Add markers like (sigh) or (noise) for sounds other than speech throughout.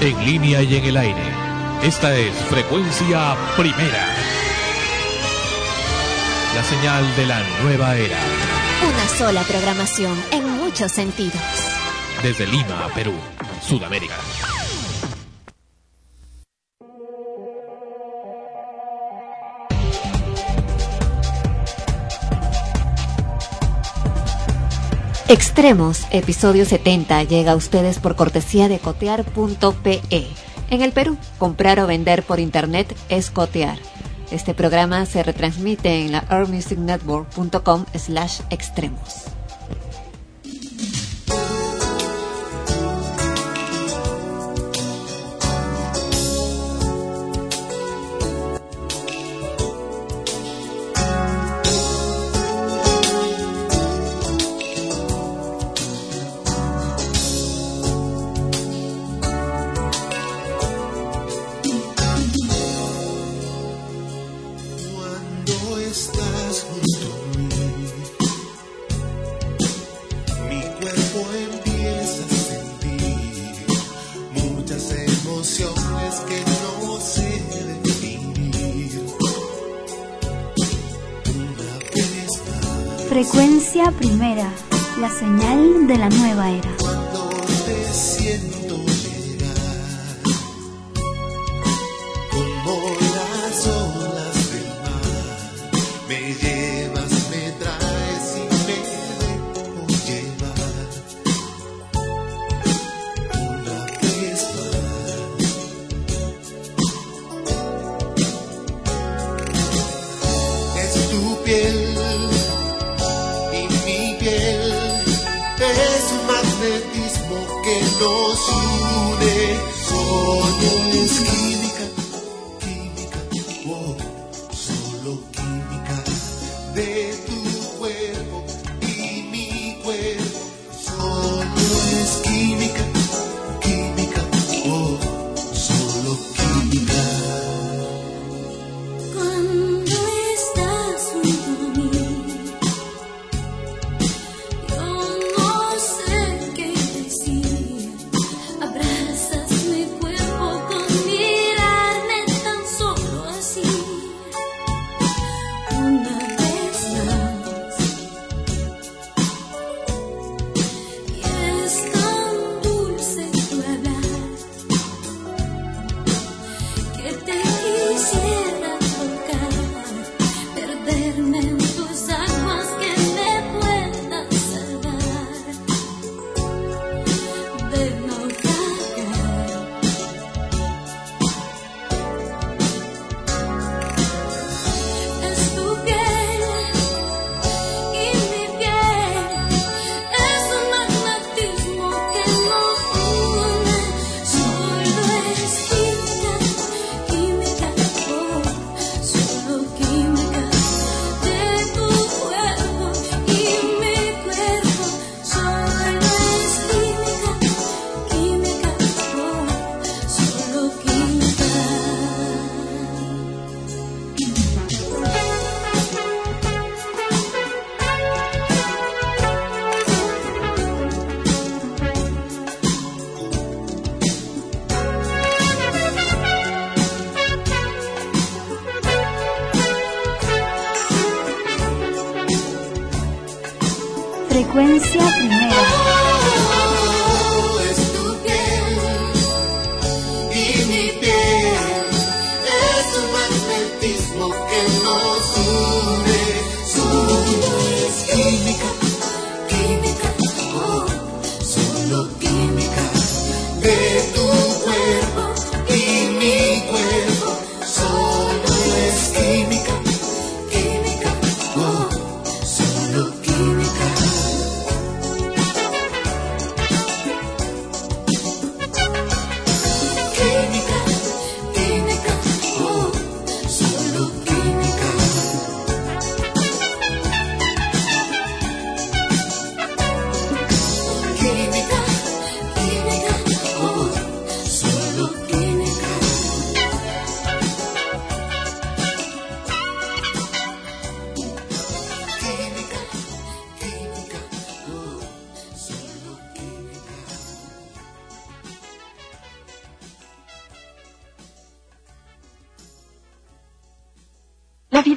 en línea y en el aire. Esta es Frecuencia Primera. La señal de la nueva era. Una sola programación en muchos sentidos. Desde Lima, Perú, Sudamérica. Extremos, episodio 70, llega a ustedes por cortesía de cotear.pe. En el Perú, comprar o vender por internet es cotear. Este programa se retransmite en la earthmusicnetwork.com slash extremos.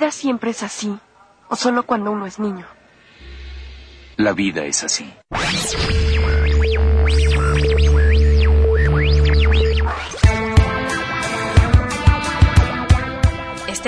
Vida siempre es así? ¿O solo cuando uno es niño? La vida es así.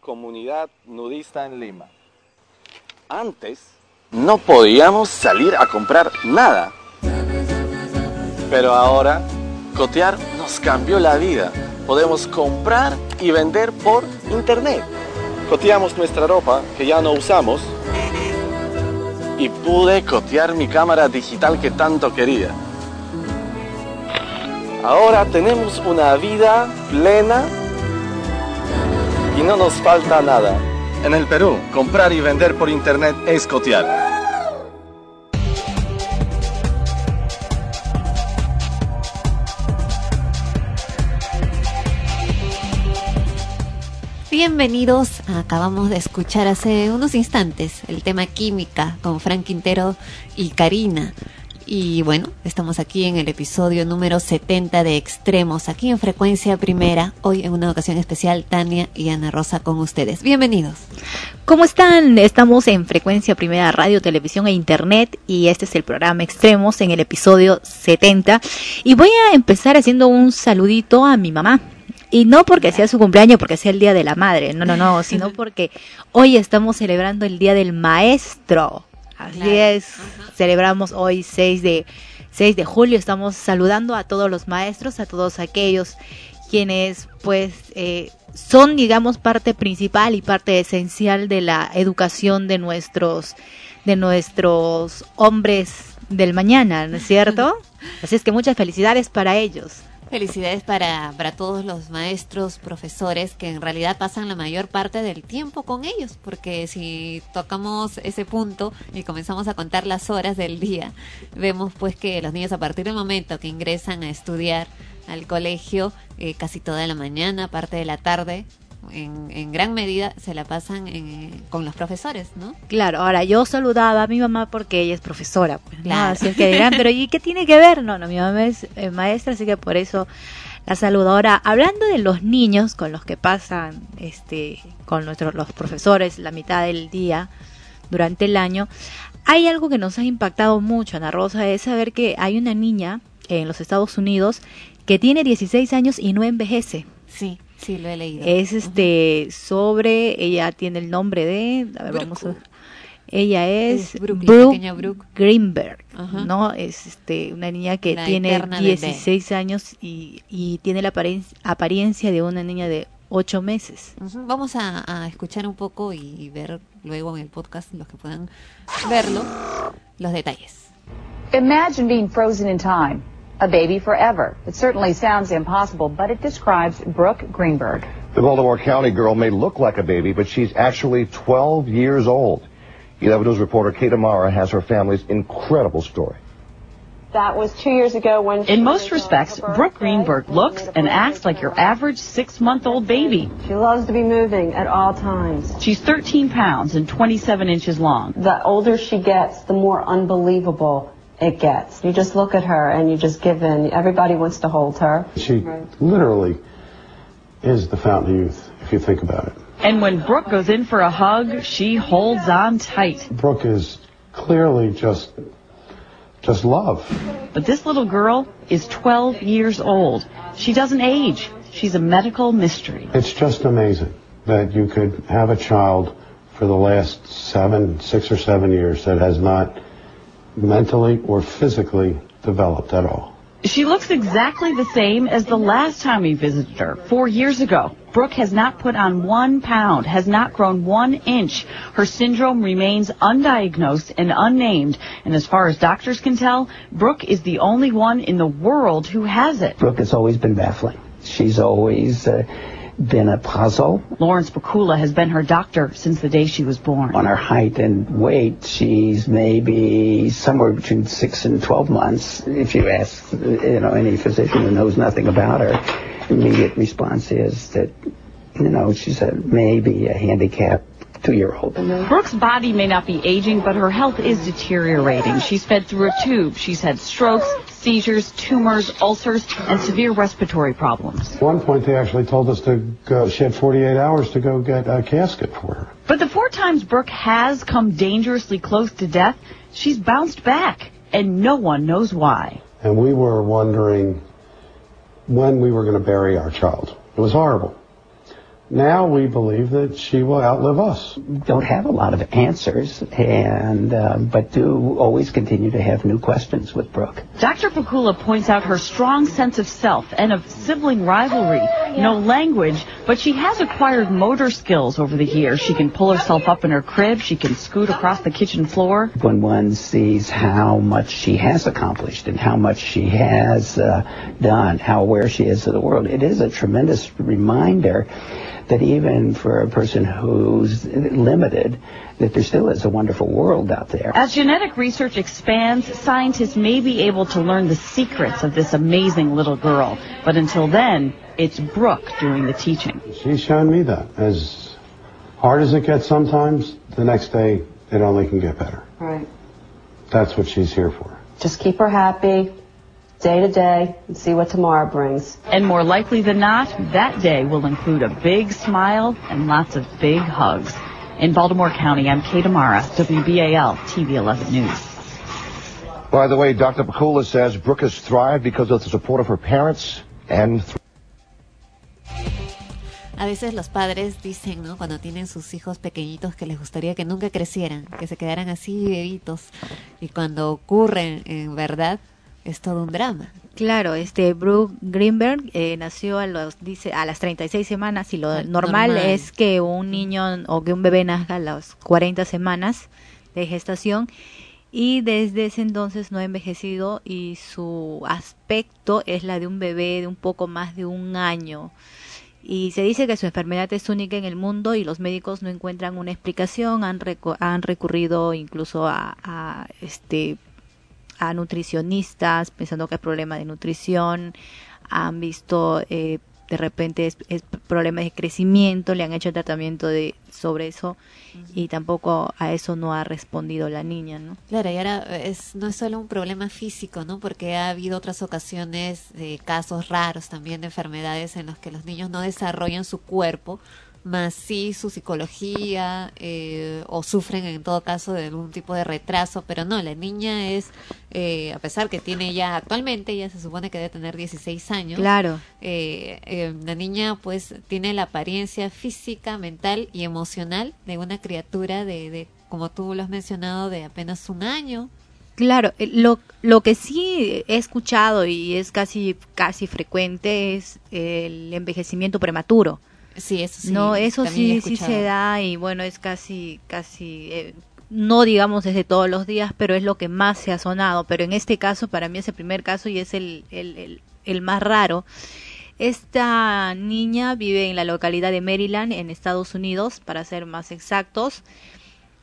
Comunidad nudista en Lima. Antes no podíamos salir a comprar nada. Pero ahora Cotear nos cambió la vida. Podemos comprar y vender por internet. Coteamos nuestra ropa que ya no usamos y pude cotear mi cámara digital que tanto quería. Ahora tenemos una vida plena y no nos falta nada. En el Perú, comprar y vender por internet es cotear. Bienvenidos, acabamos de escuchar hace unos instantes el tema Química con Frank Quintero y Karina. Y bueno, estamos aquí en el episodio número 70 de Extremos, aquí en Frecuencia Primera. Hoy en una ocasión especial, Tania y Ana Rosa con ustedes. Bienvenidos. ¿Cómo están? Estamos en Frecuencia Primera Radio, Televisión e Internet y este es el programa Extremos en el episodio 70. Y voy a empezar haciendo un saludito a mi mamá. Y no porque sea su cumpleaños, porque sea el Día de la Madre, no, no, no, sino (laughs) porque hoy estamos celebrando el Día del Maestro. Así Claro. es, celebramos hoy 6 de, 6 de julio, estamos saludando a todos los maestros, a todos aquellos quienes pues eh, son digamos parte principal y parte esencial de la educación de nuestros de nuestros hombres del mañana, ¿no es cierto? (laughs) Así es que muchas felicidades para ellos. Felicidades para, para todos los maestros, profesores que en realidad pasan la mayor parte del tiempo con ellos, porque si tocamos ese punto y comenzamos a contar las horas del día, vemos pues que los niños a partir del momento que ingresan a estudiar al colegio, eh, casi toda la mañana, parte de la tarde, en, en gran medida se la pasan en- con los profesores, ¿no? Claro, ahora yo saludaba a mi mamá porque ella es profesora, pues, ¿no? Claro. Así es que dirán, pero ¿y qué tiene que ver? No, no, mi mamá es eh, maestra, así que por eso la saludo. Ahora, hablando de los niños con los que pasan, este, con nuestros los profesores la mitad del día durante el año, hay algo que nos ha impactado mucho, Ana Rosa, es saber que hay una niña en los Estados Unidos que tiene 16 años y no envejece. Sí, sí, lo he leído. Es este sobre, ella tiene el nombre de, a ver, vamos a ella es, Es Brooke. Greenberg, Ajá. ¿no? Es este una niña que La tiene eterna bebé. 16 años y, y tiene la aparen- apariencia de una niña de 8 meses. Vamos a, a escuchar un poco y ver luego en el podcast, los que puedan verlo, los detalles. Imagine being frozen in time, a baby forever. It certainly sounds impossible, but it describes Brooke Greenberg. The Baltimore County girl may look like a baby, but she's actually 12 years old. 11 News reporter Kate Amara has her family's incredible story. That was two years ago when In most respects, Brooke Greenberg looks and acts like your average six month old baby. She loves to be moving at all times. She's 13 pounds and 27 inches long. The older she gets, the more unbelievable it gets. You just look at her and you just give in. Everybody wants to hold her. She literally is the fountain of youth, if you think about it. And when Brooke goes in for a hug, she holds on tight. Brooke is clearly just, just love. But this little girl is 12 years old. She doesn't age. She's a medical mystery. It's just amazing that you could have a child for the last seven, six or seven years that has not mentally or physically developed at all. She looks exactly the same as the last time we visited her, four years ago. Brooke has not put on one pound, has not grown one inch. Her syndrome remains undiagnosed and unnamed, and as far as doctors can tell, Brooke is the only one in the world who has it. Brooke has always been baffling. She's always uh, been a puzzle. Lawrence Pakula has been her doctor since the day she was born. On her height and weight, she's maybe somewhere between six and 12 months. If you ask, you know, any physician who knows nothing about her, immediate response is that, you know, she's a, maybe a handicap two-year-old. Brooke's body may not be aging, but her health is deteriorating. She's fed through a tube. She's had strokes, seizures, tumors, ulcers, and severe respiratory problems. At one point, they actually told us to go, she had 48 hours to go get a casket for her. But the four times Brooke has come dangerously close to death, she's bounced back, and no one knows why. And we were wondering when we were going to bury our child. It was horrible. Now we believe that she will outlive us. Don't have a lot of answers, and uh, but do always continue to have new questions with Brooke. Dr. Pakula points out her strong sense of self and of sibling rivalry. No language, but she has acquired motor skills over the years. She can pull herself up in her crib. She can scoot across the kitchen floor. When one sees how much she has accomplished and how much she has uh, done, how aware she is of the world, it is a tremendous reminder that even for a person who's limited, that there still is a wonderful world out there. As genetic research expands, scientists may be able to learn the secrets of this amazing little girl. But until then, it's Brooke doing the teaching. She's shown me that. As hard as it gets sometimes, the next day it only can get better. Right. That's what she's here for. Just keep her happy, day to day and see what tomorrow brings. And more likely than not, that day will include a big smile and lots of big hugs. In Baltimore County, I'm Kate Amara, WBAL TV 11 News. By the way, Dr. Pakula says Brooke has thrived because of the support of her parents and A veces los padres dicen, ¿no? Cuando tienen sus hijos pequeñitos que les gustaría que nunca crecieran, que se quedaran así bebitos. Y cuando ocurren en verdad, es todo un drama. Claro, este Brooke Greenberg eh, nació a los dice a las 36 semanas y lo normal, normal, es que un niño o que un bebé nazca a las 40 semanas de gestación y desde ese entonces no ha envejecido y su aspecto es la de un bebé de un poco más de un año. Y se dice que su enfermedad es única en el mundo y los médicos no encuentran una explicación, han, recu han recurrido incluso a, a este a nutricionistas pensando que hay problema de nutrición, han visto eh, de repente es, es, problemas de crecimiento, le han hecho tratamiento de sobre eso uh -huh. y tampoco a eso no ha respondido la niña, ¿no? Claro, y ahora es, no es solo un problema físico, ¿no? Porque ha habido otras ocasiones de casos raros también de enfermedades en los que los niños no desarrollan su cuerpo más sí su psicología eh, o sufren en todo caso de algún tipo de retraso, pero no, la niña es, eh, a pesar que tiene ya actualmente, ya se supone que debe tener 16 años, claro. Eh, la niña pues tiene la apariencia física, mental y emocional de una criatura de, de, como tú lo has mencionado, de apenas un año. Claro, lo, lo que sí he escuchado y es casi, casi frecuente es el envejecimiento prematuro. Sí, eso sí. No, eso sí, sí se da y bueno, es casi, casi, eh, no digamos desde todos los días, pero es lo que más se ha sonado. Pero en este caso, para mí es el primer caso y es el, el, el, el más raro. Esta niña vive en la localidad de Maryland, en Estados Unidos, para ser más exactos.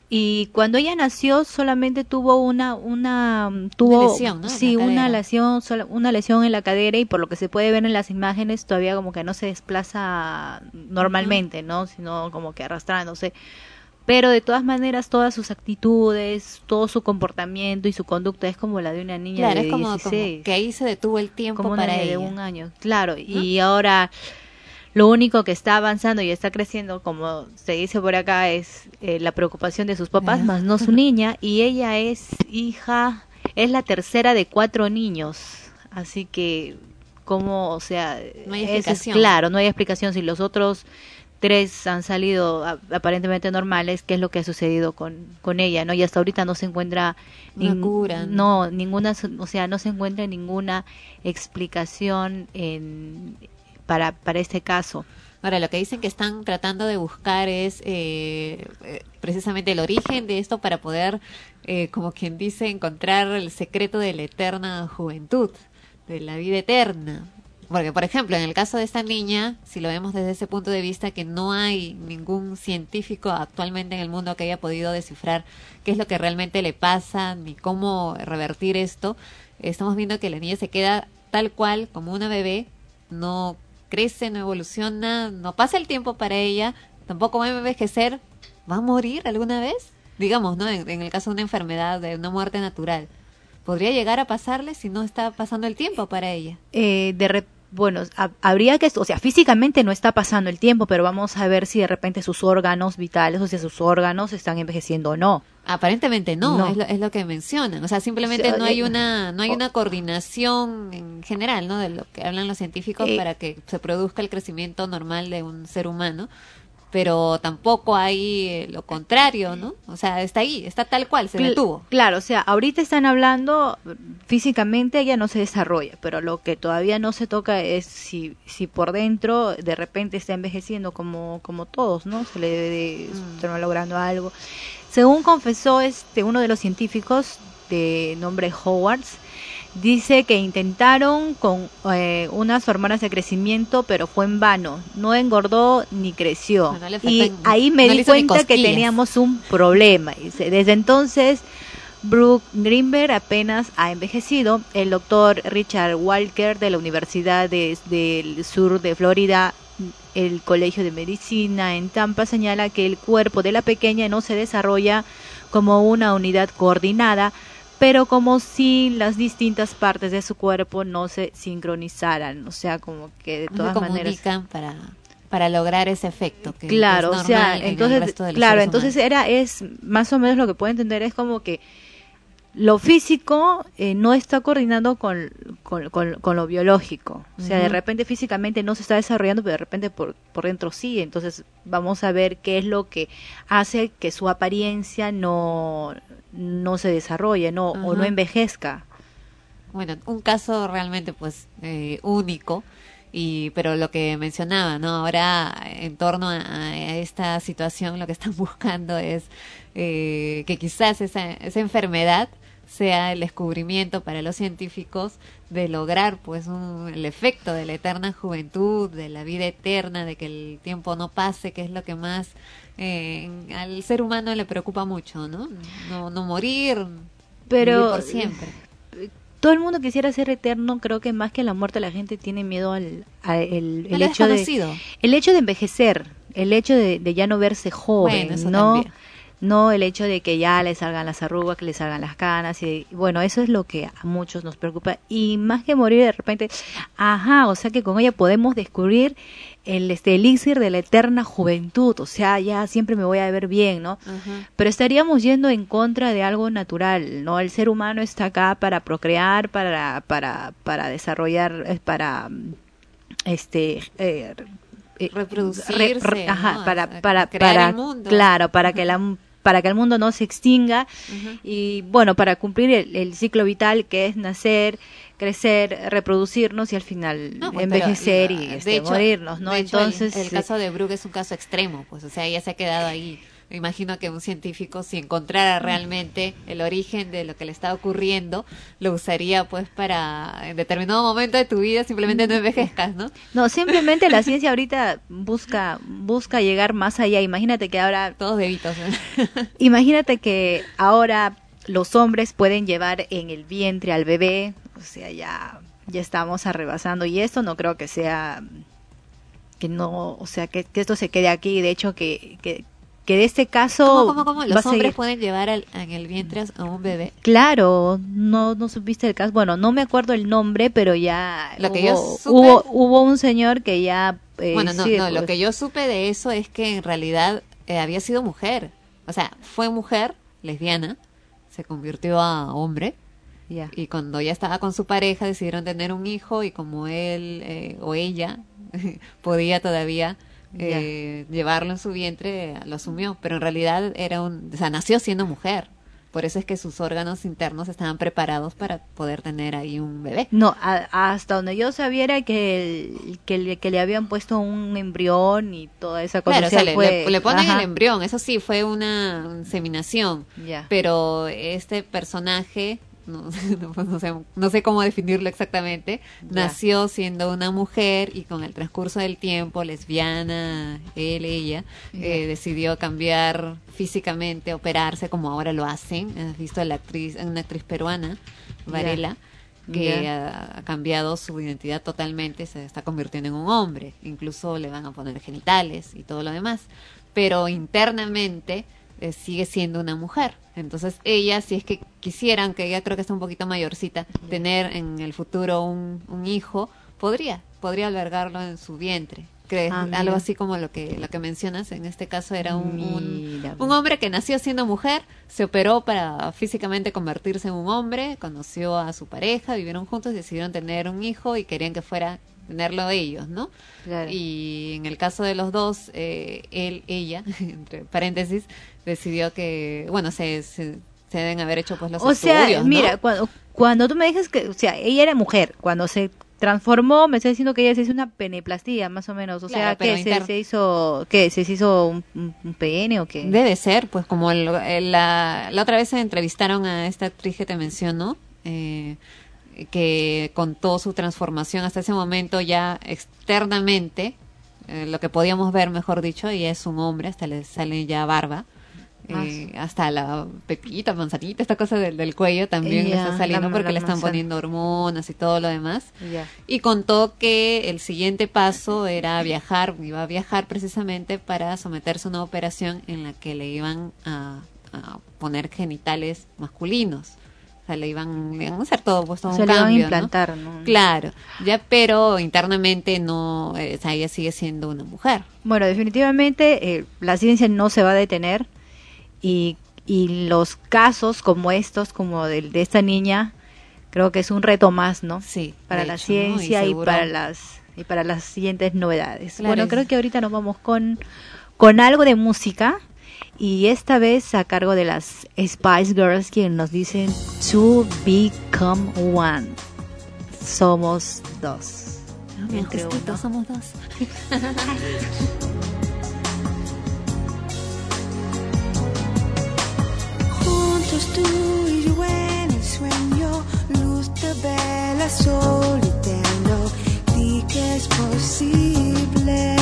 Y cuando ella nació solamente tuvo una una tuvo una lesión, ¿no? sí una lesión una lesión en la cadera y por lo que se puede ver en las imágenes todavía como que no se desplaza normalmente, ¿no? Sino como que arrastrándose. Pero de todas maneras todas sus actitudes, todo su comportamiento y su conducta es como la de una niña claro, de es como, 16. Como que ahí se detuvo el tiempo como para una ella. de un año. Claro, ¿no? y ahora lo único que está avanzando y está creciendo, como se dice por acá, es eh, la preocupación de sus papás, más no su (laughs) niña, y ella es hija, es la tercera de cuatro niños, así que, como, o sea, no hay explicación. Es, claro, no hay explicación. Si los otros tres han salido aparentemente normales, qué es lo que ha sucedido con, con ella, ¿no? Y hasta ahorita no se encuentra Una cura, no, ninguna, o sea, no se encuentra ninguna explicación en para, para este caso. Ahora, lo que dicen que están tratando de buscar es eh, eh, precisamente el origen de esto para poder, eh, como quien dice, encontrar el secreto de la eterna juventud, de la vida eterna. Porque, por ejemplo, en el caso de esta niña, si lo vemos desde ese punto de vista, que no hay ningún científico actualmente en el mundo que haya podido descifrar qué es lo que realmente le pasa, ni cómo revertir esto, estamos viendo que la niña se queda tal cual como una bebé, no crece, no evoluciona, no pasa el tiempo para ella, tampoco va a envejecer, va a morir alguna vez, digamos, ¿no? En, el caso de una enfermedad, de una muerte natural. ¿Podría llegar a pasarle si no está pasando el tiempo para ella? Eh, de bueno, ha- habría que, o sea, físicamente no está pasando el tiempo, pero vamos a ver si de repente sus órganos vitales, o sea, sus órganos están envejeciendo o no. Aparentemente no, No. Es, lo, es lo que mencionan. O sea, simplemente no hay una no hay una coordinación en general, ¿no? De lo que hablan los científicos Eh, para que se produzca el crecimiento normal de un ser humano. Pero tampoco hay eh, lo contrario, ¿no? O sea, está ahí, está tal cual, se detuvo. Claro, o sea, ahorita están hablando, físicamente ella no se desarrolla, pero lo que todavía no se toca es si, si por dentro de repente está envejeciendo como, como todos, ¿no? Se le debe de Mm. estar logrando algo. Según confesó este uno de los científicos de nombre Howards, dice que intentaron con eh, unas hormonas de crecimiento, pero fue en vano. No engordó ni creció. No, no le y ahí me no di cuenta que teníamos un problema. Dice, Desde entonces, Brooke Greenberg apenas ha envejecido. El doctor Richard Walker de la Universidad de- del Sur de Florida, el Colegio de Medicina en Tampa, señala que el cuerpo de la pequeña no se desarrolla como una unidad coordinada, pero como si las distintas partes de su cuerpo no se sincronizaran. O sea, como que de No se todas maneras comunican para para lograr ese efecto que claro, es o sea, normal en el entonces, claro, entonces humanos. era es más o menos lo que puedo entender es como que lo físico eh, no está coordinando con, con, con- con lo biológico. O sea, de repente físicamente no se está desarrollando, pero de repente por, por dentro sí. Entonces vamos a ver qué es lo que hace que su apariencia no, no se desarrolle no, o no envejezca. bueno, un caso realmente pues eh, único y pero lo que mencionaba, ¿no? Ahora en torno a, a esta situación lo que están (laughs) buscando es eh, que quizás esa, esa enfermedad sea el descubrimiento para los científicos de lograr pues un- el efecto de la eterna juventud, de la vida eterna, de que el tiempo no pase, que es lo que más eh, al ser humano le preocupa mucho, ¿no? No, no morir, Pero vivir por siempre. todo el mundo quisiera ser eterno, creo que más que la muerte la gente tiene miedo al, el, hecho de el hecho de envejecer, el hecho de, de ya no verse joven, Bueno, eso no también. no el hecho de que ya le salgan las arrugas, que le salgan las canas y bueno, eso es lo que a muchos nos preocupa y más que morir de repente, ajá, o sea que con ella podemos descubrir el este elixir de la eterna juventud, o sea, ya siempre me voy a ver bien, ¿no? Pero estaríamos yendo en contra de algo natural, ¿no? El ser humano está acá para procrear, para, para, para desarrollar, eh, para, este, eh, eh, Reproducirse, re- ajá, ¿no? para, O sea, para, crear para, el mundo. claro, para que la, para que el mundo no se extinga y bueno, para cumplir el, el ciclo vital que es nacer, crecer, reproducirnos y al final No, pues, envejecer pero, y de este, hecho- morirnos, ¿no? de hecho, el- Entonces, el, caso de Brooke es un caso extremo, pues, o sea, ella se ha quedado ahí. Me imagino que un científico, si encontrara realmente el origen de lo que le está ocurriendo, lo usaría, pues, para en determinado momento de tu vida simplemente no envejezcas, ¿no? No, simplemente la ciencia ahorita busca busca llegar más allá. Imagínate que ahora Todos bebitos. ¿eh? imagínate que ahora los hombres pueden llevar en el vientre al bebé, o sea, ya ya estamos arrebasando y esto no creo que sea que no, o sea, que, que esto se quede aquí, de hecho que que, que de este caso ¿Cómo, cómo, cómo? Los hombres seguir. pueden llevar al- en el vientre a un bebé. Claro, no, no supiste el caso. Bueno, no me acuerdo el nombre, pero ya Lo que hubo, yo supe- hubo, hubo un señor que ya... eh, Bueno, no, sí, no, lo que yo supe de eso es que en realidad eh, había sido mujer. O sea, fue mujer, lesbiana, se convirtió a hombre. Y cuando ya estaba con su pareja decidieron tener un hijo y como él eh, o ella (laughs) podía todavía eh, llevarlo en su vientre, lo asumió. Pero en realidad era un, o sea, nació siendo mujer. Por eso es que sus órganos internos estaban preparados para poder tener ahí un bebé. No, a- hasta donde yo sabía era que, el- que, le, que le habían puesto un embrión y toda esa cosa. Claro, o sea, sea, le, fue- le- le ponen ajá. el embrión, eso sí, fue una inseminación. Pero este personaje, no, (laughs) no, pues no sé, no sé cómo definirlo exactamente, Ya. nació siendo una mujer y con el transcurso del tiempo, lesbiana, él, ella, eh, decidió cambiar físicamente, operarse como ahora lo hacen. Has visto a la actriz, una actriz peruana, Varela. que ha, ha cambiado su identidad totalmente, se está convirtiendo en un hombre, incluso le van a poner genitales y todo lo demás, pero internamente eh, sigue siendo una mujer. Entonces ella, si es que quisieran, que ella creo que está un poquito mayorcita, tener en el futuro un, un hijo, podría, podría albergarlo en su vientre. Que Ah, algo así como lo que lo que mencionas en este caso era un, un, hombre que nació siendo mujer, se operó para físicamente convertirse en un hombre, conoció a su pareja, vivieron juntos decidieron tener un hijo y querían que fuera tenerlo ellos, ¿no? Claro. Y en el caso de los dos, eh, él, ella, (laughs) entre paréntesis, decidió que, bueno, se, se, se deben haber hecho pues los O sea, estudios, ¿no? mira, cuando, cuando tú me dices que, o sea, ella era mujer, cuando se transformó, me estás diciendo que ella se hizo una peneplastía, más o menos. O sea, Claro, que se, se hizo, ¿qué? ¿Se hizo un, un- pene o qué? Debe ser, pues como el- el- la, la otra vez se entrevistaron a esta actriz que te menciono, eh, que contó su transformación hasta ese momento ya externamente, eh, lo que podíamos ver, mejor dicho, y es un hombre, hasta le sale ya barba. Eh, hasta la pepita, manzanita, esta cosa del, del cuello también le está saliendo la- porque la le están manzana. poniendo hormonas y todo lo demás. Ya. Y contó que el siguiente paso era viajar, iba a viajar precisamente para someterse a una operación en la que le iban a, a poner genitales masculinos. O sea, le iban, le iban a hacer todo, pues todo O sea, un le iban a cambio, ¿no? implantar, ¿no? Claro, ya, pero internamente no, eh, o sea, ella sigue siendo una mujer. Bueno, definitivamente eh, la ciencia no se va a detener y, y los casos como estos, como del de esta niña, creo que es un reto más, ¿no? Sí. Para la hecho, ¿no? Y ciencia y, para las y para las siguientes novedades. Claro, bueno, es- creo que ahorita nos vamos con con algo de música y esta vez a cargo de las Spice Girls quien nos dicen to become one. Somos dos. Bien Entre justito, uno. somos dos. (laughs) Y yo en el sueño, luz de vela, sol eterno. Di que es posible,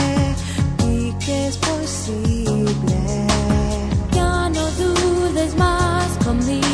di que es posible. Ya no dudes más conmigo,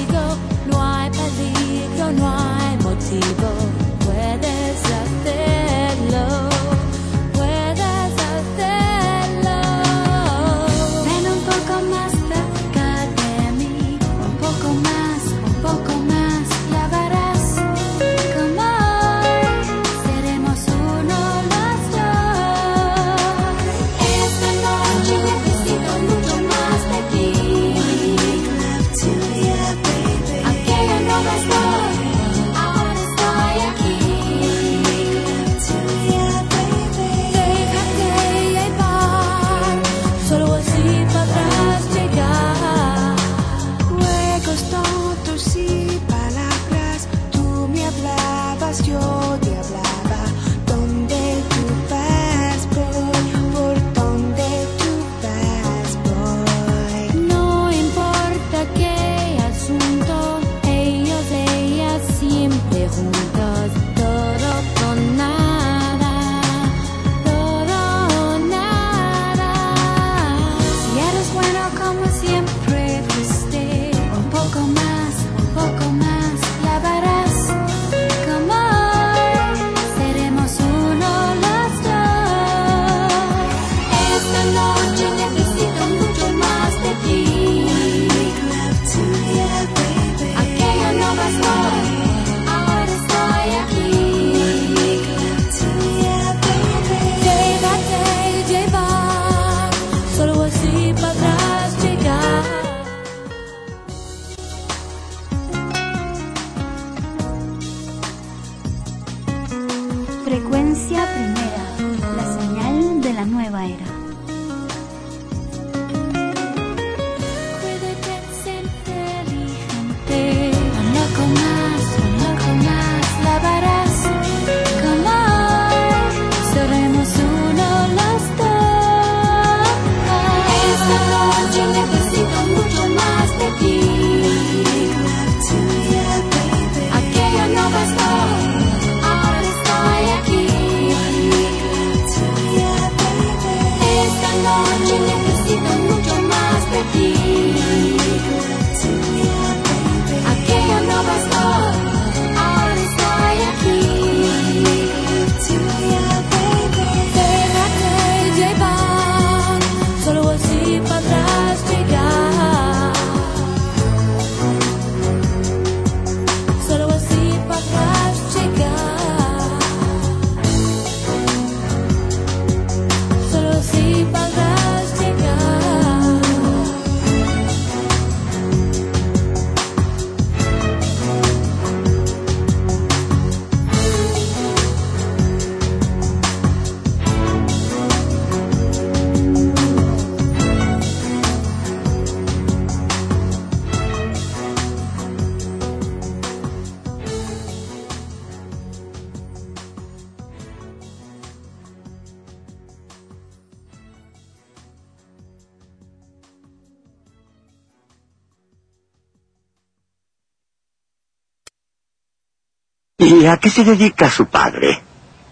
a qué se dedica su padre?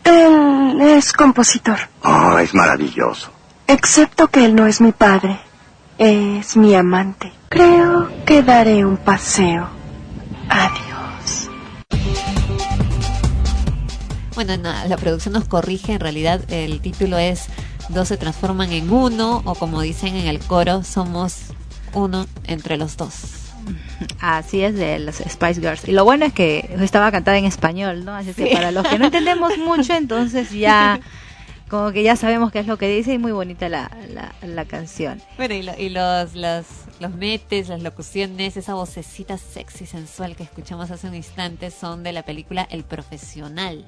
Él es compositor. Oh, es maravilloso. Excepto que él no es mi padre. Es mi amante. Creo que daré un paseo. Adiós. Bueno, no, la producción nos corrige, en realidad el título es Dos se transforman en uno, o como dicen en el coro, somos uno entre los dos. Así es de las Spice Girls. Y lo bueno es que estaba cantada en español, ¿no? Así que Sí. para los que no entendemos mucho, entonces ya (laughs) como que ya sabemos qué es lo que dice y muy bonita la, la, la canción. Bueno, y, lo- y los, los, los metes, las locuciones, esa vocecita sexy, sensual que escuchamos hace un instante son de la película El Profesional.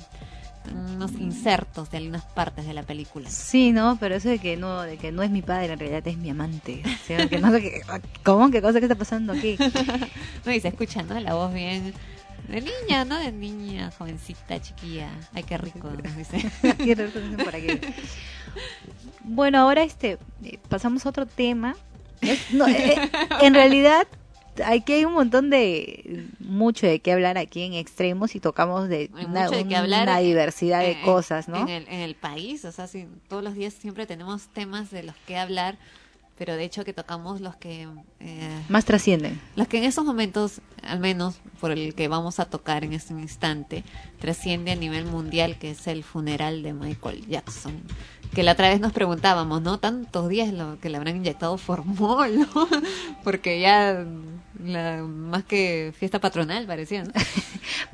Unos insertos de algunas partes de la película. Sí, ¿no? Pero eso de que no de que no es mi padre, en realidad es mi amante. O sea, que no sé qué, ¿Cómo? ¿Qué cosa que está pasando aquí? (laughs) No, y se escucha, ¿no? La voz bien de niña, ¿no? De niña, jovencita, chiquilla. Ay, qué rico, nos dice. (laughs) Qué rico dicen por aquí. Bueno, ahora este eh, pasamos a otro tema. Es- no, eh, en realidad aquí hay un montón de mucho de qué hablar aquí en extremos y tocamos de Hay una, mucho de qué hablar una en- diversidad de cosas, ¿no? En el, en el país, o sea, sí, todos los días siempre tenemos temas de los que hablar, pero de hecho que tocamos los que... eh, Más trascienden. los que en esos momentos, al menos por el que vamos a tocar en este instante, trasciende a nivel mundial, que es el funeral de Michael Jackson. Que la otra vez nos preguntábamos, ¿no? Tantos días lo que le habrán inyectado formol, (laughs) ¿no? Porque ya la, más que fiesta patronal parecía, ¿no? (laughs)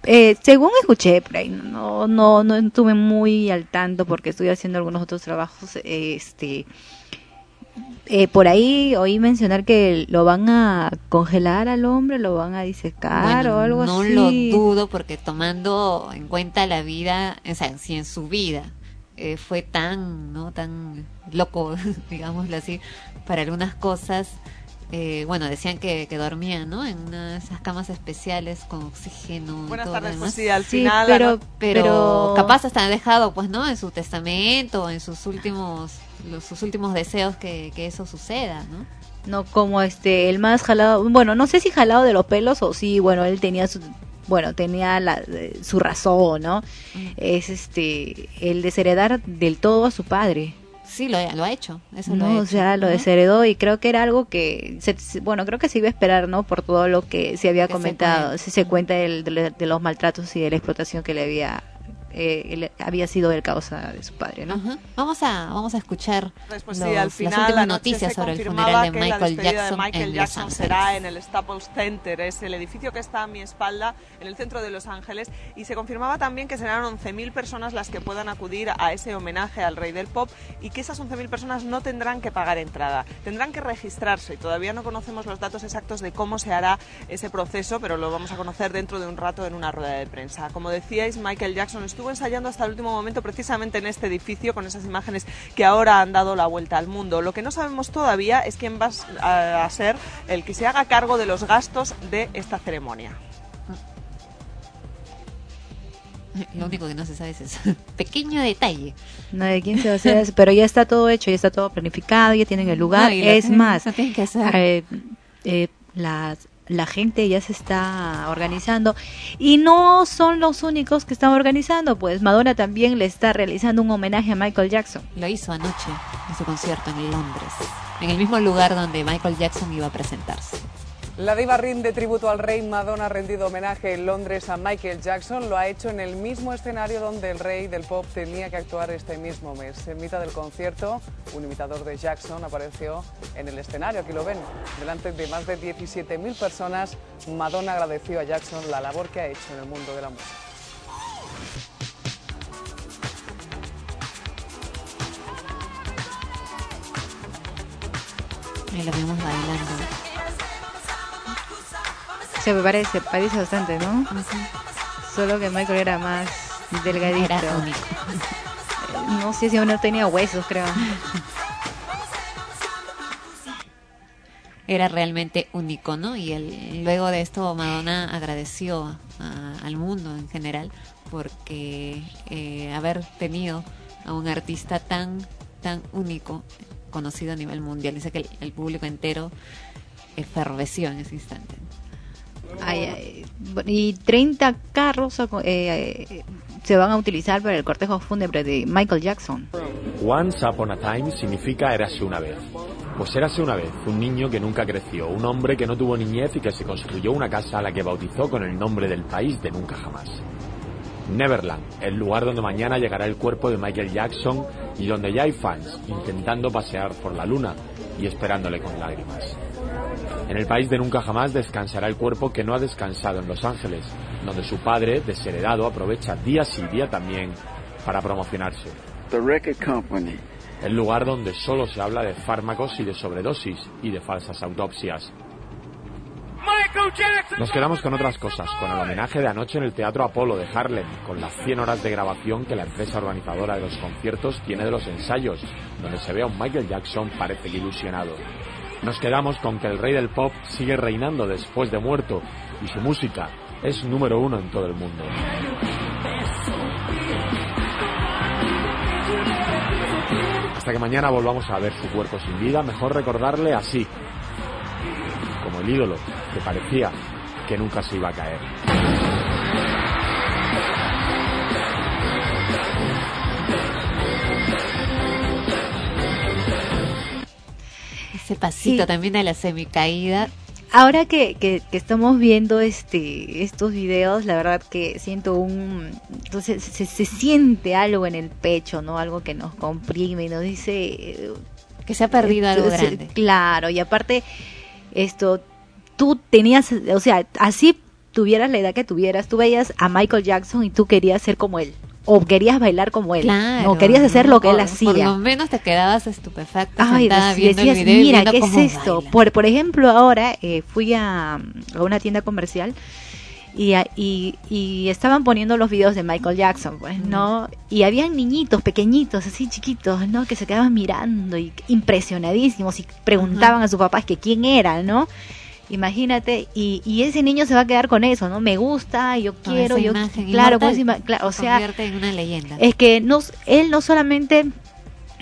Eh, según escuché por ahí, no, no, no estuve muy al tanto porque estoy haciendo algunos otros trabajos, este, eh, por ahí oí mencionar que lo van a congelar al hombre, lo van a disecar Bueno, o algo no así. lo dudo porque tomando en cuenta la vida, o sea, si en su vida eh, fue tan, ¿no? Tan loco, (laughs) digámoslo así, para algunas cosas, eh, bueno, decían que, que dormía, ¿no? En una de esas camas especiales con oxígeno. y Buenas todo lo tardes, demás. pues sí, al Sí, final... pero, Pero- capaz hasta han dejado, pues, ¿no? En su testamento, en sus últimos, los, sus últimos deseos que, que eso suceda, ¿no? No como este, el más jalado, bueno, no sé si jalado de los pelos o sí, bueno, él tenía su, bueno, tenía la, eh, su razón, ¿no? Es este, el desheredar del todo a su padre. Sí, lo, lo ha hecho, eso lo no, ha o sea, lo desheredó y creo que era algo que, se- se- bueno, creo que se iba a esperar, ¿no? Por todo lo que se había Que se comentado, si se cuenta del- de, de los maltratos y de la explotación que le había, eh, él- había sido el causa de su padre, ¿no? Ajá. Vamos a vamos a escuchar Pues los- sí, al las final últimas anoche noticias se sobre el confirmaba funeral de que la Michael despedida Jackson de Michael en Los Jackson Ángeles. será en el Staples Center, es el edificio que está a mi espalda, en el centro de Los Ángeles, y se confirmaba también que serán 11.000 personas las que puedan acudir a ese homenaje al rey del pop y que esas 11.000 personas no tendrán que pagar entrada, tendrán que registrarse y todavía no conocemos los datos exactos de cómo se hará ese proceso, pero lo vamos a conocer dentro de un rato en una rueda de prensa. Como decíais, Michael Jackson estuvo ensayando hasta el último momento precisamente en este edificio con esas imágenes que ahora han dado la vuelta al mundo. Lo que no sabemos todavía es quién va a ser el que se haga cargo de los gastos de esta ceremonia. Lo único que no se sabe es eso. (laughs) Pequeño detalle. No de quién se va a hacer eso, pero ya está todo hecho, ya está todo planificado, ya tienen el lugar. No, es más, que hacer. eh, eh, las- la gente ya se está organizando y no son los únicos que están organizando, pues Madonna también le está realizando un homenaje a Michael Jackson. Lo hizo anoche en su concierto en Londres, en el mismo lugar donde Michael Jackson iba a presentarse. La diva rinde tributo al rey. Madonna ha rendido homenaje en Londres a Michael Jackson. Lo ha hecho en el mismo escenario donde el rey del pop tenía que actuar este mismo mes. En mitad del concierto, un imitador de Jackson apareció en el escenario. Aquí lo ven. Delante de más de 17.000 personas, Madonna agradeció a Jackson la labor que ha hecho en el mundo de la música. Lo vimos bailando. Se me parece, parece bastante, ¿no? Solo que Michael era más delgadito. Era único. No sé si uno tenía huesos, creo. Era realmente único, ¿no? Y el, luego de esto Madonna agradeció a- al mundo en general porque eh, haber tenido a un artista tan tan único conocido a nivel mundial. Dice que el, el público entero eferveció en ese instante. Ay, ay, y 30 carros eh, eh, se van a utilizar para el cortejo fúnebre de Michael Jackson. Once Upon a Time significa érase una vez. Pues érase una vez un niño que nunca creció, un hombre que no tuvo niñez y que se construyó una casa a la que bautizó con el nombre del país de nunca jamás. Neverland, el lugar donde mañana llegará el cuerpo de Michael Jackson y donde ya hay fans intentando pasear por la luna y esperándole con lágrimas. En el país de nunca jamás descansará el cuerpo que no ha descansado en Los Ángeles, donde su padre, desheredado, aprovecha día sí día también para promocionarse. The record company. El lugar donde solo se habla de fármacos y de sobredosis y de falsas autopsias. Nos quedamos con otras cosas, con el homenaje de anoche en el Teatro Apolo de Harlem, con las 100 horas de grabación que la empresa organizadora de los conciertos tiene de los ensayos, donde se ve a un Michael Jackson parece que ilusionado. Nos quedamos con que el rey del pop sigue reinando después de muerto y su música es número uno en todo el mundo. Hasta que mañana volvamos a ver su cuerpo sin vida, mejor recordarle así, como el ídolo que parecía que nunca se iba a caer. Ese pasito Sí. también a la semicaída. Ahora que, que, que estamos viendo este estos videos, la verdad que siento un... Entonces se, se siente algo en el pecho, ¿no? Algo que nos comprime y nos dice... Que se ha perdido algo grande. Claro, y aparte, esto, tú tenías, o sea, así tuvieras la edad que tuvieras, tú veías a Michael Jackson y tú querías ser como él. O querías bailar como él. Claro. o querías hacer lo que él hacía. Por lo menos te quedabas estupefacta Ay, sentada dec- viendo decías, el video y mira, viendo ¿qué es esto? baila". Por, por ejemplo, ahora eh, fui a, a una tienda comercial y, a- y, y estaban poniendo los videos de Michael Jackson, pues, ¿no? Y habían niñitos pequeñitos, así chiquitos, ¿no? Que se quedaban mirando y impresionadísimos y preguntaban a sus papás que quién era, ¿no? Imagínate, y, y ese niño se va a quedar con eso, ¿no? Me gusta, yo Con quiero, yo imagen claro, con inmortal, esa ima- claro, o se sea, convierte en una leyenda. es que no, él no solamente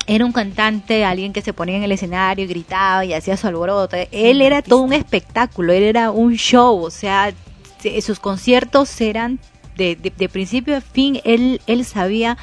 era un cantante, alguien que se ponía en el escenario y gritaba y hacía su alboroto. Él era todo un espectáculo, él era un show, o sea, se- sus conciertos eran de, de- de principio a fin, él, él sabía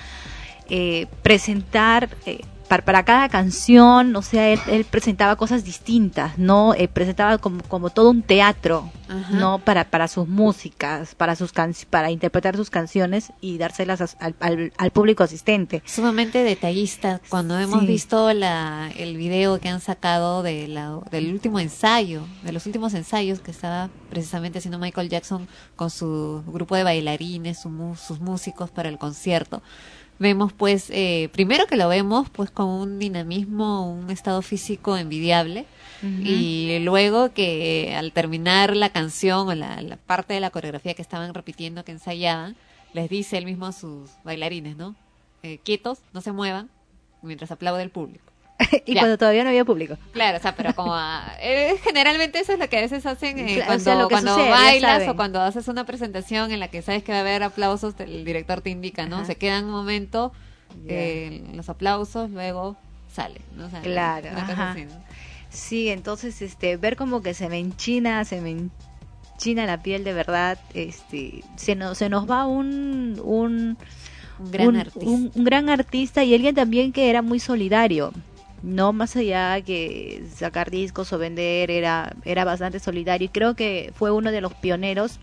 eh, presentar eh, para, para cada canción, o sea, él, él presentaba cosas distintas, ¿no? Eh, presentaba como, como todo un teatro, Ajá. ¿no? Para, para sus músicas, para sus can- para interpretar sus canciones y dárselas as- al, al- al público asistente. Sumamente detallista. Cuando hemos Sí. visto la, el video que han sacado de la- del último ensayo, de los últimos ensayos que estaba precisamente haciendo Michael Jackson con su grupo de bailarines, su sus músicos para el concierto. Vemos pues, eh, primero que lo vemos pues con un dinamismo, un estado físico envidiable. Y luego que al terminar la canción o la, la parte de la coreografía que estaban repitiendo, que ensayaban, les dice él mismo a sus bailarines, ¿no? Eh, quietos, no se muevan, mientras aplaude el público. (laughs) y Ya. cuando todavía no había público. Claro, o sea, pero como a- eh, generalmente eso es lo que a veces hacen eh, Claro, o cuando, sea, cuando sucede, bailas o cuando haces una presentación en la que sabes que va a haber aplausos, el director te indica, ¿no? Ajá. Se quedan un momento eh, los aplausos, luego sale, ¿no? O sea, Claro, una cosa ajá. así, ¿no? Sí, entonces este ver como que se me enchina, se me enchina la piel de verdad, este se nos se nos va un un Un gran artista. un- un gran artista y alguien también que era muy solidario. No más allá que sacar discos o vender era era bastante solidario y creo que fue uno de los pioneros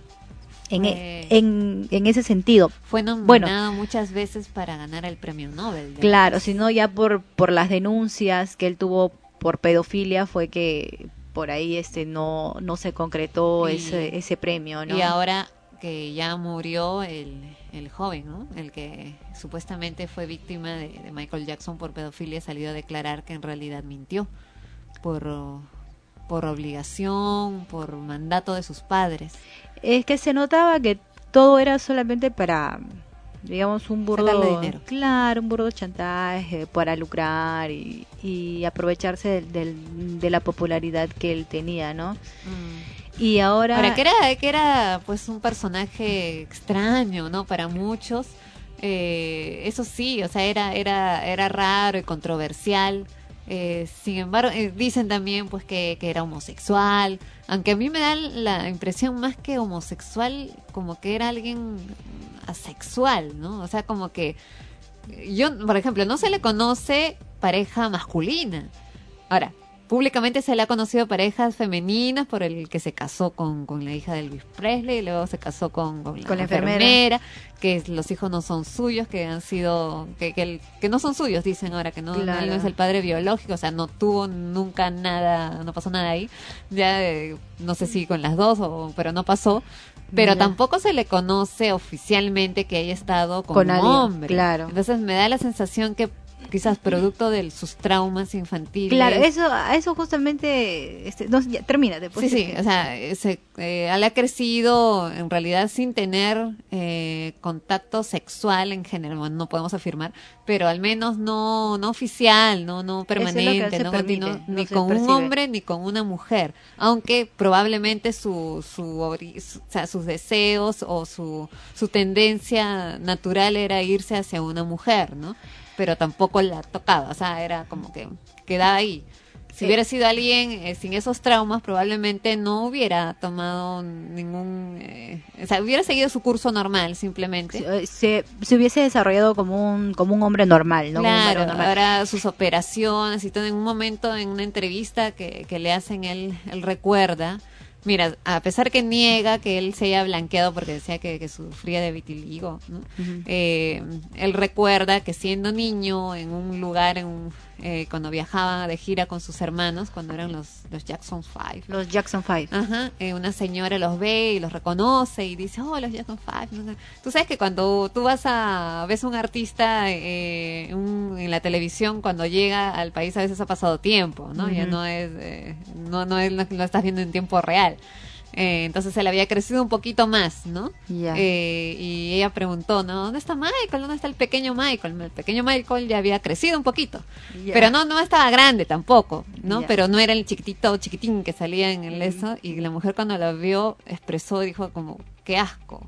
en, e- en, en ese sentido. Fue Bueno, nominado muchas veces para ganar el premio Nobel. Claro, sino ya por, por las denuncias que él tuvo por pedofilia fue que por ahí este no, no se concretó Y- ese, ese premio, ¿no? Y ahora que ya murió el, el joven, ¿no? El que supuestamente fue víctima de, de Michael Jackson por pedofilia, salió a declarar que en realidad mintió por, por obligación, por mandato de sus padres. Es que se notaba que todo era solamente para, digamos, un burdo... Dinero. Claro, un burdo chantaje para lucrar y, y aprovecharse del- de la popularidad que él tenía, ¿no? Y ahora... Ahora, que era, que era pues un personaje extraño, ¿no? Para muchos. Eh, eso sí, o sea, era, era, era raro y controversial. Eh, sin embargo, eh, dicen también pues que, que era homosexual, aunque a mí me da la impresión más que homosexual, como que era alguien asexual, ¿no? O sea, como que yo, por ejemplo, no se le conoce pareja masculina. Ahora, públicamente se le ha conocido parejas femeninas por el que se casó con, con la hija de Elvis Presley, y luego se casó con, con la, Con la enfermera, enfermera. que los hijos no son suyos, que han sido, que, que, el- que no son suyos, dicen ahora, que no, Claro. él no es el padre biológico, o sea, no tuvo nunca nada, no pasó nada ahí. Ya eh, no sé si con las dos, o, pero no pasó. Pero tampoco se le conoce oficialmente que haya estado con, Con un alguien, hombre. claro. Entonces me da la sensación que quizás producto de sus traumas infantiles. Claro, eso, a eso justamente, este, no, ya, termina después. Sí, sí, o sea, ese, eh, él ha crecido en realidad sin tener eh, contacto sexual en general, bueno, no podemos afirmar, pero al menos no no oficial, no no es permanente, se no permite, no ni se con un hombre ni con una mujer, aunque probablemente su su, ori- su- o sea, sus deseos o su su tendencia natural era irse hacia una mujer, ¿no? Pero tampoco la tocaba, o sea, era como que quedaba ahí. Si Sí. hubiera sido alguien eh, sin esos traumas, probablemente no hubiera tomado ningún... eh, o sea, hubiera seguido su curso normal, simplemente. Eh, Se, se hubiese desarrollado como un, como un hombre normal, ¿no? Claro, normal. ahora sus operaciones y todo. En un momento, en una entrevista que, que le hacen, él, él recuerda. Mira, a pesar que niega que él se haya blanqueado porque decía que, que sufría de vitiligo, ¿no? Eh, él recuerda que siendo niño en un lugar, en un- eh, cuando viajaba de gira con sus hermanos, cuando eran los, los Jackson Five, Los Jackson Five. Ajá, eh, una señora los ve y los reconoce y dice, oh, los Jackson Five. no. Tú sabes que cuando tú vas a, ves un artista eh, un- en la televisión, cuando llega al país a veces ha pasado tiempo, ¿no? Ya no es, eh, no, no es, lo lo estás viendo en tiempo real. Eh, entonces él había crecido un poquito más, ¿no? Eh, y ella preguntó, ¿no? ¿Dónde está Michael? ¿Dónde está el pequeño Michael? El pequeño Michael ya había crecido un poquito. Pero no, no estaba grande tampoco, ¿no? Pero no era el chiquitito, chiquitín que salía en el eso. Y la mujer cuando lo vio expresó, dijo como, qué asco.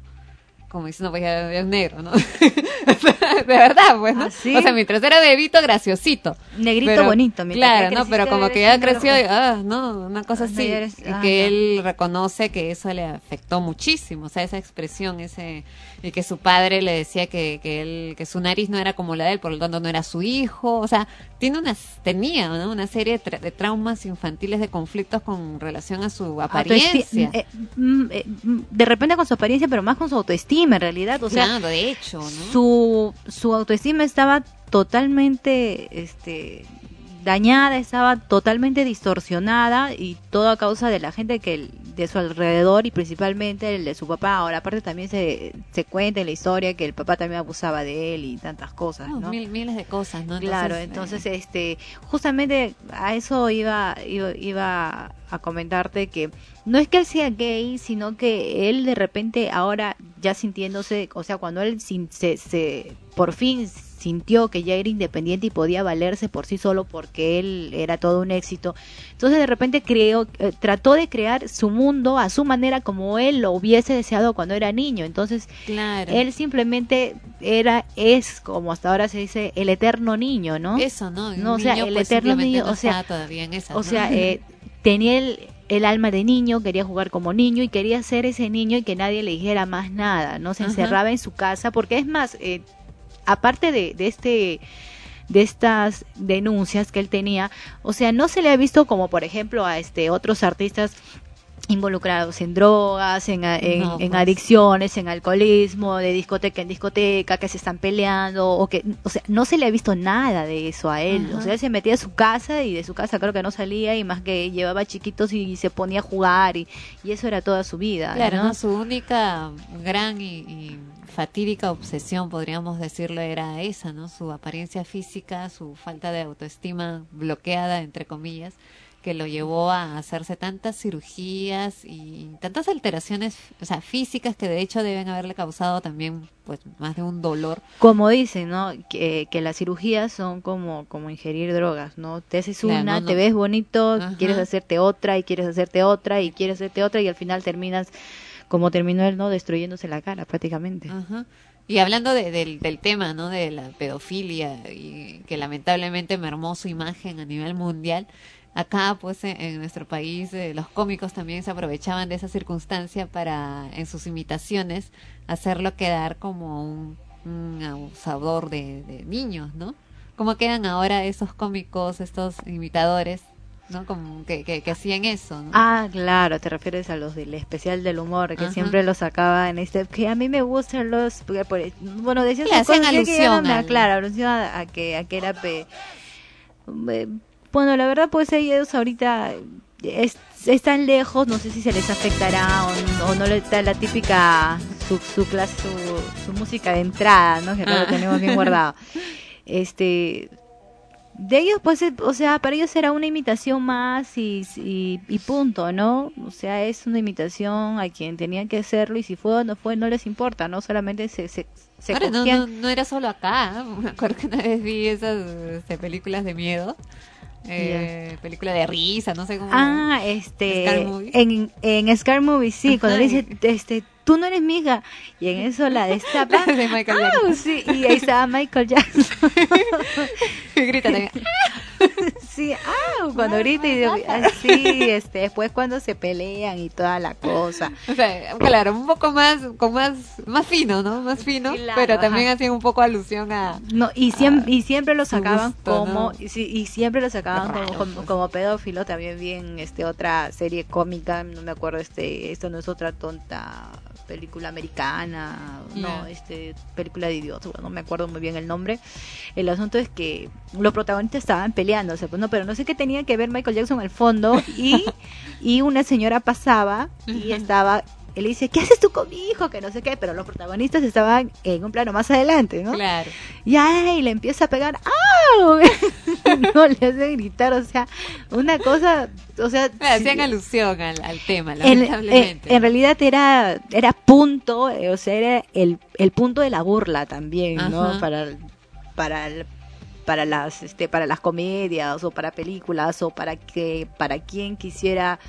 Como diciendo, pues ya es negro, ¿no? (laughs) de verdad, pues, ¿no? ¿Ah, sí? O sea, mientras era bebito, graciosito. Negrito Pero- bonito, Claro, ¿no? Pero como que ya creció y, pues. ah, no, una cosa Ah, no, así. eres- y ah, que él reconoce que eso le afectó muchísimo, o sea, esa expresión, ese y que su padre le decía que, que él que su nariz no era como la de él, por lo tanto no era su hijo, o sea, tiene unas tenía ¿no? una serie de, tra- de traumas infantiles de conflictos con relación a su apariencia. Eh, mm, eh, mm, de repente con su apariencia, pero más con su autoestima en realidad. O sea, Claro, de hecho, ¿no? su, su autoestima estaba totalmente este, dañada, estaba totalmente distorsionada y todo a causa de la gente que de su alrededor y principalmente el de su papá. Ahora, aparte también se, se cuenta en la historia que el papá también abusaba de él y tantas cosas, No, ¿no? mil- miles de cosas, ¿no? Claro, eh, entonces este justamente a eso iba, iba iba a comentarte que no es que él sea gay, sino que él de repente ahora ya sintiéndose, o sea, cuando él se, se por fin sintió que ya era independiente y podía valerse por sí solo porque él era todo un éxito. Entonces de repente creó, eh, trató de crear su mundo a su manera como él lo hubiese deseado cuando era niño. Entonces Claro. él simplemente era, es como hasta ahora se dice, el eterno niño, ¿no? Eso, ¿no? O sea, niño, el pues, eterno niño, no o sea, está todavía en esas, o ¿no? sea, eh, tenía el, el alma de niño, quería jugar como niño y quería ser ese niño y que nadie le dijera más nada, ¿no? Se Ajá. encerraba en su casa, porque es más, eh, aparte de, de este de estas denuncias que él tenía, o sea, no se le ha visto como por ejemplo a este otros artistas involucrados en drogas, en, en, No, en pues. adicciones, en alcoholismo, de discoteca en discoteca, que se están peleando, o que, o sea, no se le ha visto nada de eso a él. Ajá. O sea, él se metía a su casa y de su casa creo que no salía y más que llevaba chiquitos y se ponía a jugar y, y eso era toda su vida. Claro, ¿no? ¿no? Su única gran y, y fatídica obsesión, podríamos decirlo, era esa, ¿no? Su apariencia física, su falta de autoestima bloqueada, entre comillas, que lo llevó a hacerse tantas cirugías y tantas alteraciones, o sea, físicas que de hecho deben haberle causado también, pues, más de un dolor. Como dicen, ¿no? Que, que las cirugías son como, como ingerir drogas, ¿no? Te haces Claro, una, no, te ves bonito, Ajá. quieres hacerte otra y quieres hacerte otra y quieres hacerte otra y al final terminas como terminó ¿no? Destruyéndose la cara prácticamente. Ajá. Y hablando de- del, tema, ¿no? De la pedofilia y que lamentablemente mermó su imagen a nivel mundial. Acá, pues, en, nuestro país, eh, los cómicos también se aprovechaban de esa circunstancia para, en sus imitaciones, hacerlo quedar como un, un abusador de, de niños, ¿no? ¿Cómo quedan ahora esos cómicos, estos imitadores, ¿no? Como que, que, que hacían eso, ¿no? Ah, claro, te refieres a los del especial del humor, que Ajá. siempre los sacaba en este, que a mí me gustan los, porque por- bueno, decían Le sus hacían que alusión me- al- claro, alusión a, a que, a que era pe- eh, bueno, la verdad, pues ellos ahorita es- están lejos, no sé si se les afectará o, o no les da la típica, su, su clase, su, su música de entrada, ¿no? Que Ah. lo tenemos bien guardado. (laughs) Este, de ellos, pues, eh, o sea, para ellos era una imitación más y, y, y punto, ¿no? O sea, es una imitación a quien tenían que hacerlo y si fue o no fue, no les importa, ¿no? Solamente se, se, se Ahora, no, cogían- no, no era solo acá. ¿eh? (laughs) Me acuerdo que una vez vi esas este, películas de miedo. Eh, película de risa, no sé cómo. Ah, este, Scar en, en Scar Movie, sí, cuando dice, este, tú no eres mi hija, y en eso la destapa, (laughs) de Michael ah, Jackson. sí, y ahí estaba Michael Jackson. (laughs) grita también. (laughs) (laughs) sí, ah, cuando grita y digo, así, este, después cuando se pelean y toda la cosa. O sea, claro, un poco más, con más, más fino, ¿no? Más fino, pero también ajá. hacían un poco alusión a. No, y siempre, y siempre lo sacaban gusto, como, ¿no? y, y siempre lo sacaban Qué como, raro, como, pues. como pedófilo, también bien este otra serie cómica, no me acuerdo, este, esto no es otra tonta película americana, no, Ya. este, película de idiotas, bueno, no me acuerdo muy bien el nombre. El asunto es que los protagonistas estaban peleándose, pues no, pero no sé qué tenía que ver Michael Jackson al fondo y, (laughs) y una señora pasaba y estaba él le dice, ¿qué haces tú con mi hijo? Que no sé qué, pero los protagonistas estaban en un plano más adelante, ¿no? Claro. Y ay, le empieza a pegar, (laughs) no le hace gritar, o sea, una cosa, o sea, Me hacían alusión al, al tema, en, lamentablemente. en- en realidad era era punto, eh, o sea, era el, el punto de la burla también, ¿no? Para para el- para las este para las comedias o para películas o para que para quien quisiera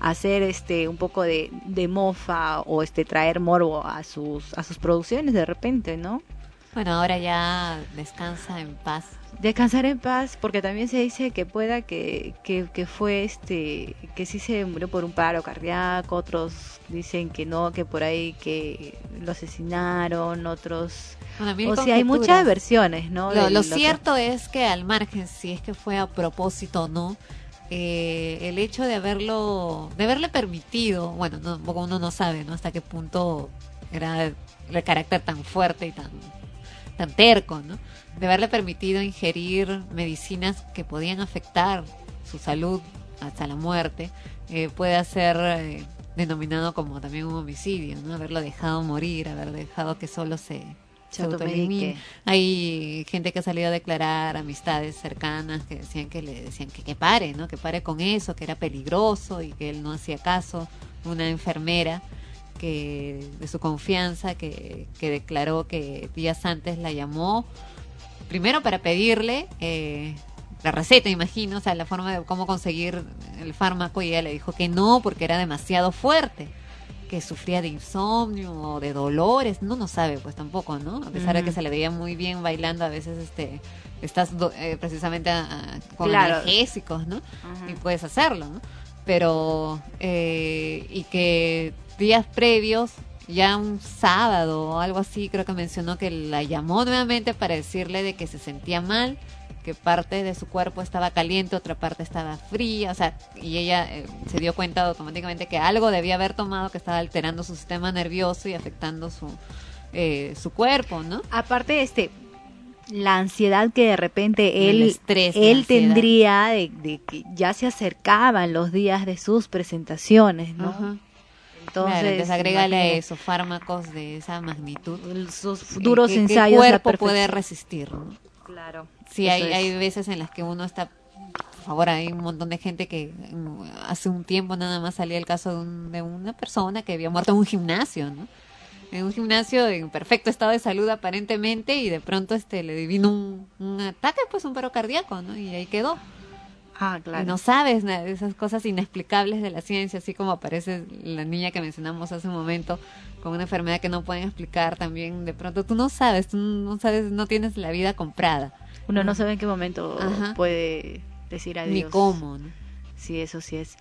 hacer este un poco de, de mofa o este traer morbo a sus a sus producciones de repente, ¿no? Bueno, ahora ya descansa en paz. Descansar en paz, porque también se dice que pueda que, que, que fue este, que sí se murió por un paro cardíaco, otros dicen que no, que por ahí que lo asesinaron, otros... Bueno, o sea, hay muchas versiones, ¿no? Lo, que- cierto es que al margen, si es que fue a propósito o no, eh, el hecho de haberlo, de haberle permitido, bueno, no, uno no sabe, ¿no? Hasta qué punto era el carácter tan fuerte y tan, tan terco, ¿no? De haberle permitido ingerir medicinas que podían afectar su salud hasta la muerte, eh, puede ser eh, denominado como también un homicidio, ¿no? Haberlo dejado morir, haber dejado que solo se, Se autoelimine. Hay gente que ha salido a declarar, amistades cercanas, que decían que le decían que, que pare, ¿no? Que pare con eso, que era peligroso y que él no hacía caso. Una enfermera que de su confianza que, que declaró que días antes la llamó primero para pedirle eh, la receta, imagino, o sea, la forma de cómo conseguir el fármaco y ella le dijo que no porque era demasiado fuerte, que sufría de insomnio o de dolores, no no sabe pues tampoco, ¿no? A pesar de que se le veía muy bien bailando, a veces este estás eh, precisamente a- a- con Claro. analgésicos, ¿no? Y puedes hacerlo, ¿no? Pero eh, y que días previos ya un sábado o algo así, creo que mencionó que la llamó nuevamente para decirle de que se sentía mal, parte de su cuerpo estaba caliente, otra parte estaba fría, o sea, y ella eh, se dio cuenta automáticamente que algo debía haber tomado que estaba alterando su sistema nervioso y afectando su eh, su cuerpo, ¿no? Aparte, este, la ansiedad que de repente él, estrés, él tendría de, de que ya se acercaban los días de sus presentaciones, ¿no? Entonces, Entonces, agrégale eso fármacos de esa magnitud. Sus duros que- ensayos el cuerpo puede resistir, ¿no? Claro. Sí, hay, es. hay veces en las que uno está, por favor, hay un montón de gente que mm, hace un tiempo nada más salía el caso de, un- de una persona que había muerto en un gimnasio, ¿no? En un gimnasio en perfecto estado de salud aparentemente y de pronto este le vino un, un ataque, pues un paro cardíaco, ¿no? Y ahí quedó. Ah, claro. Y no sabes na- de esas cosas inexplicables de la ciencia, así como aparece la niña que mencionamos hace un momento con una enfermedad que no pueden explicar también. De pronto tú no sabes, tú no sabes, no tienes la vida comprada. Uno no sabe en qué momento Ajá. puede decir adiós. Ni cómo, ¿no? Sí, eso sí es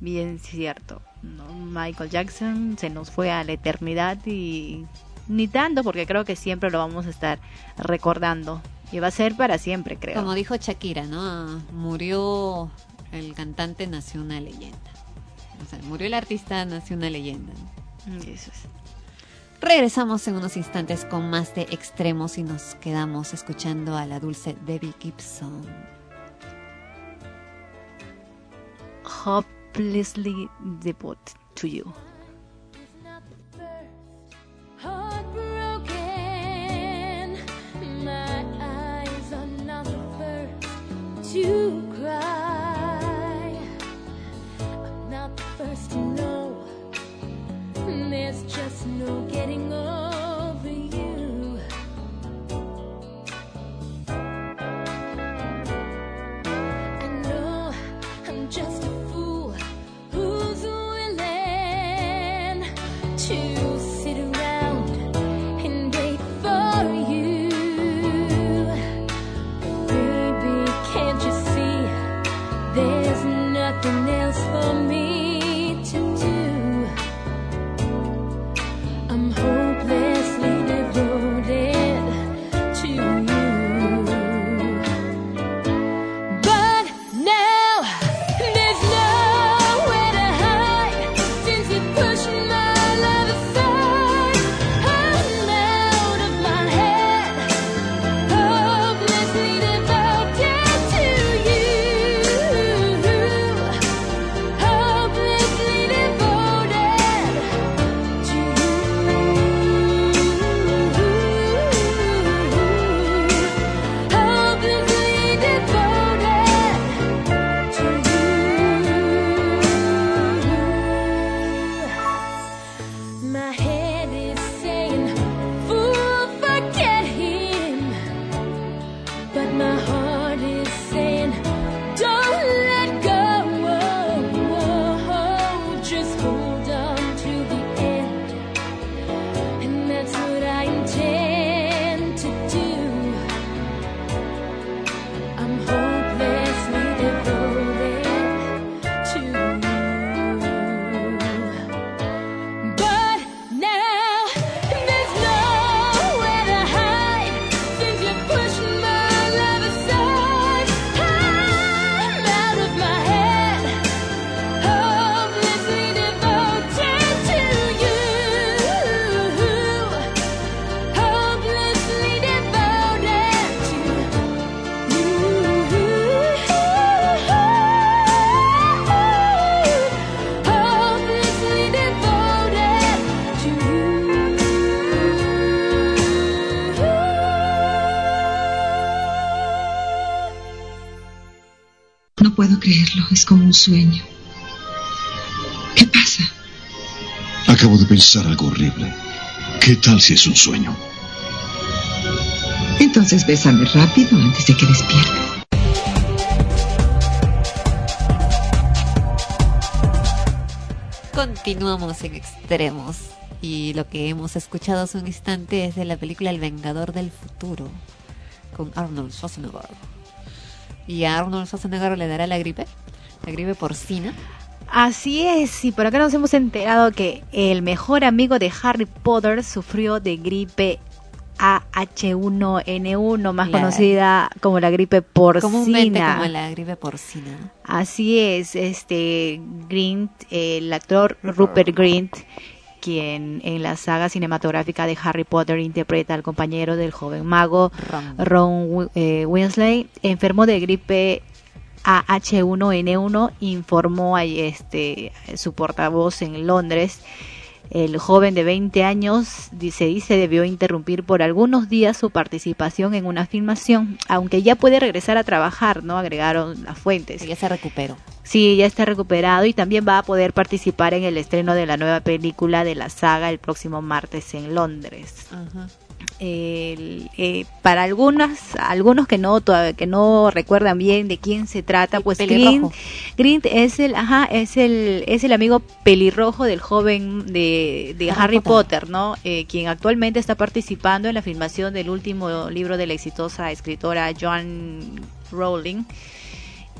bien cierto. ¿no? Michael Jackson se nos fue a la eternidad y ni tanto porque creo que siempre lo vamos a estar recordando. Y va a ser para siempre, creo. Como dijo Shakira, ¿no? Murió el cantante, nació una leyenda. O sea, murió el artista, nació una leyenda. ¿no? Mm, Eso es. Regresamos en unos instantes con más de extremos y nos quedamos escuchando a la dulce Debbie Gibson. Hopelessly devoted to you. To cry. I'm not the first to know. There's just no getting over es como un sueño. ¿Qué pasa? Acabo de pensar algo horrible. ¿Qué tal si es un sueño? Entonces bésame rápido antes de que despierte. Continuamos en extremos. Y lo que hemos escuchado hace un instante es de la película El Vengador del Futuro con Arnold Schwarzenegger. ¿Y a Arnold Schwarzenegger le dará la gripe? ¿La gripe porcina? Así es, y por acá nos hemos enterado que el mejor amigo de Harry Potter sufrió de gripe AH1N1, más conocida como la gripe Comúnmente porcina. como la gripe porcina. Así es, este Grint, el actor Rupert Grint, quien en la saga cinematográfica de Harry Potter interpreta al compañero del joven mago Ron, Wi- eh, Weasley, enfermó de gripe AH1N1, informó ahí este su portavoz en Londres. El joven de 20 años dice dice debió interrumpir por algunos días su participación en una filmación, aunque ya puede regresar a trabajar, ¿no? Agregaron las fuentes. Ya se recuperó. Sí, ya está recuperado y también va a poder participar en el estreno de la nueva película de la saga el próximo martes en Londres. Ajá. Eh, para algunas, algunos que no toda- que no recuerdan bien de quién se trata, pues. Green es el, ajá, es el, es el amigo pelirrojo del joven de, de Harry Harry, Potter. Potter, ¿no? Eh, quien actualmente está participando en la filmación del último libro de la exitosa escritora Joan Rowling.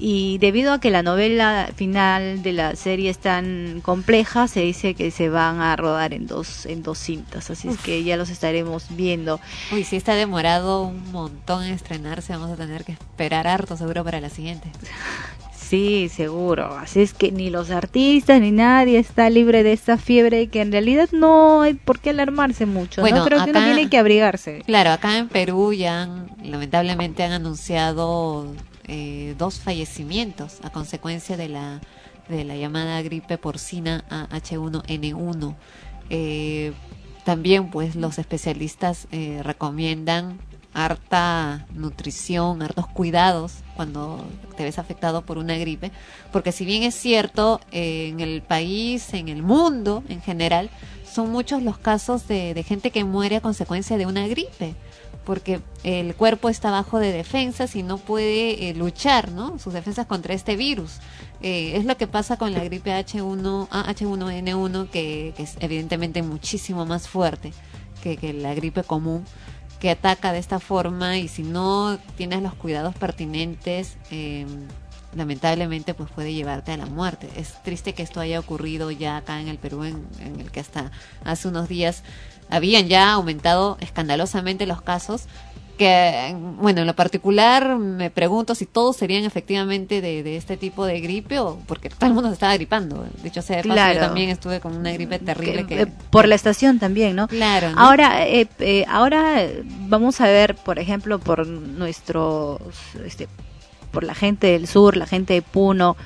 Y debido a que la novela final de la serie es tan compleja, se dice que se van a rodar en dos, en dos cintas. Así es que ya los estaremos viendo. Uy, si está demorado un montón en estrenarse, vamos a tener que esperar harto seguro para la siguiente. Sí, seguro. Así es que ni los artistas ni nadie está libre de esta fiebre que en realidad no hay por qué alarmarse mucho. Bueno, ¿no? Creo que uno tiene que abrigarse. Claro, acá en Perú ya han- lamentablemente han anunciado eh, dos fallecimientos a consecuencia de la de la llamada gripe porcina H1N1. Eh, también, pues, los especialistas eh, recomiendan harta nutrición, hartos cuidados cuando te ves afectado por una gripe, porque si bien es cierto, en el país, en el mundo en general, son muchos los casos de gente que muere a consecuencia de una gripe, porque el cuerpo está bajo de defensas y no puede eh, luchar, ¿no? Sus defensas contra este virus. Eh, es lo que pasa con la gripe H1, ah, H1N1, que, que es evidentemente muchísimo más fuerte que, que la gripe común, que ataca de esta forma y si no tienes los cuidados pertinentes, eh, lamentablemente pues puede llevarte a la muerte. Es triste que esto haya ocurrido ya acá en el Perú, en, en el que hasta hace unos días habían ya aumentado escandalosamente los casos que, bueno, en lo particular me pregunto si todos serían efectivamente de, de este tipo de gripe o porque todo el mundo se estaba gripando. Dicho sea de paso, Claro. yo también estuve con una gripe terrible Que, que... eh, por la estación también, ¿no? Claro, ¿no? Ahora, eh, eh, ahora eh, vamos a ver, por ejemplo, por nuestros, este, por la gente del sur, la gente de Puno,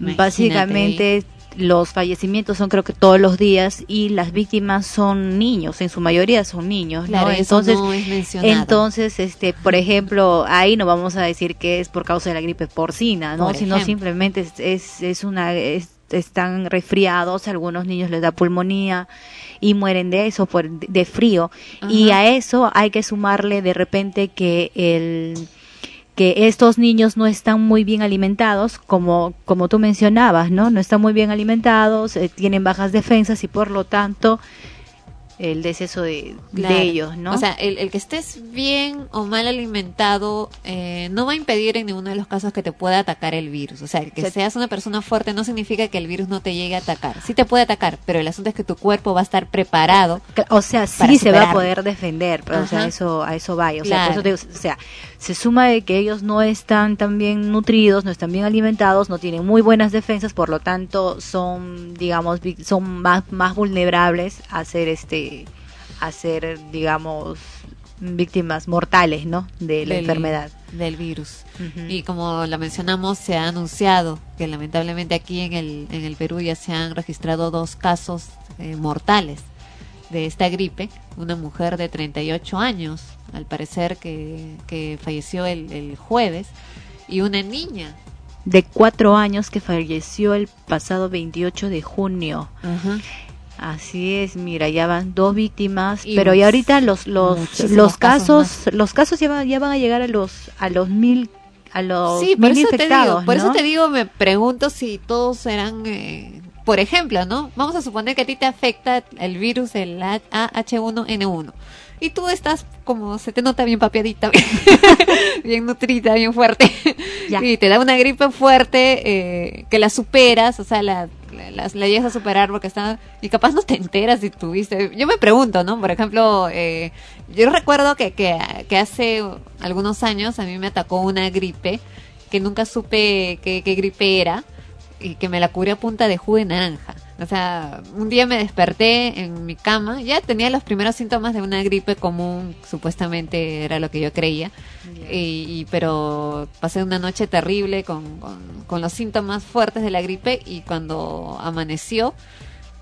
Imagínate. básicamente los fallecimientos son creo que todos los días y las víctimas son niños, en su mayoría son niños, Claro, Entonces, no es mencionado. entonces, este, por ejemplo, ahí no vamos a decir que es por causa de la gripe porcina, ¿no? Por Sino ejemplo. simplemente es, es, es una es- están resfriados, a algunos niños les da pulmonía y mueren de eso por de frío y a eso hay que sumarle de repente que el que estos niños no están muy bien alimentados, como, como tú mencionabas, ¿no? No están muy bien alimentados, eh, tienen bajas defensas y por lo tanto el deceso de, de ellos, ¿no? O sea, el, el que estés bien o mal alimentado eh, no va a impedir en ninguno de los casos que te pueda atacar el virus. O sea, el que Se- seas una persona fuerte no significa que el virus no te llegue a atacar. Sí te puede atacar, pero el asunto es que tu cuerpo va a estar preparado. o sea, sí se va a poder defender, pero o sea, eso a eso va. O sea, Claro. por eso te o sea, se suma de que ellos no están tan bien nutridos, no están bien alimentados, no tienen muy buenas defensas, por lo tanto son, digamos, son más más vulnerables a ser este a ser, digamos, víctimas mortales, ¿no? De la del- enfermedad. Del virus. Y como lo mencionamos, se ha anunciado que lamentablemente aquí en el, en el Perú ya se han registrado dos casos eh, mortales de esta gripe. Una mujer de 38 años, al parecer que, que falleció el, el jueves, y una niña. De cuatro años que falleció el pasado 28 de junio. Así es, mira, ya van dos víctimas, Y pero ya ahorita los los los casos casos, los casos ya van, ya van a llegar a los a los mil a los Sí, por eso te digo, por eso te digo, me pregunto si todos serán, eh, por ejemplo, ¿no? Vamos a suponer que a ti te afecta el virus, el H1N1, y tú estás como, se te nota bien papiadita, bien, (laughs) bien nutrida, bien fuerte, y te da una gripe fuerte eh, que la superas, o sea, la, la, la- la llegas a superar porque está, y capaz no te enteras si tuviste, yo me pregunto, ¿no? Por ejemplo, eh, yo recuerdo que, que, que hace algunos años a mí me atacó una gripe que nunca supe qué, qué gripe era y que me la curé a punta de jugo de naranja. O sea, un día me desperté en mi cama, ya tenía los primeros síntomas de una gripe común, supuestamente era lo que yo creía, y, y- pero pasé una noche terrible con, con, con los síntomas fuertes de la gripe y cuando amaneció,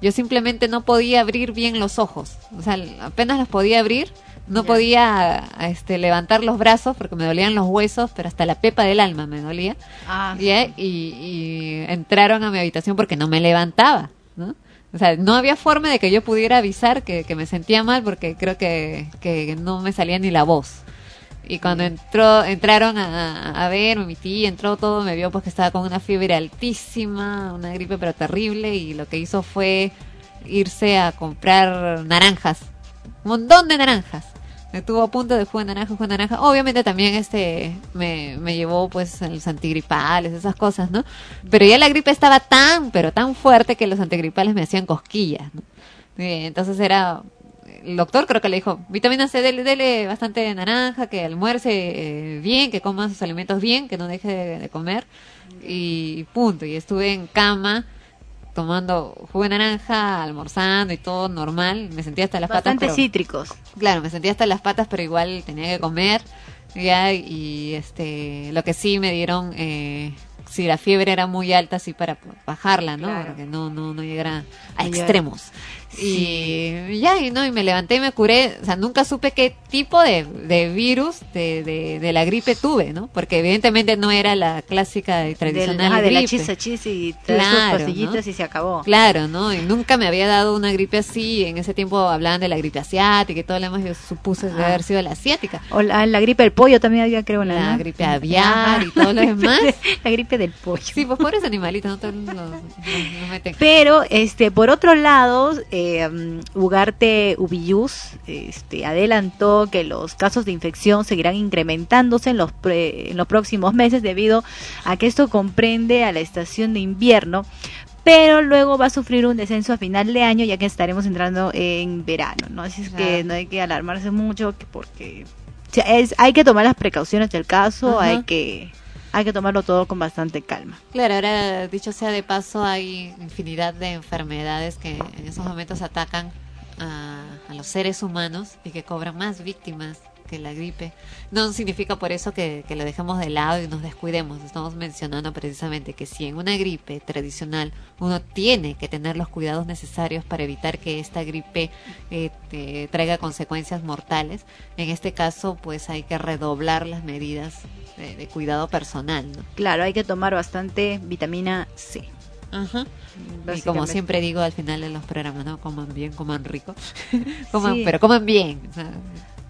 yo simplemente no podía abrir bien los ojos, o sea, apenas los podía abrir, no podía este, levantar los brazos porque me dolían los huesos, pero hasta la pepa del alma me dolía. Ah, y entraron a mi habitación porque no me levantaba, ¿no? O sea, no había forma de que yo pudiera avisar que, que me sentía mal porque creo que, que no me salía ni la voz. Y cuando entró, entraron a, a ver, mi tía entró todo, me vio pues que estaba con una fiebre altísima, una gripe pero terrible, y lo que hizo fue irse a comprar naranjas, un montón de naranjas. Me tuvo a punto de jugo de naranja, jugo de naranja. Obviamente también este me, me llevó pues los antigripales, esas cosas, ¿no? Pero ya la gripe estaba tan, pero tan fuerte que los antigripales me hacían cosquillas, ¿no? Entonces era el doctor creo que le dijo, vitamina C, dele, dele bastante naranja, que almuerce eh, bien, que coma sus alimentos bien, que no deje de, de comer y punto. Y estuve en cama tomando jugo de naranja, almorzando y todo normal. Me sentía hasta las Bastante patas. pero- cítricos. Claro, me sentía hasta las patas, pero igual tenía que comer. Ya, y este, lo que sí me dieron, eh, si la fiebre era muy alta, sí para bajarla, ¿no? Claro. Para que no, no, no llegara a No extremos. Y ya, y no, y me levanté y me curé. O sea, nunca supe qué tipo de, de virus de, de, de la gripe tuve, ¿no? Porque evidentemente no era la clásica y tradicional ajá, de la gripe. chisa chis y Claro, sus pastillitas ¿no? y se acabó. Claro, ¿no? Y nunca me había dado una gripe así. En ese tiempo hablaban de la gripe asiática y todo lo demás. Yo supuse de Ah. haber sido la asiática. O la, la gripe del pollo también había, creo, La ¿no? gripe aviar y todo lo (laughs) demás. la gripe del pollo. Sí, pues pobres animalitos, no los meten. Pero, este, por otro lado, eh, um, Ugarte Ubiyus este, adelantó que los casos de infección seguirán incrementándose en los, pre- en los próximos meses debido a que esto comprende a la estación de invierno, pero luego va a sufrir un descenso a final de año ya que estaremos entrando en verano, ¿no? Así es que no hay que alarmarse mucho que- porque o sea, es, hay que tomar las precauciones del caso, Ajá. hay que hay que tomarlo todo con bastante calma. Claro, ahora dicho sea de paso, hay infinidad de enfermedades que en esos momentos atacan a, los seres humanos y que cobran más víctimas que la gripe. No significa por eso que, lo dejemos de lado y nos descuidemos. Estamos mencionando precisamente que si en una gripe tradicional uno tiene que tener los cuidados necesarios para evitar que esta gripe eh, traiga consecuencias mortales, en este caso pues hay que redoblar las medidas de, de cuidado personal. ¿no? Claro, hay que tomar bastante vitamina C. Ajá. Y como siempre digo al final de los programas, ¿no? Coman bien, coman rico. (laughs) coman, Sí. Pero coman bien. o sea,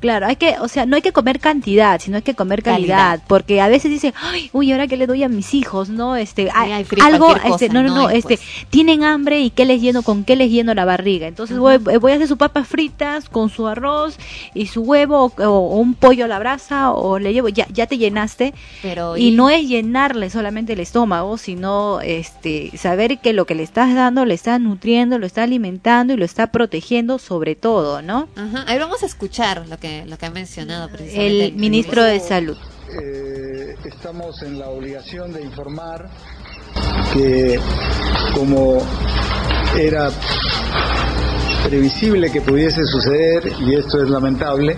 Claro, hay que, o sea, no hay que comer cantidad, sino hay que comer calidad, Calidad. porque a veces dicen, ay, uy, ahora qué le doy a mis hijos, ¿no? Este, hay frío, algo, este, no, no, no, este, pues. tienen hambre y qué les lleno, con qué les lleno la barriga. Entonces voy, voy a hacer sus papas fritas con su arroz y su huevo o, o un pollo a la brasa o le llevo, ya, ya te llenaste. Pero y no es llenarle solamente el estómago, sino este saber que lo que le estás dando le está nutriendo, lo está alimentando y lo está protegiendo sobre todo, ¿no? Ajá. Ahí vamos a escuchar lo que, lo que ha mencionado precisamente El ministro de Salud. Eh, estamos en la obligación de informar que como era previsible que pudiese suceder, y esto es lamentable,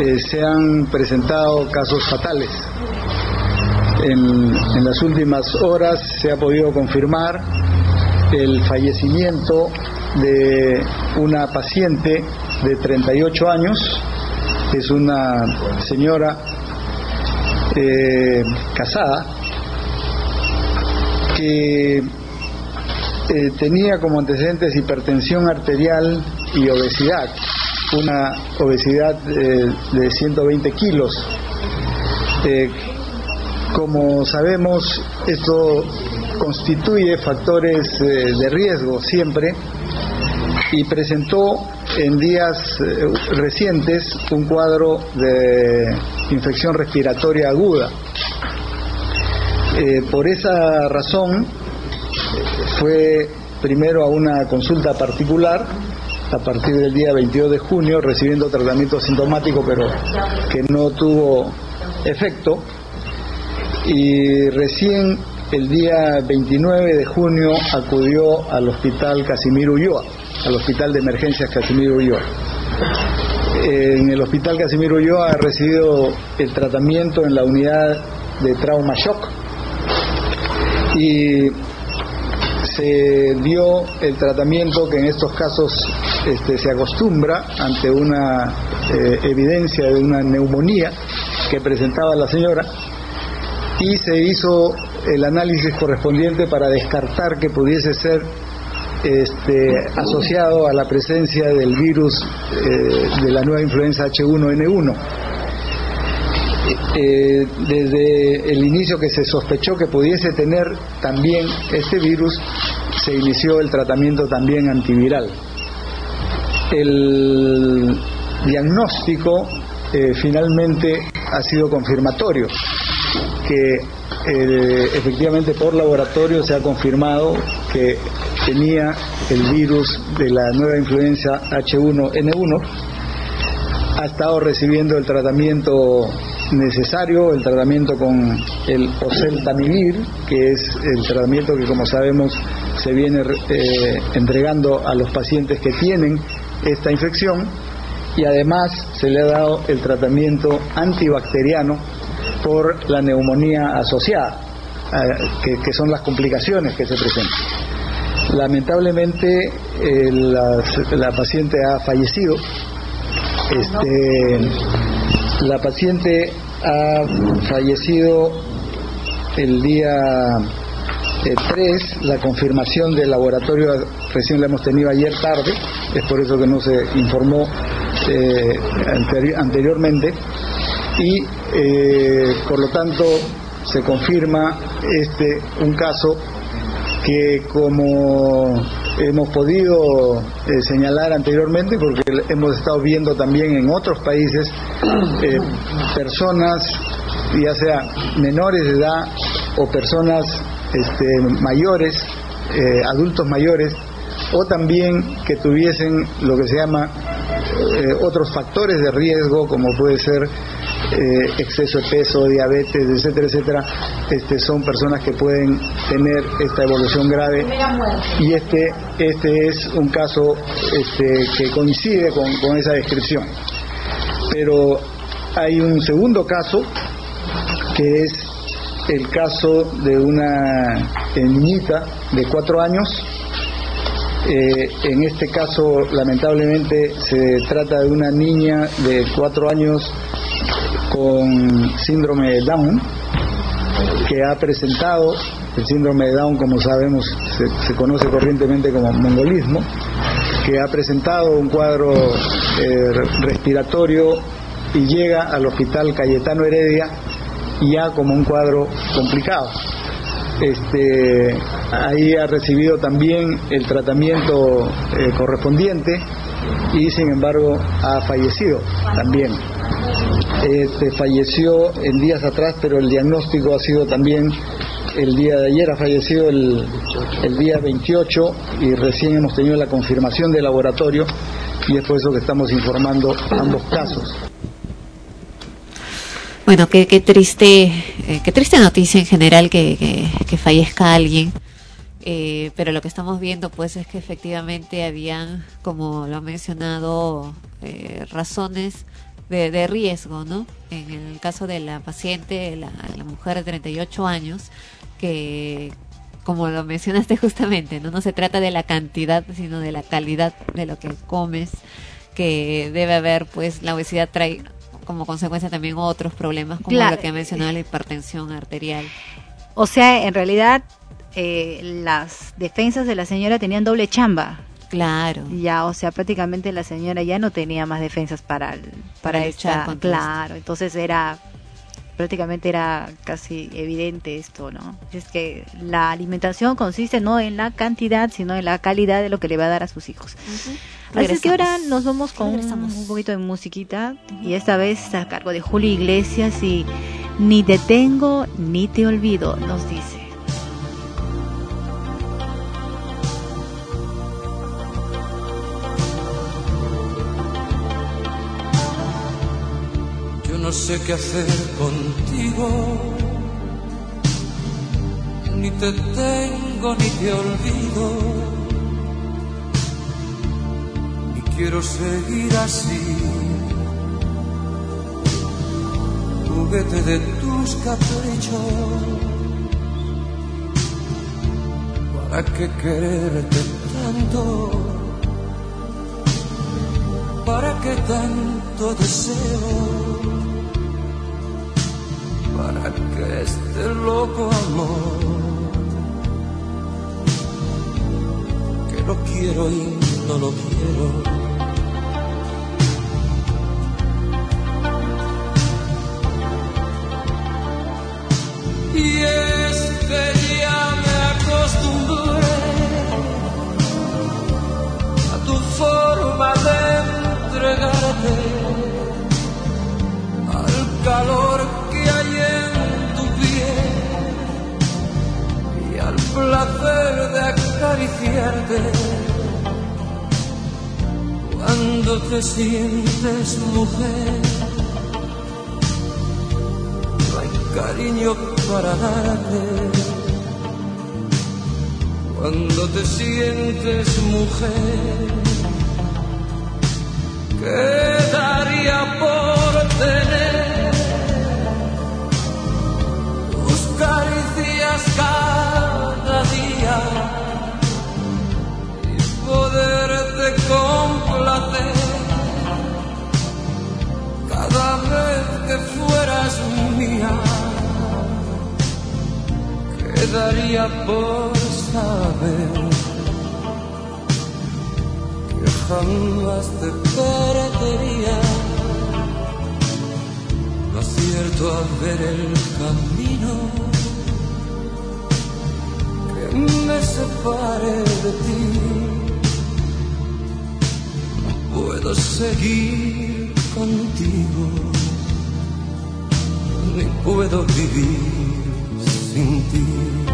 eh, se han presentado casos fatales. En, en las últimas horas se ha podido confirmar el fallecimiento de una paciente de 38 años, es una señora eh, casada que eh, tenía como antecedentes hipertensión arterial y obesidad, una obesidad eh, de 120 kilos. Como sabemos, esto constituye factores eh, de riesgo siempre y presentó en días eh, recientes un cuadro de infección respiratoria aguda. Eh, por esa razón fue primero a una consulta particular a partir del día 22 de junio recibiendo tratamiento sintomático pero que no tuvo efecto y recién el día 29 de junio acudió al hospital Casimiro Ulloa, al hospital de emergencias Casimiro Ulloa. Eh, En el hospital Casimiro Ulloa ha recibido el tratamiento en la unidad de trauma shock y se dio el tratamiento que en estos casos este, se acostumbra ante una eh, evidencia de una neumonía que presentaba la señora y se hizo el análisis correspondiente para descartar que pudiese ser este, asociado a la presencia del virus eh, de la nueva influenza H1N1. Eh, desde el inicio que se sospechó que pudiese tener también este virus, se inició el tratamiento también antiviral. El diagnóstico eh, finalmente ha sido confirmatorio, que eh, efectivamente por laboratorio se ha confirmado que tenía el virus de la nueva influenza H1N1, ha estado recibiendo el tratamiento necesario, el tratamiento con el oseltamivir, que es el tratamiento que como sabemos se viene eh, entregando a los pacientes que tienen esta infección. Y además se le ha dado el tratamiento antibacteriano por la neumonía asociada, eh, que, son las complicaciones que se presentan. Lamentablemente eh, la, paciente ha fallecido. Este, la paciente ha fallecido el día eh, 3, la confirmación del laboratorio recién la hemos tenido ayer tarde, es por eso que no se informó eh, anteri- anteriormente, y eh, por lo tanto se confirma este un caso que como hemos podido eh, señalar anteriormente, porque hemos estado viendo también en otros países eh, personas, ya sea menores de edad o personas este, mayores, eh, adultos mayores, o también que tuviesen lo que se llama otros factores de riesgo, como puede ser eh, exceso de peso, diabetes, etcétera, etcétera, este, son personas que pueden tener esta evolución grave y este, este es un caso este, que coincide con, con esa descripción. Pero hay un segundo caso que es el caso de una niñita de cuatro años. Eh, en este caso, lamentablemente, se trata de una niña de cuatro años con síndrome de Down, que ha presentado el síndrome de Down, como sabemos, se, conoce corrientemente como mongolismo, que ha presentado un cuadro eh, respiratorio y llega al hospital Cayetano Heredia ya como un cuadro complicado. Este, ahí ha recibido también el tratamiento eh, correspondiente y sin embargo ha fallecido también. Este, falleció en días atrás, pero el diagnóstico ha sido también el día de ayer, ha fallecido el, el día 28 y recién hemos tenido la confirmación del laboratorio y es por eso que estamos informando ambos casos. Bueno, qué, qué triste, eh, qué triste noticia en general que, que, fallezca alguien. Eh, pero lo que estamos viendo, pues, es que efectivamente habían, como lo ha mencionado, eh, razones de, de riesgo, ¿no? En el caso de la paciente, la, la mujer de 38 años, que, como lo mencionaste (laughs) justamente, ¿no? No se trata de la cantidad, sino de la calidad de lo que comes, que debe haber, pues, la obesidad trae como consecuencia también otros problemas, como Claro. lo que ha mencionado la hipertensión arterial. O sea, en realidad eh, las defensas de la señora tenían doble chamba. Claro. Ya, o sea, prácticamente la señora ya no tenía más defensas para el- para, Para esta, claro, entonces era prácticamente era casi evidente esto, ¿no? Es que la alimentación consiste no en la cantidad, sino en la calidad de lo que le va a dar a sus hijos. Así es que ahora nos vamos con un poquito de musiquita y esta vez a cargo de Julio Iglesias y Ni te tengo ni te olvido, nos dice. No sé qué hacer contigo, ni te tengo ni te olvido, y quiero seguir así, juguete de tus caprichos, para qué quererte tanto. ¿Para qué tanto deseo? ¿Para qué este loco amor? Que lo quiero y no lo quiero. Acariciarte cuando te sientes mujer. No hay cariño para darte cuando te sientes mujer. Quedaría por tener tus caricias cada día poderte complacer cada vez que fueras mía. Quedaría por saber que jamás te perdería. No acierto a ver el camino que me separe de ti. Seguir contigo, ni puedo vivir sin ti.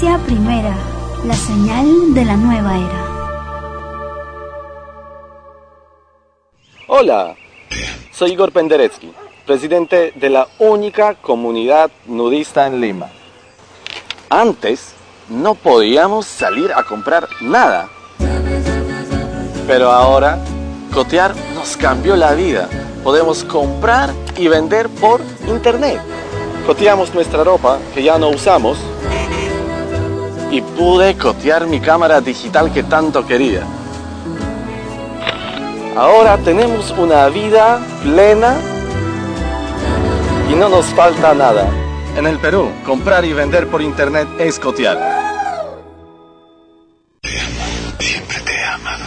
Primera, la señal de la nueva era. Hola, soy Igor Penderecki, presidente de la única comunidad nudista en Lima. Antes no podíamos salir a comprar nada, pero ahora Cotear nos cambió la vida. Podemos comprar y vender por internet. Coteamos nuestra ropa que ya no usamos y pude cotear mi cámara digital que tanto quería. Ahora tenemos una vida plena y no nos falta nada. En el Perú, comprar y vender por internet es cotear. Siempre te he amado.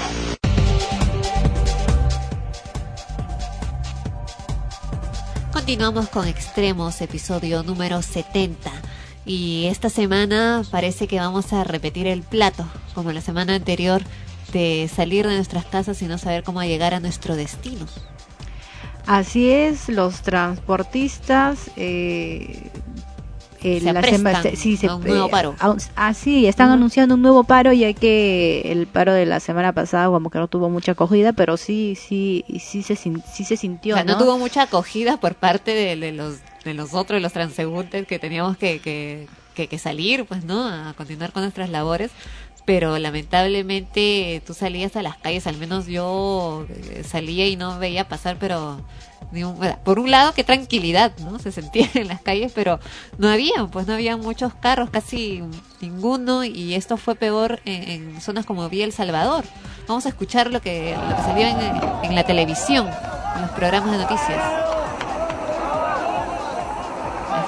Continuamos con Extremos, episodio número 70. Y esta semana parece que vamos a repetir el plato, como la semana anterior, de salir de nuestras casas y no saber cómo llegar a nuestro destino. Así es, los transportistas eh, eh, Se la sema- sí, se- a un nuevo eh, paro. ah, sí, están anunciando un nuevo paro ya que el paro de la semana pasada como que no tuvo mucha acogida, pero sí, sí, sí se, sí se sintió, O sea, no, ¿no? tuvo mucha acogida por parte de, de los de nosotros, de los transeúntes, que teníamos que, que, salir, pues, ¿no? A continuar con nuestras labores. Pero lamentablemente tú salías a las calles, al menos yo eh, salía y no veía pasar, pero ni un- por un lado qué tranquilidad, ¿no? Se sentía (laughs) en las calles, pero no había, pues no había muchos carros, casi ninguno, y esto fue peor en, en zonas como Vía El Salvador. Vamos a escuchar lo que, lo que salió en, en la televisión, en los programas de noticias.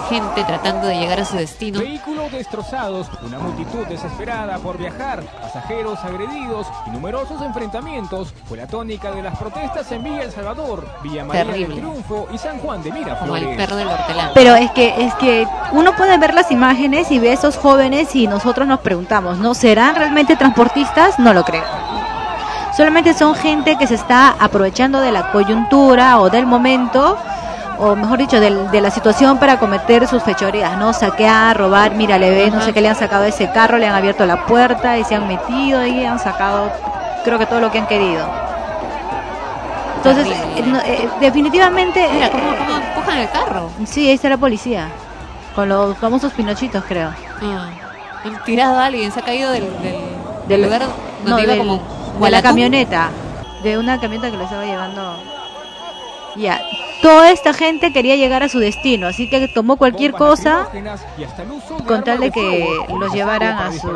Gente tratando de llegar a su destino. Vehículos destrozados, una multitud desesperada por viajar, pasajeros agredidos y numerosos enfrentamientos fue la tónica de las protestas en Villa El Salvador, Villa María Terrible. del Triunfo y San Juan de Como Miraflores. el perro del hortelano. Pero es que es que uno puede ver las imágenes y ve a esos jóvenes y nosotros nos preguntamos, ¿no serán realmente transportistas? No lo creo. Solamente son gente que se está aprovechando de la coyuntura o del momento o mejor dicho del- de la situación para cometer sus fechorías, ¿no? Saquear, robar, mira, le ves, no sé qué le han sacado a ese carro, le han abierto la puerta y se han metido y han sacado creo que todo lo que han querido. Entonces, eh, no, eh, definitivamente Mira, eh, ¿cómo, cómo empujan el carro? Sí, ahí está la policía. Con los famosos pinochitos, creo. Ah, han tirado a alguien, se ha caído del, del, Del- lugar donde no, iba del- como de la camioneta. De una camioneta que lo estaba llevando. Ya. Toda esta gente quería llegar a su destino, así que tomó cualquier cosa con tal de que los llevaran a su-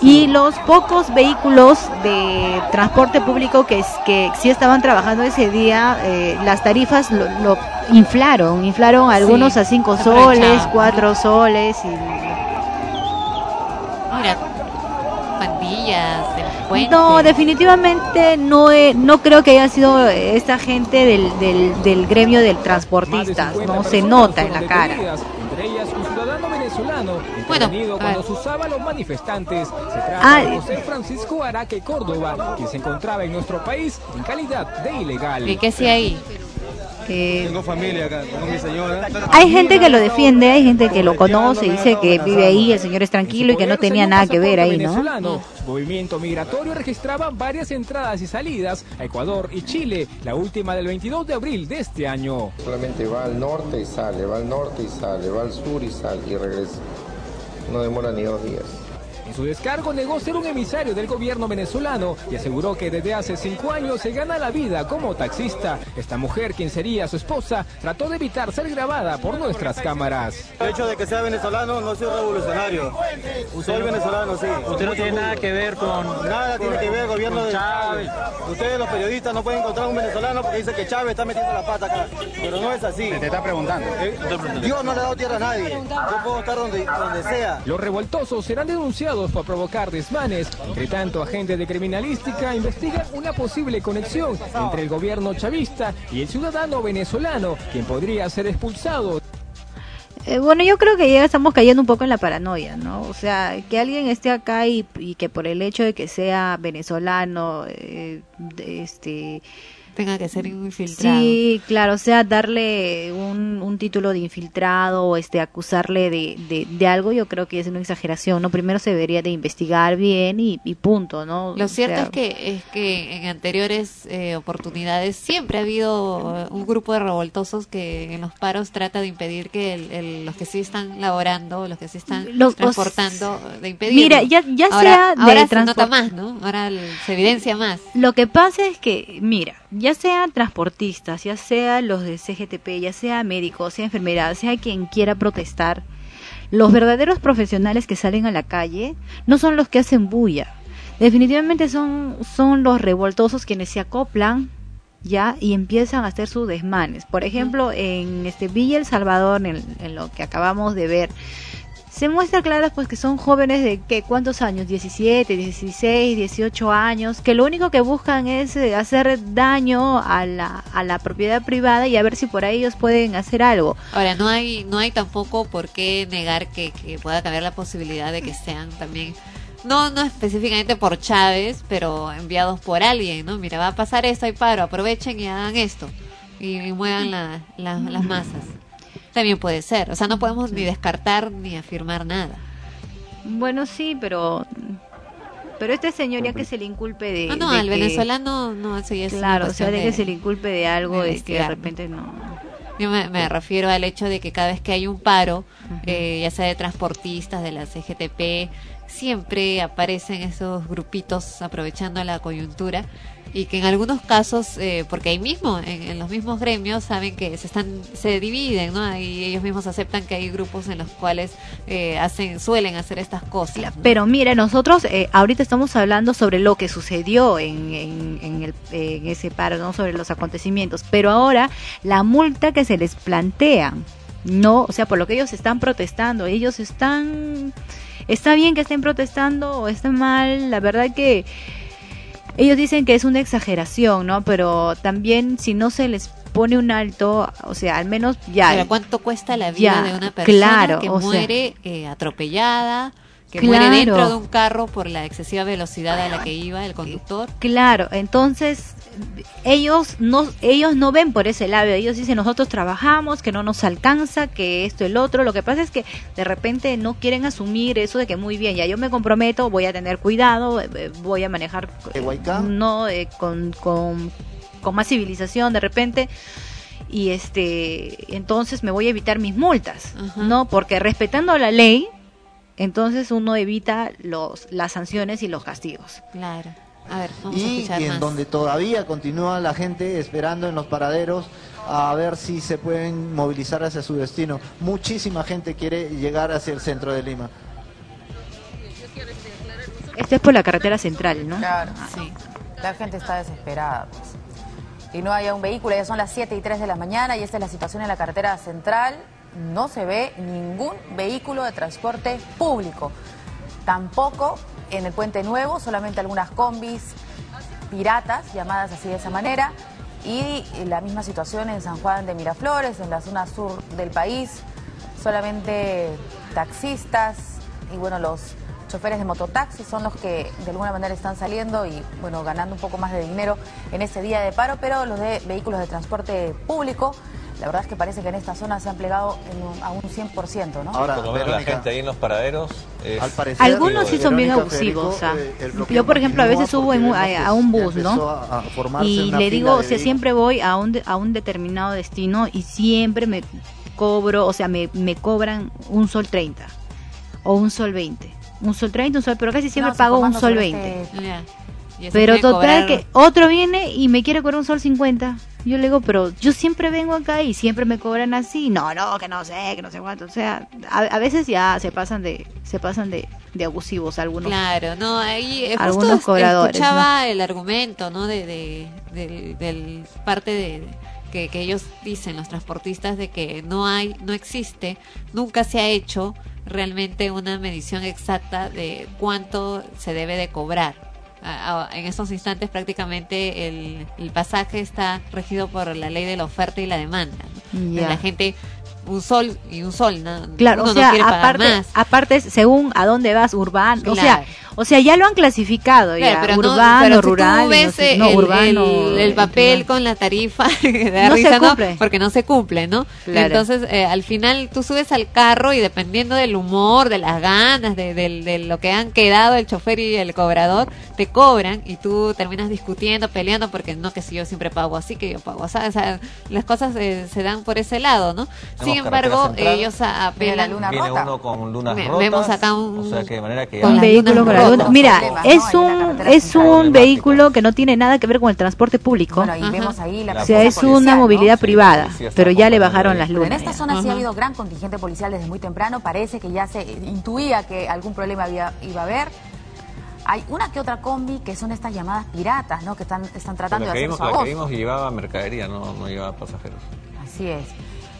y los pocos vehículos de transporte público que, que sí estaban trabajando ese día, eh, las tarifas lo, lo inflaron, inflaron algunos Sí, a 5 se soles. 4 soles y Mira, pandillas, delincuentes. No, definitivamente no he- no creo que haya sido esta gente del, del, del gremio del transportistas, no se nota en la cara. Entre ellas un ciudadano venezolano Bueno, cuando se usaba los manifestantes. Se trata Ah, de José Francisco Araque Córdoba, quien se encontraba en nuestro país en calidad de ilegal. ¿Y qué hacía ahí? Tengo familia acá, tengo mi señora. Hay gente que lo defiende, hay gente que lo conoce y dice que vive ahí, el señor es tranquilo y que no tenía nada que ver ahí, ¿no? Su movimiento migratorio registraba varias entradas y salidas a Ecuador y Chile, la última del 22 de abril de este año. Solamente va al norte y sale, va al norte y sale, va al sur y sale y regresa. No demora ni dos días. En su descargo negó ser un emisario del gobierno venezolano y aseguró que desde hace cinco años se gana la vida como taxista. Esta mujer, quien sería su esposa, trató de evitar ser grabada por nuestras cámaras. El hecho de que sea venezolano no soy revolucionario. Soy venezolano, sí. Usted no tiene nada que ver con... Nada tiene que ver el gobierno con de Chávez. Ustedes los periodistas no pueden encontrar un venezolano porque dice que Chávez está metiendo la pata acá. Pero no es así. Te está preguntando. Eh, Dios no le ha dado tierra a nadie. Yo puedo estar donde, donde sea. Los revoltosos serán denunciados por provocar desmanes. Entre tanto, agentes de criminalística investigan una posible conexión entre el gobierno chavista y el ciudadano venezolano, quien podría ser expulsado. Eh, bueno, yo creo que ya estamos cayendo un poco en la paranoia, ¿no? O sea, que alguien esté acá y, que por el hecho de que sea venezolano, eh, este... Tenga que ser un infiltrado. Sí, claro, o sea, darle un, un título de infiltrado o este, acusarle de, de, de algo, yo creo que es una exageración, ¿no? Primero se debería de investigar bien y, y punto, ¿no? Lo O cierto sea, es que es que en anteriores eh, oportunidades siempre ha habido eh, un grupo de revoltosos que en los paros trata de impedir que el- el- los que sí están laborando, los que sí están Los- transportando, de impedir. Mira, ya- ya ahora, sea de ahora se nota más, ¿no? Ahora se evidencia más. Lo que pasa es que, mira, ya sean transportistas, ya sea los de CGTP, ya sea médicos, sea enfermeras, sea quien quiera protestar, los verdaderos profesionales que salen a la calle no son los que hacen bulla. Definitivamente son, son los revoltosos quienes se acoplan ya y empiezan a hacer sus desmanes. Por ejemplo, en este Villa El Salvador, en, en lo que acabamos de ver, se muestra claro pues que son jóvenes de que cuántos años 17 16 18 años que lo único que buscan es eh, hacer daño a la, a la propiedad privada y a ver si por ahí ellos pueden hacer algo Ahora, no hay no hay tampoco por qué negar que, que pueda cambiar la posibilidad de que sean también, no no específicamente por Chávez, pero enviados por alguien, ¿no? Mira, va a pasar esto, hay paro, aprovechen y hagan esto y, muevan la- las masas. También puede ser, o sea, no podemos ni descartar ni afirmar nada. bueno sí pero pero este señor ya que se le inculpe de Ah, no, de al que- venezolano no, eso ya es claro o sea de de- que se le inculpe de algo de de que de repente no. Yo me, me refiero al hecho de que cada vez que hay un paro, eh, ya sea de transportistas, de la CGTP, siempre aparecen esos grupitos aprovechando la coyuntura y que en algunos casos, eh, porque ahí mismo, en, en los mismos gremios, saben que se están se dividen, ¿no? Y ellos mismos aceptan que hay grupos en los cuales eh, hacen suelen hacer estas cosas. Pero mire, nosotros eh, ahorita estamos hablando sobre lo que sucedió en, en, en el, en ese paro, ¿no? sobre los acontecimientos. Pero ahora la multa que se les plantea, no, o sea, por lo que ellos están protestando, ellos están, está bien que estén protestando o está mal, la verdad que ellos dicen que es una exageración, ¿no? Pero también si no se les pone un alto, o sea, al menos ya. Pero ¿cuánto cuesta la vida Ya, de una persona claro, que sea. muere eh, atropellada, que Claro. muere dentro de un carro por la excesiva velocidad a la que iba el conductor? Claro, entonces ellos no ellos no ven por ese lado, ellos dicen nosotros trabajamos, que no nos alcanza, que esto el otro, lo que pasa es que de repente no quieren asumir eso de que muy bien, ya yo me comprometo, voy a tener cuidado, eh, eh, voy a manejar no eh, con, con con más civilización de repente y este entonces me voy a evitar mis multas, ¿no? Porque respetando la ley, entonces uno evita los las sanciones y los castigos. Claro. A ver, vamos a y, escuchar y en más. donde todavía continúa la gente esperando en los paraderos a ver si se pueden movilizar hacia su destino. Muchísima gente quiere llegar hacia el centro de Lima. Esto es por la carretera central, ¿no? Claro, sí. La gente está desesperada. pues. Y no hay un vehículo, ya son las 7 y 3 de la mañana y esta es la situación en la carretera central. No se ve ningún vehículo de transporte público. Tampoco en el Puente Nuevo, solamente algunas combis piratas, llamadas así de esa manera. Y la misma situación en San Juan de Miraflores, en la zona sur del país. Solamente taxistas y bueno, los choferes de mototaxi son los que de alguna manera están saliendo y bueno, ganando un poco más de dinero en este día de paro, pero los de vehículos de transporte público, la verdad es que parece que en esta zona se han plegado en un- a un 100%, ¿no? Ahora, Por lo menos la gente ahí en los paraderos es... Al parecer, Algunos sí son bien abusivos. o sea, Federico, eh, yo, por ejemplo, a veces subo en a, a un bus, ¿no? a- Y le digo, o sea, siempre voy a un, a un determinado destino y siempre me cobro, o sea, me, me cobran un sol 30 o un sol 20. Un sol 30, un sol, pero casi siempre No, pago un sol sobre 20. este- Pero total cobrar- que otro viene y me quiere cobrar un sol 50. Yo le digo, pero yo siempre vengo acá y siempre me cobran así. No, no, que no sé, que no sé cuánto. O sea, a, a veces ya se pasan de se pasan de, de abusivos algunos. Claro, no, ahí eh, Algunos justo cobradores, escuchaba el argumento, ¿no? De, de, del parte de que, que ellos dicen los transportistas de que no hay, no existe, nunca se ha hecho realmente una medición exacta de cuánto se debe de cobrar. A- a- en estos instantes prácticamente el, el pasaje está regido por la ley de la oferta y la demanda. ¿no? La gente un sol y un sol, ¿no? Claro, Uno o sea, no quiere pagar aparte, más. aparte según a dónde vas, urbano, o sea. O sea, ya lo han clasificado, Claro, ya, pero no- urbano, pero si rural, tú ves no, sé, el, no, el- urbano, el, el papel con la tarifa, (laughs) da No se risa, ¿no? cumple. Porque no se cumple, ¿no? Claro. Entonces, eh, al final tú subes al carro y dependiendo del humor, de las ganas, de, del- de lo que han quedado el chofer y el cobrador, te cobran y tú terminas discutiendo, peleando, porque no que si yo siempre pago así, que yo pago así. O sea, las cosas eh, se dan por ese lado, ¿no? Sin embargo, ellos a- apelan. Viene uno con lunas rotas. vemos acá un- o sea que de manera que un ya- vehículo Mira, problemas, es la un es un vehículo que no tiene nada que ver con el transporte público. Bueno, y vemos ahí la o sea, es una movilidad privada, pero ya le bajaron las Pero en esta zona sí ha habido gran contingente policial desde muy temprano. Parece que ya se intuía que algún problema había, iba a haber. Hay una que otra combi que son estas llamadas piratas, ¿no? Que están, están tratando la de que hacer vimos, su la que voz. vimos llevaba mercadería, no, no llevaba pasajeros. Así es.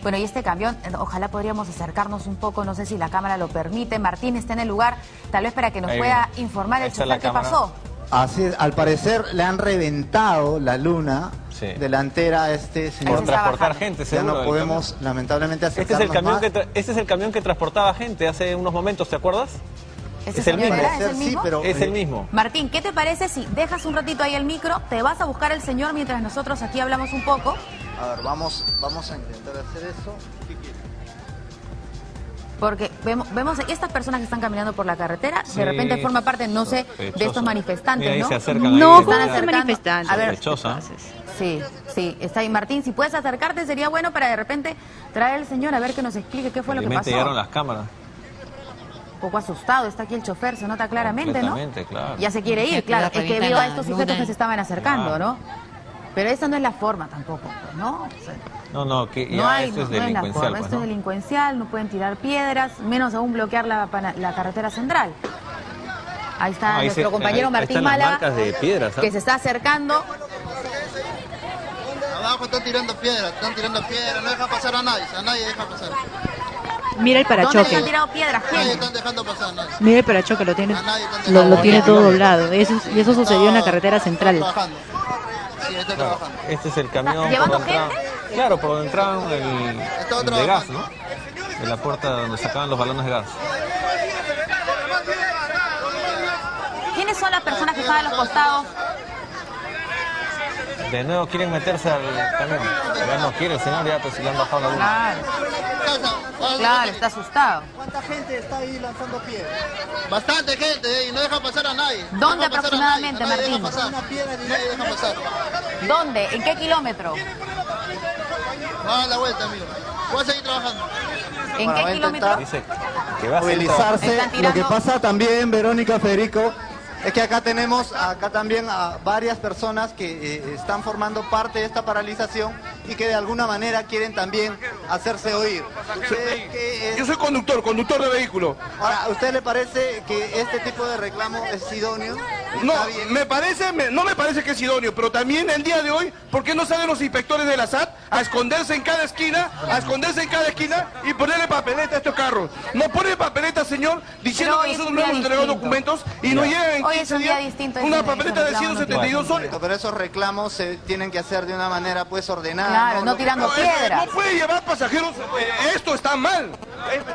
Bueno, y este camión, eh, ojalá podríamos acercarnos un poco, no sé si la cámara lo permite. Martín está en el lugar, tal vez para que nos Ahí pueda viene. informar el chofer qué pasó. Así es, al parecer le han reventado la luna delantera a este señor. Por transportar gente, Ya no podemos, camión. lamentablemente, Este es, el acercarnos camión más. que tra- este es el camión que transportaba gente hace unos momentos, ¿te acuerdas? ¿Ese es el mismo. ¿Es el mismo? Es el mismo. Martín, ¿qué te parece si dejas un ratito ahí el micro, te vas a buscar al señor mientras nosotros aquí hablamos un poco? A ver, vamos, vamos a intentar hacer eso. Porque vemos, vemos estas personas que están caminando por la carretera, Sí. de repente forma parte, no sé, de estos manifestantes, Mira, ahí ¿no? se acercan No, ahí. ¿cómo acercando. manifestantes? A ver, Sospechosa. Sí, sí, está ahí Martín. Si puedes acercarte sería bueno para de repente traer al señor a ver que nos explique qué fue lo que pasó. llegaron las cámaras. Un poco asustado, está aquí el chofer, se nota claramente, ¿no? Claro. Ya se quiere ir, claro. Es que vio a estos sujetos que se estaban acercando, Claro. ¿no? Pero esa no es la forma tampoco, ¿no? O sea, No, no, que ya no hay, esto es no, no es la delincuencial, forma. pues, Esto ¿no? es delincuencial, no pueden tirar piedras, menos aún bloquear la, pana- la carretera central. Ahí está Ahí nuestro se- compañero ahí- ahí Martín Málaga, de piedras, ¿ah? que se está acercando. Abajo están tirando piedras, están tirando piedras, no deja pasar a nadie, a nadie deja pasar. Mira el ¿Dónde parachoque. han tirado piedras? Nadie ¿Quién? están dejando pasar a nadie. Mira el parachoque, lo tiene, lo, lo tiene todo doblado. Eso, y eso sucedió en la carretera central. Trabajando. Este es el camión ¿Llevando por donde entraban- Claro, por donde entraban el, el de gas, ¿no? De la puerta donde sacaban los balones de gas. ¿Quiénes son las personas que están a los costados? De nuevo quieren meterse al camión. Ya no quiere el señor, ya pues si le han bajado la luz. Claro, claro, está asustado. ¿Cuánta gente está ahí lanzando piedras? Bastante gente, eh, y no deja pasar a nadie. No ¿Dónde deja pasar a nadie, aproximadamente, a nadie deja Martín? pasar. Una piedra y nadie deja pasar. ¿Dónde? ¿En qué kilómetro? Va a dar la vuelta, amigo. Voy a seguir trabajando. ¿En Bueno, qué a kilómetro? Dice que va a movilizarse. Lo que pasa también, Verónica Federico, es que acá tenemos acá también a varias personas que eh, están formando parte de esta paralización y que de alguna manera quieren también hacerse oír. ¿Usted qué es? Yo soy conductor, conductor de vehículo. Ahora, ¿a usted le parece que este tipo de reclamo es idóneo? No, me parece, me- no me parece que es idóneo, pero también el día de hoy, ¿por qué no salen los inspectores de la SAT a esconderse en cada esquina, a esconderse en cada esquina y ponerle papeleta a estos carros? No pone papeleta, señor, diciendo que nosotros no hemos entregado documentos y nos llegan en Hoy es 15 un día días distinto, una papeleta de reclamo no 172 soles. Pero esos reclamos se tienen que hacer de una manera pues ordenada. Claro, no que- tirando No, piedras. No puede llevar pasajeros, esto está mal.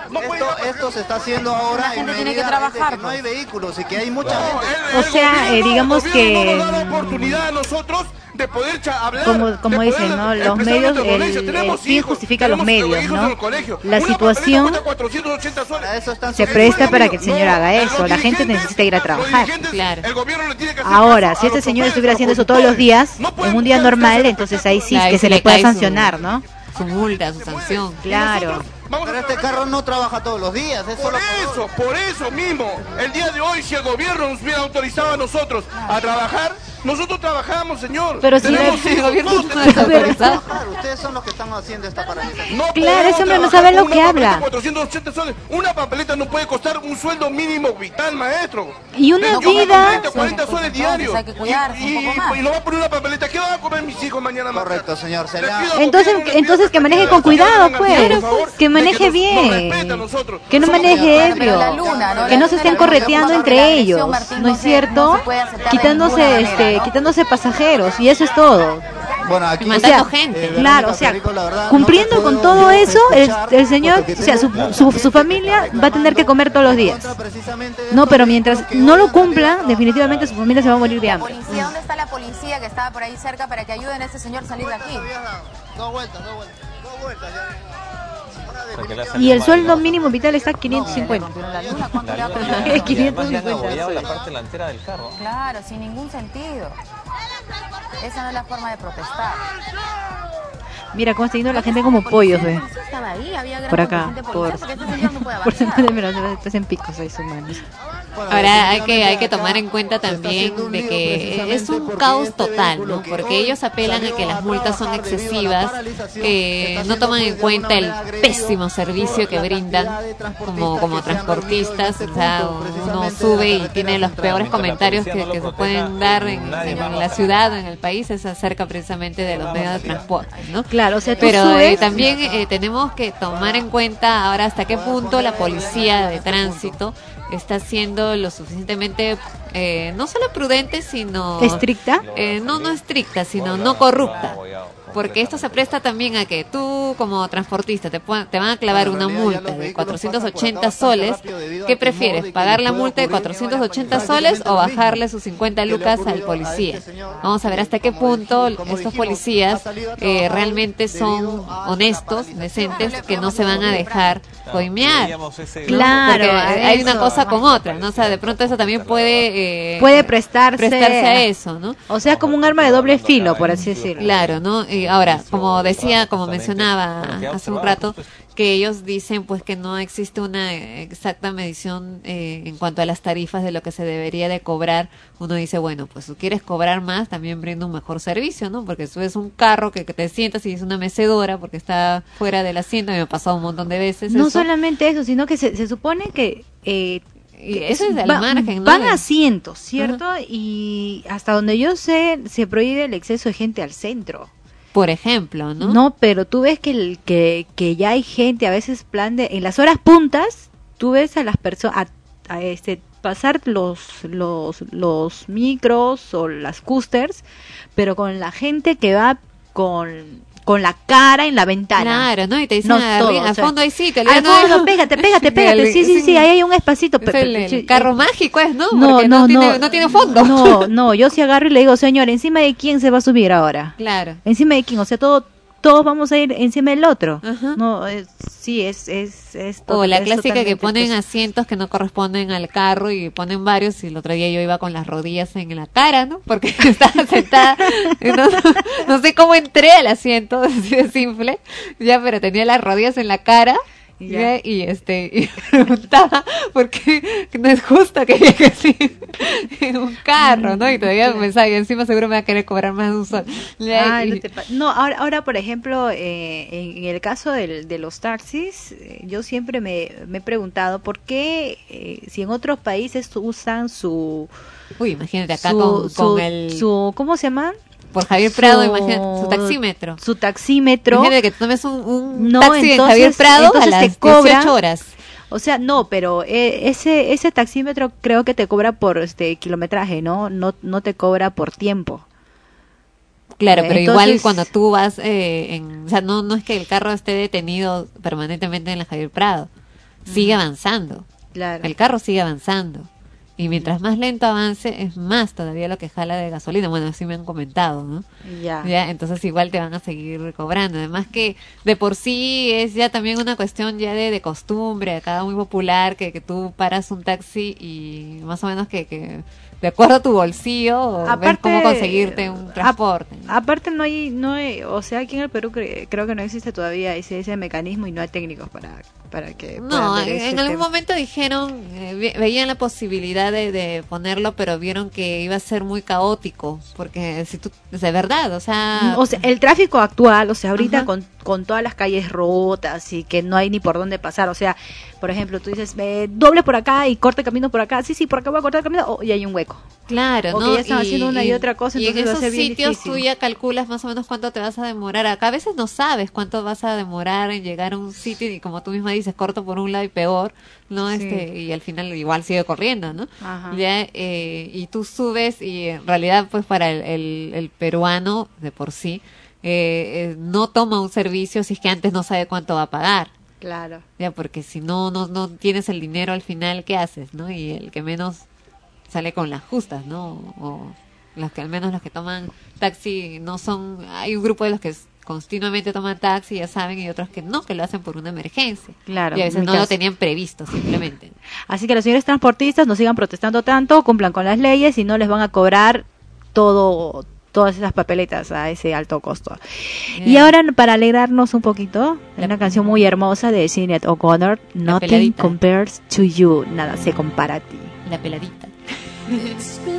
No Esto, se está haciendo ahora La gente en tiene que medida de trabajar, que no hay pues. vehículos y que hay mucha No, gente. el- O sea, gobierno- eh, digamos que- no nos da la oportunidad a nosotros de poder hablar. Como, de como dicen, ¿no? Los medios, el, dolencia. el Tenemos fin hijos, justifica los medios, ¿no? el. La situación papeleta cuesta 480 soles. Para eso están se presta para que el señor No, haga eso. La gente necesita ir a trabajar. Claro. El gobierno le tiene que hacer Ahora, si este señor estuviera haciendo eso todos los días, No en un día normal, entonces ahí sí que se le le puede su- sancionar, ¿no? Su multa, su sanción. Claro. Pero este carro no trabaja todos los días, es Por solo eso, por eso mismo, el día de hoy, si el gobierno nos hubiera autorizado a nosotros a trabajar, nosotros trabajamos, señor. Pero si Tenemos el hijos, gobierno todos no tenemos autorizado. Claro, ustedes son los que están haciendo esta paralización. No Claro, podemos ese hombre no trabajar sabe lo con que una papeleta habla. 480 soles. Una papeleta no puede costar un sueldo mínimo vital, maestro. Y una toca vida- 30, 40 soles diarios. hay que cuidarse y, un poco y- más. y no va a poner una papeleta. ¿Qué van a comer mis hijos mañana más Correcto, señor. Se le ha- Entonces, entonces que maneje con cuidado, pues. Que maneje bien. Que no maneje ebrio. Que no se estén correteando entre ellos, ¿no es cierto? Quitándose, este, quitándose pasajeros y eso es todo. Bueno, aquí O sea, gente. eh, Claro, o sea, verdad, cumpliendo con todo eso, el, el señor, o sea, su, su, su familia va a tener que comer todos los días. No, pero mientras no lo cumpla, definitivamente su familia se va a morir de hambre. Policía, ¿dónde está la policía que estaba por ahí cerca para que ayuden a este señor a salir de aquí? Dos vueltas, dos vueltas. Dos vueltas ya. Y el sueldo ¿no? mínimo vital está 550. La luna, ¿cuánto le La va a luna costar? ya- y además ya han 550. abollado la parte delantera del carro. Claro, sin ningún sentido. Esa no es la forma de protestar. Mira cómo está yendo la gente como pollos, ve. Sí, estaba ahí, había gran Por acá, por, porque este señor no puede (laughs) avanzar. estás en picos ahí humanos. Bueno, Ahora hay que, hay que tomar en cuenta también de que es un caos total, ¿no? que Porque ellos apelan a que las multas son excesivas, que no toman en cuenta el pésimo servicio que brindan como, como transportistas o sea, uno sube y tiene los peores comentarios que, se pueden dar en, la ciudad en el país, es acerca precisamente de los medios de transporte, ¿no? Claro, o sea, tú Pero eh, también eh, tenemos que tomar en cuenta ahora hasta qué punto la policía de tránsito está siendo lo suficientemente, eh, no solo prudente, sino... estricta. eh, no, no estricta, sino no corrupta. Porque esto se presta también a que tú como transportista te, puedan- te van a clavar una multa de 480 soles. ¿Qué prefieres? ¿Pagar la multa de 480 soles o bajarle sus 50 lucas al policía? Vamos a ver hasta qué punto estos policías eh, realmente son honestos, decentes, que no se van a dejar coimear. Claro, Porque hay una cosa con otra, ¿no? O sea, de pronto eso también puede... eh, Puede prestarse, prestarse a eso, ¿no? O sea, como un arma de doble filo, por así decirlo. Claro, ¿no? Y ahora, como decía, como mencionaba hace un rato, que ellos dicen pues que no existe una exacta medición eh, en cuanto a las tarifas de lo que se debería de cobrar. Uno dice, bueno, pues tú quieres cobrar más, también brinda un mejor servicio, ¿no? Porque subes un carro que, que te sientas y es una mecedora porque está fuera del asiento, y me ha pasado un montón de veces. No eso. solamente eso, sino que se, se supone que... eh, Y eso es al va- margen, ¿no? Van asientos, ¿cierto? Y hasta donde yo sé, se prohíbe el exceso de gente al centro. Por ejemplo, ¿no? No, pero tú ves que, que, que ya hay gente, a veces plan de... En las horas puntas, tú ves a las personas... A, a este pasar los, los, los micros o las coasters, pero con la gente que va con, con la cara en la ventana. Claro, ¿no? Y te dicen, No, "Arri- todo, al o sea, fondo hay sitio. Al fondo, pégate, pégate, (laughs) pégate. Sí, sí, sí, ahí hay un espacito. Es el, el sí, carro mágico, es, ¿no? No, Porque no, tiene, no. no tiene fondo. No, (laughs) no, yo sí agarro y le digo, señor, ¿encima de quién se va a subir ahora? Claro. Encima de quién, o sea, todo, todos vamos a ir encima del otro. Ajá. No, es- sí, es, es, es O la es clásica que ponen pues, asientos que no corresponden al carro y ponen varios y el otro día yo iba con las rodillas en la cara, ¿no? Porque (laughs) estaba sentada, no, no sé cómo entré al asiento, (laughs) así de simple, ya, pero tenía las rodillas en la cara. Ya, Y este (laughs) y preguntaba por qué no es justo que llegue así en un carro, ¿no? Y todavía pensaba, y encima seguro me va a querer cobrar más de un sol. Y- no, te pa- no, ahora, ahora, por ejemplo, eh, en, en el caso del- de los taxis, eh, yo siempre me, me he preguntado por qué, eh, si en otros países usan su... Uy, imagínate acá su- con, su- el... su- ¿Cómo se llama? Por Javier Prado, imagínate, su taxímetro. Su taxímetro. Imagínate que tomes un, un No, taxi de Javier Prado a las te cobra- 18 horas. O sea, no, pero eh, ese ese taxímetro creo que te cobra por este kilometraje, ¿no? No no te cobra por tiempo. Claro, pero igual cuando tú vas, eh, en, o sea, no, no es que el carro esté detenido permanentemente en la Javier Prado, sigue avanzando. Claro. El carro sigue avanzando. Y mientras más lento avance, es más todavía lo que jala de gasolina. Bueno, así me han comentado, ¿no? Ya. Ya, entonces igual te van a seguir cobrando. Además que de por sí es ya también una cuestión ya de, de costumbre, acá muy popular, que, que tú paras un taxi y más o menos que, que de acuerdo a tu bolsillo, ves Aparte- cómo conseguirte un transporte. Aparte no hay no hay, o sea, aquí en el Perú cre- creo que no existe todavía ese ese mecanismo y no hay técnicos para para que No, ver en, ese en algún momento dijeron, eh, ve- veían la posibilidad de, de ponerlo, pero vieron que iba a ser muy caótico, porque si tú, es de verdad, o sea... O sea, el tráfico actual, o sea, ahorita Ajá. con, con todas las calles rotas y que no hay ni por dónde pasar, o sea, por ejemplo, tú dices, eh, doble por acá y corte camino por acá, sí, sí, por acá voy a cortar el camino, oh, y hay un hueco. Claro, O que ¿no? ya están haciendo una y otra cosa, y en entonces va a ser bien sitios difícil. tú ya calculas más o menos cuánto te vas a demorar. Acá a veces no sabes cuánto vas a demorar en llegar a un sitio y como tú misma dices, corto por un lado y peor, ¿no? Sí. Este y al final igual sigue corriendo, ¿no? Ajá. Ya, eh, y tú subes y en realidad pues para el, el, el peruano de por sí eh, eh, no toma un servicio si es que antes no sabe cuánto va a pagar. Claro. Ya, porque si no, no, no tienes el dinero al final, ¿qué haces, no? Y el que menos sale con las justas, ¿no? O los que al menos los que toman taxi no son, hay un grupo de los que continuamente toman taxi, ya saben, y otros que no, que lo hacen por una emergencia. Claro, Y a veces no lo tenían previsto, simplemente. (laughs) Así que los señores transportistas no sigan protestando tanto, cumplan con las leyes y no les van a cobrar todo todas esas papeletas a ese alto costo. Y ahora para alegrarnos un poquito, hay una canción muy hermosa de Sinead O'Connor, Nothing compares to you, nada se compara a ti. La peladita. (laughs)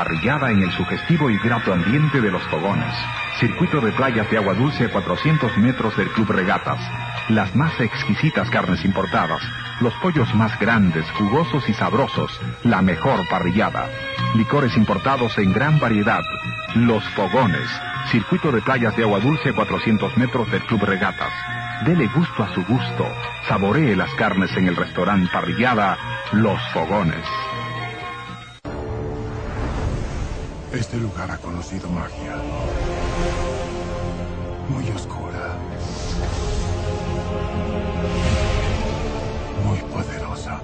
Parrillada en el sugestivo y grato ambiente de los fogones. Circuito de playas de agua dulce a 400 metros del Club Regatas. Las más exquisitas carnes importadas. Los pollos más grandes, jugosos y sabrosos. La mejor parrillada. Licores importados en gran variedad. Los fogones. Circuito de playas de agua dulce a 400 metros del Club Regatas. Dele gusto a su gusto. Saboree las carnes en el restaurante Parrillada Los Fogones. Este lugar ha conocido magia. Muy oscura. Muy poderosa.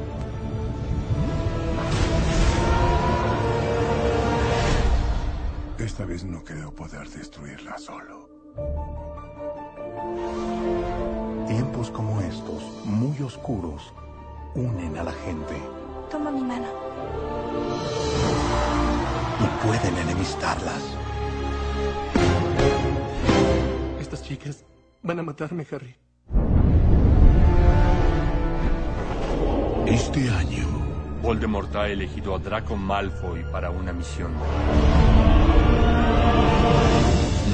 Esta vez no creo poder destruirla solo. Tiempos como estos, muy oscuros, unen a la gente Toma mi mano. Y pueden enemistarlas. Estas chicas van a matarme, Harry. Este año, Voldemort ha elegido a Draco Malfoy para una misión.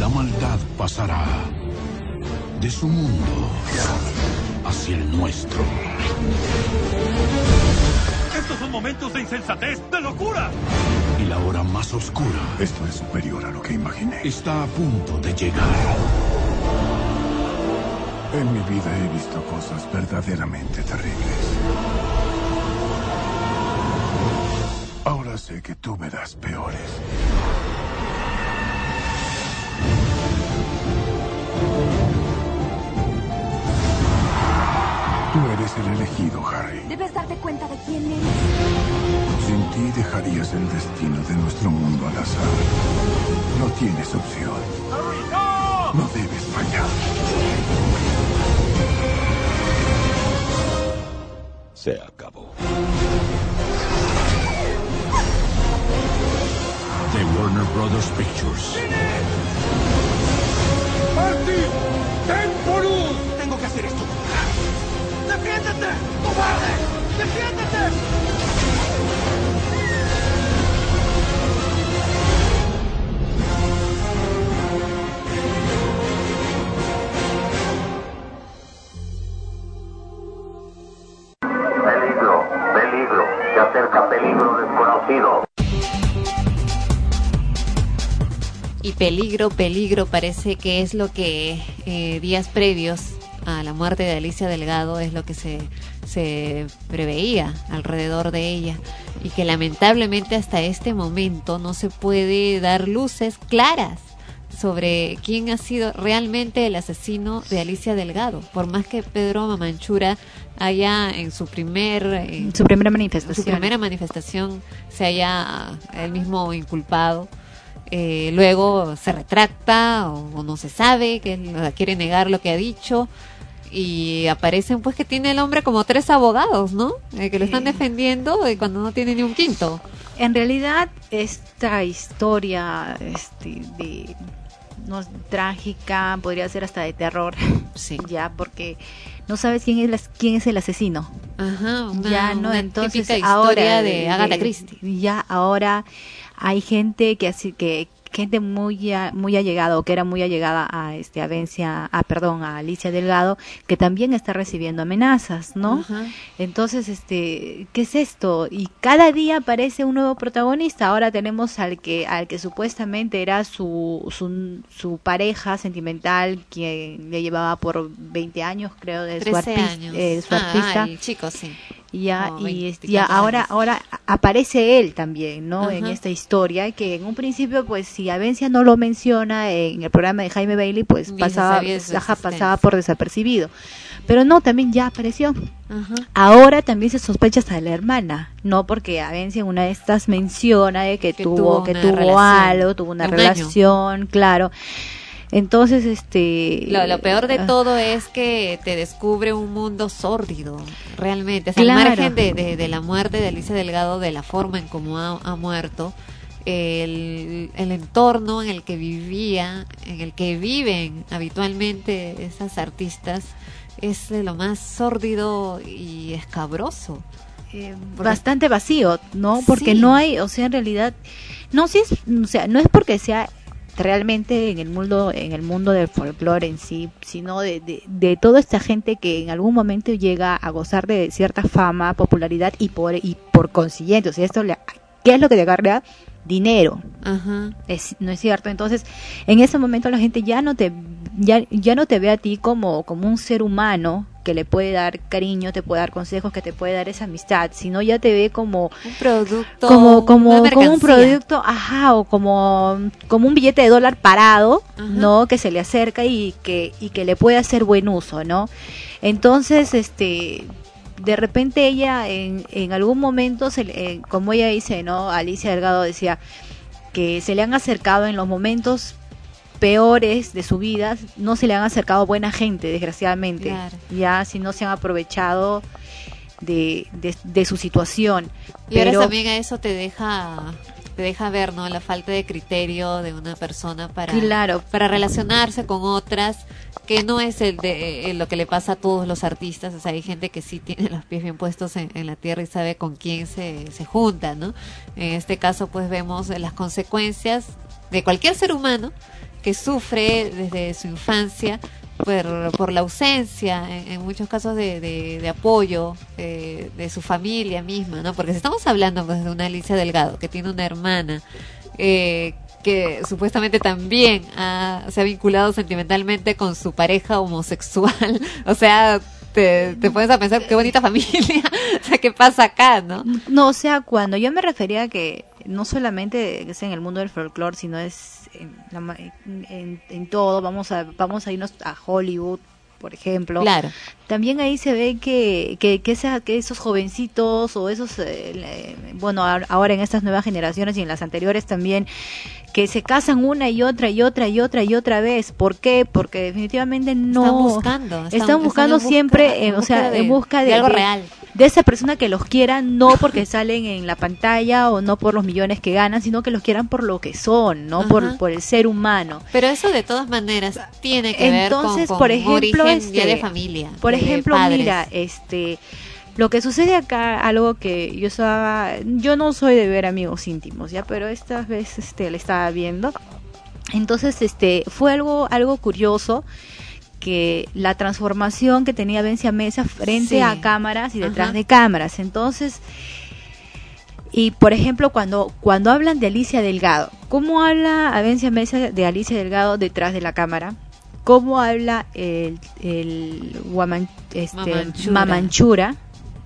la maldad pasará. de su mundo hacia el nuestro. Estos son momentos de insensatez, de locura. Y la hora más oscura Esto es superior a lo que imaginé. está a punto de llegar. En mi vida he visto cosas verdaderamente terribles. Ahora sé que tú verás peores. Eres el elegido, Harry. Debes darte cuenta de quién eres. Sin ti dejarías el destino de nuestro mundo al azar. No tienes opción. No debes fallar. Se acabó. De Warner Brothers Pictures. ¡Marty! ¡Ten por! Tengo que hacer esto. ¡Defiéndete! ¡Cobarde! ¡Defiéndete! Peligro, peligro, se acerca peligro desconocido. Y peligro, peligro, parece que es lo que eh, días previos a la muerte de Alicia Delgado es lo que se, se preveía alrededor de ella y que lamentablemente hasta este momento no se puede dar luces claras sobre quién ha sido realmente el asesino de Alicia Delgado, por más que Pedro Mamanchura haya en su primer eh, Su primera manifestación. su primera manifestación se haya él mismo inculpado. Eh, luego se retracta o, o no se sabe, que él quiere negar lo que ha dicho. Y aparecen pues que tiene el hombre como tres abogados, ¿no? Eh, que lo están defendiendo y cuando no tiene ni un quinto. En realidad, esta historia este, de no trágica, podría ser hasta de terror. Sí. (laughs) Ya, porque no sabes quién es las- quién es el asesino. Ajá, una, ya no una entonces ahora historia de Agatha Christie. ya ahora hay gente que así que gente muy a- muy allegada o que era muy allegada a este a Vencia, a perdón a Alicia Delgado que también está recibiendo amenazas no entonces este qué es esto y cada día aparece un nuevo protagonista. Ahora tenemos al que al que supuestamente era su su, su pareja sentimental quien le llevaba por 20 años creo de su, 13 artis- años. eh, su Ah, artista. el chico, sí. Ya y, 20 es- ya ahora años. ahora aparece él también no en esta historia que en un principio pues si Avencia no lo menciona en el programa de Jaime Bailey pues pasaba ajá, pasaba por desapercibido pero no también ya apareció Ajá. ahora también se sospecha hasta de la hermana no porque Avencia en una de estas menciona de que, Que tuvo tuvo que tuvo relación algo tuvo una año. relación claro entonces este Lo, lo peor de ah, todo es que te descubre un mundo sórdido, realmente. O sea, Claro. Al margen de, de- de la muerte de Alicia Delgado, de la forma en cómo ha, ha muerto, el, el entorno en el que vivía, en el que viven habitualmente esas artistas, es de lo más sórdido y escabroso. eh, bastante vacío, ¿no? Porque Sí. no hay, o sea, en realidad, no si es, o sea, no es porque sea realmente en el mundo, en el mundo del folclore en sí, sino de, de, de toda esta gente que en algún momento llega a gozar de cierta fama, popularidad y por y por consiguiente, o sea, esto le, ¿qué es lo que le agarra? Dinero. Ajá. Es, no es cierto. Entonces, en ese momento la gente ya no te ya, ya no te ve a ti como como un ser humano que le puede dar cariño, te puede dar consejos, que te puede dar esa amistad, sino ya te ve como Un producto, como como un producto, ajá, o como como un billete de dólar parado, ¿no? Que se le acerca y que y que le puede hacer buen uso, ¿no? Entonces, este de repente ella en, en algún momento, se eh, como ella dice, ¿no? Alicia Delgado decía que se le han acercado en los momentos peores de su vida, no se le han acercado buena gente, desgraciadamente, Claro. ya si no se han aprovechado de, de, de su situación. Y ahora Pero- también a eso te deja te deja ver, ¿no? La falta de criterio de una persona para Claro. para relacionarse con otras que no es el de eh, lo que le pasa a todos los artistas, o sea, hay gente que sí tiene los pies bien puestos en, en la tierra y sabe con quién se, se junta, ¿no? En este caso, pues vemos las consecuencias de cualquier ser humano que sufre desde su infancia por, por la ausencia, en, muchos casos de, de, apoyo eh, de su familia misma, ¿no? Porque si estamos hablando pues, de una Alicia Delgado que tiene una hermana eh, que supuestamente también se ha vinculado sentimentalmente con su pareja homosexual, (laughs) o sea, te, te pones a pensar qué bonita familia, (laughs) o sea, qué pasa acá, ¿no? No, o sea, cuando yo me refería a que no solamente es en el mundo del folclore, sino es en, en todo, vamos a, vamos a irnos a Hollywood, por ejemplo. Claro. También ahí se ve que, que, que, esa- que esos jovencitos o esos, eh, bueno, ahora- en estas nuevas generaciones y en las anteriores también, que se casan una y otra y otra y otra y otra vez. ¿Por qué? Porque definitivamente no... Están buscando, están- Están, están buscando busca- siempre, en o sea, de- en busca de, de algo de- real. de esa persona que los quiera no porque (laughs) salen en la pantalla o no por los millones que ganan, sino que los quieran por lo que son, no Ajá. por, por el ser humano. Pero eso de todas maneras tiene que ver con, Entonces, con por ejemplo, este, de familia. Por de ejemplo, padres. mira, este lo que sucede acá, algo que yo estaba, yo no soy de ver amigos íntimos, ya, pero esta vez este le estaba viendo. Entonces, este fue algo algo curioso que la transformación que tenía Vencia Mesa frente Sí. a cámaras y detrás Ajá. de cámaras. Entonces, y por ejemplo, cuando, cuando hablan de Alicia Delgado, ¿cómo habla Avencia Mesa de Alicia Delgado detrás de la cámara? ¿Cómo habla el, el Guaman- este, Mamanchura.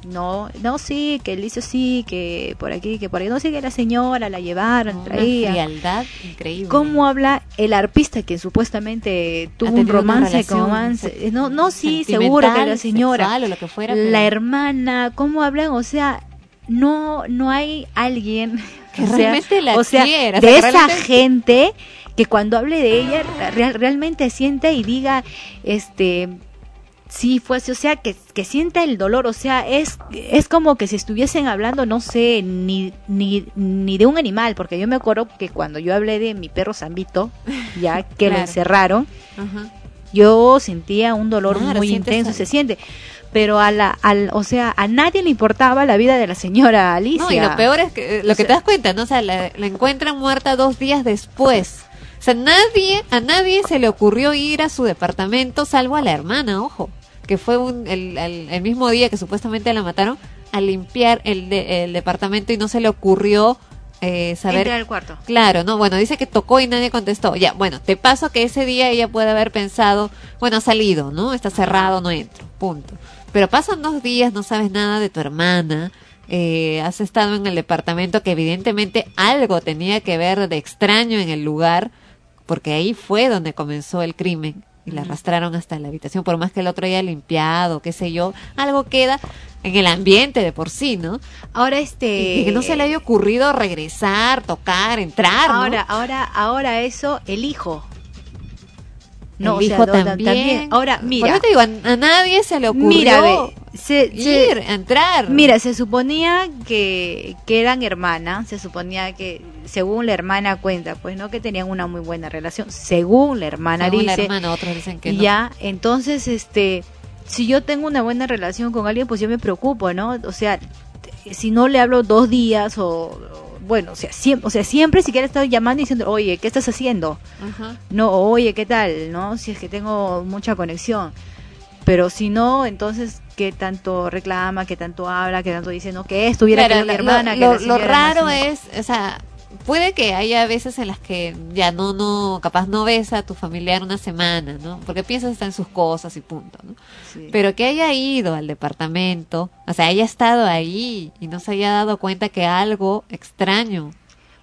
No, no, sí, que él hizo sí, que por aquí, que por ahí. No, sí, que la señora la llevaron, Una traía. frialdad increíble. ¿Cómo habla el arpista que supuestamente tuvo un romance relación con romance? No, no, sí, seguro que la señora. sexual o lo que fuera, la hermana, ¿cómo hablan? O sea, no, no hay alguien Que o sea, realmente la o sea, quiera, o de sea, esa realmente- gente que cuando hable de ella real- realmente siente y diga, este, sí fue así, o sea, que, que sienta el dolor, o sea, es, es como que si estuviesen hablando, no sé, ni, ni, ni de un animal, porque yo me acuerdo que cuando yo hablé de mi perro Zambito, ya (laughs) que lo encerraron, Ajá. yo sentía un dolor muy intenso, se siente. Pero a la, al, o sea, a nadie le importaba la vida de la señora Alicia. No, y lo peor es que eh, lo que te das cuenta, ¿no? O sea, la, la encuentran muerta dos días después. O sea, nadie, a nadie se le ocurrió ir a su departamento, salvo a la hermana, ojo, que fue un, el, el- el mismo día que supuestamente la mataron, a limpiar el, de- el departamento y no se le ocurrió eh, saber... Entrar al cuarto. Claro, no, bueno, dice que tocó y nadie contestó. Ya, bueno, te paso que ese día ella puede haber pensado, bueno, ha salido, ¿no? Está cerrado, no entro, punto. Pero pasan dos días, no sabes nada de tu hermana, eh, has estado en el departamento que evidentemente algo tenía que ver de extraño en el lugar, porque ahí fue donde comenzó el crimen y la arrastraron hasta la habitación, por más que el otro haya limpiado, qué sé yo, algo queda en el ambiente de por sí, ¿no? Ahora este Y que no se le haya ocurrido regresar, tocar, entrar, ¿no? Ahora, ahora, ahora eso, el hijo. El o sea, hijo da- también. Ahora, Por mira. eso te digo, a, a nadie se le ocurrió Mira, ve, se- se- ir, entrar. Mira, se suponía que, que eran hermanas, se suponía que, según la hermana cuenta, pues no que tenían una muy buena relación, según la hermana Según la dice, hermana, otros dicen que no. ya, entonces, este, si yo tengo una buena relación con alguien, pues yo me preocupo, ¿no? O sea, si no le hablo dos días o, bueno, o sea, siempre, o sea, siempre siquiera estoy llamando y diciendo, oye, ¿qué estás haciendo? Ajá. No, oye, ¿qué tal? ¿No? Si es que tengo mucha conexión. Pero si no, entonces, ¿qué tanto reclama? ¿Qué tanto habla? ¿Qué tanto dice? No, que estuviera Claro, mi lo- hermana. que lo, la raro más- es, o sea, puede que haya veces en las que ya no, no, capaz no ves a tu familiar una semana, ¿no? Porque piensas está en sus cosas y punto, ¿no? Sí. Pero que haya ido al departamento, o sea, haya estado ahí y no se haya dado cuenta que algo extraño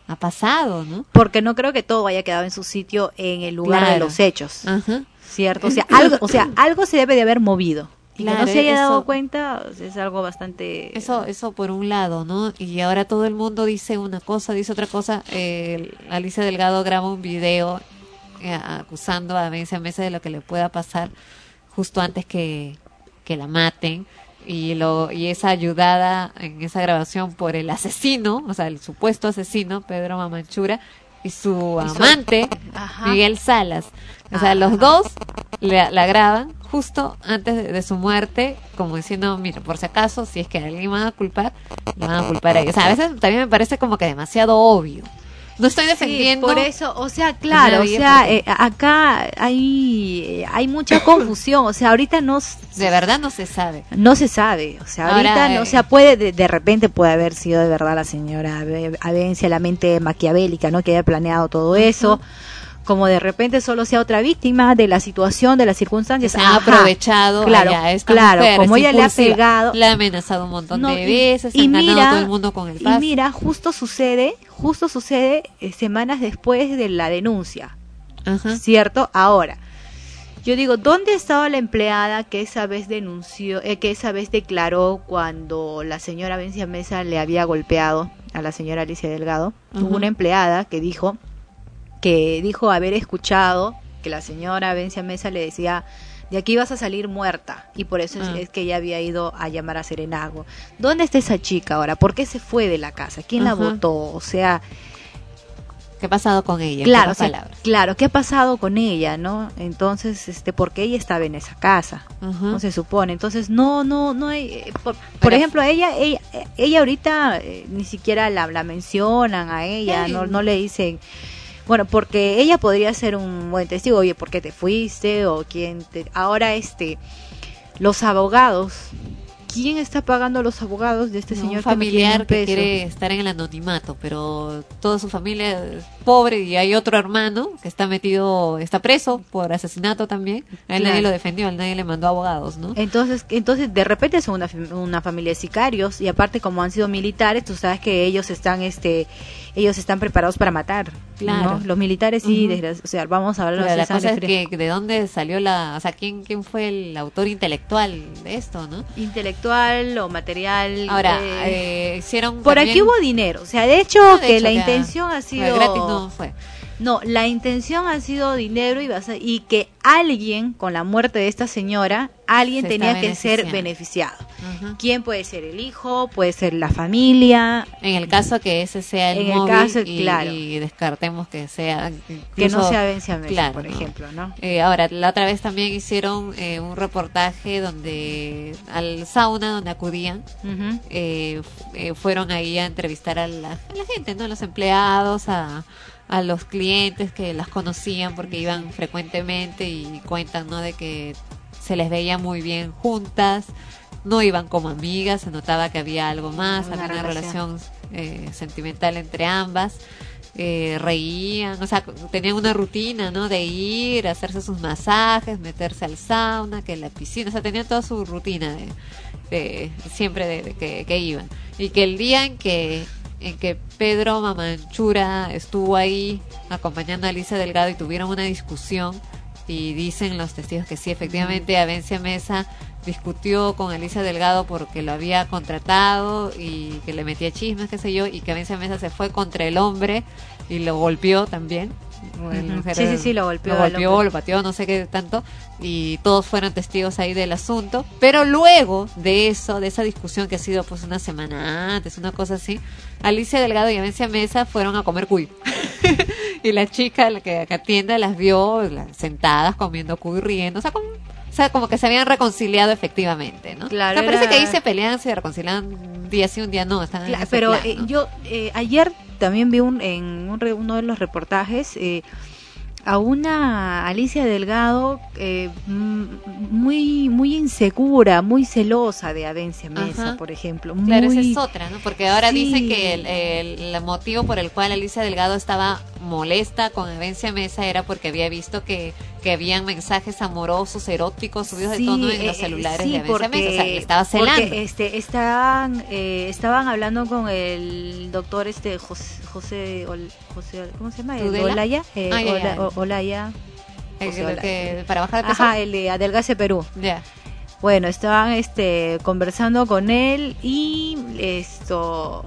ha pasado, ¿no? Porque no creo que todo haya quedado en su sitio en el lugar de los hechos. Ajá. ¿Cierto? O sea, algo, o sea, (coughs) algo se debe de haber movido. Y que no se haya eso- dado cuenta sea, es algo bastante... Eso, eso por un lado, ¿no? Y ahora todo el mundo dice una cosa, dice otra cosa. Eh, Alicia Delgado graba un video eh, acusando a Vencia Mesa de lo que le pueda pasar justo antes que, que la maten. Y, lo, y es ayudada en esa grabación por el asesino, o sea, el supuesto asesino, Pedro Mamanchura, y su amante, (laughs) Ajá. Miguel Salas. O sea, los dos le- la graban justo antes de, de su muerte, como diciendo, mira, por si acaso, si es que alguien van a culpar, lo van a culpar a ella. O sea, a veces también me parece como que demasiado obvio. No estoy Sí, defendiendo. por eso, o sea, claro, o sea, eh, acá hay, eh, hay mucha (coughs) confusión, o sea, ahorita no, de verdad no se sabe. no se sabe, o sea, Ahora, ahorita no, o eh, sea, puede, de, de repente puede haber sido de verdad la señora Ave- Avencia, la mente maquiavélica, ¿no? Que haya planeado todo eso, como de repente solo sea otra víctima de la situación, de las circunstancias. Ajá, aprovechado claro, allá esta claro, mujer, como es ella le ha pegado, le ha amenazado un montón No, de veces, y mira- todo el mundo con el Y mira, justo sucede, justo sucede eh, semanas después de la denuncia, ¿cierto? Ahora, yo digo, ¿dónde estaba la empleada que esa vez denunció, eh, que esa vez declaró cuando la señora Vencia Mesa le había golpeado a la señora Alicia Delgado? Hubo una empleada que dijo que dijo haber escuchado que la señora Vencia Mesa le decía de aquí vas a salir muerta y por eso es- Ah. es, que ella había ido a llamar a Serenago. ¿Dónde está esa chica ahora? ¿Por qué se fue de la casa? ¿Quién la votó? O sea, ¿Qué ha pasado con ella? Claro, o sea, claro, ¿qué ha pasado con ella, no? Entonces, este, porque ella estaba en esa casa, no se supone. Entonces, no, no, no hay, eh, por, ejemplo, ella, ella, ella ahorita eh, ni siquiera la, la mencionan a ella, no, no le dicen, bueno, porque ella podría ser un buen testigo, oye, ¿por qué te fuiste? O quién te, ahora este, los abogados, ¿quién está pagando a los abogados de este un señor tiene familiar un que quiere estar en el anonimato, pero toda su familia es pobre y hay otro hermano que está metido, está preso por asesinato también. A él nadie lo defendió, a él nadie le mandó abogados, ¿no? Entonces, entonces de repente son una, una familia de sicarios y aparte como han sido militares, tú sabes que ellos están, este, ellos están preparados para matar. Claro. ¿no? Los militares sí, desgra- o sea, vamos a hablar de la cosa es que de dónde salió la, o sea, quién quién fue el autor intelectual de esto, ¿no? intelectual o material. Ahora, eh, eh, hicieron por también- aquí hubo dinero, o sea, de hecho No, de que hecho, la ya, intención ha sido gratis no fue. No, la intención ha sido dinero y, basa- y que alguien con la muerte de esta señora, alguien Se tenía que ser beneficiado. ¿Quién puede ser el hijo? Puede ser la familia. En el caso que ese sea el En el móvil caso, y, claro. y descartemos que sea Que incluso- no sea Vencia Mesa, Claro, por ejemplo, ¿no? Eh, ahora, la otra vez también hicieron eh, un reportaje donde al sauna donde acudían eh, eh, fueron ahí a entrevistar a la, a la gente, ¿no? A los empleados, a, a los clientes que las conocían porque iban frecuentemente y cuentan, ¿no? De que se les veía muy bien juntas, no iban como amigas, se notaba que había algo más, Una había una relación. eh, sentimental entre ambas. eh, reían, o sea, tenían una rutina, ¿no? De ir, hacerse sus masajes, meterse al sauna, que en la piscina, o sea, tenían toda su rutina de, de- siempre de, de que, que iban. Y que el día en que en que Pedro Mamanchura estuvo ahí acompañando a Alicia Delgado y tuvieron una discusión y dicen los testigos que sí, efectivamente Avencia Mesa discutió con Alicia Delgado porque lo había contratado y que le metía chismes, qué sé yo, y que Avencia Mesa se fue contra el hombre y lo golpeó también. Mujer- Sí, sí, sí, lo golpeó Lo golpeó, lo pateó, no sé qué tanto, y todos fueron testigos ahí del asunto. Pero luego de eso, de esa discusión que ha sido pues una semana antes, una cosa así, Alicia Delgado y Avencia Mesa fueron a comer cuy. (laughs) y la chica la que, que atiende las vio sentadas comiendo cuy riendo, o sea, como, o sea, como que se habían reconciliado efectivamente, ¿no? Claro, O sea, parece era- que ahí se pelean, se reconcilian un día sí, un día no. Están Claro, pero plan, eh, ¿no? yo eh, ayer también vi un, en un uno de los reportajes eh, a una Alicia Delgado eh, muy muy insegura, muy celosa de Avencia Mesa, Ajá. por ejemplo. Claro, esa es otra, ¿no? Porque ahora Sí. dicen que el, el- el motivo por el cual Alicia Delgado estaba molesta con Avencia Mesa era porque había visto que, que habían mensajes amorosos, eróticos, subidos de tono en eh, los eh, celulares sí, de Avencia Mesa. O sea, le estaba porque, celando. este, estaban, eh, estaban hablando con el doctor este José, José, ¿cómo se llama? Olaya. eh, Ah, Olaya. El- José el Olaya. que- para bajar de peso. Ajá, el de Adelgace Perú. Ya. Bueno, estaban este conversando con él y esto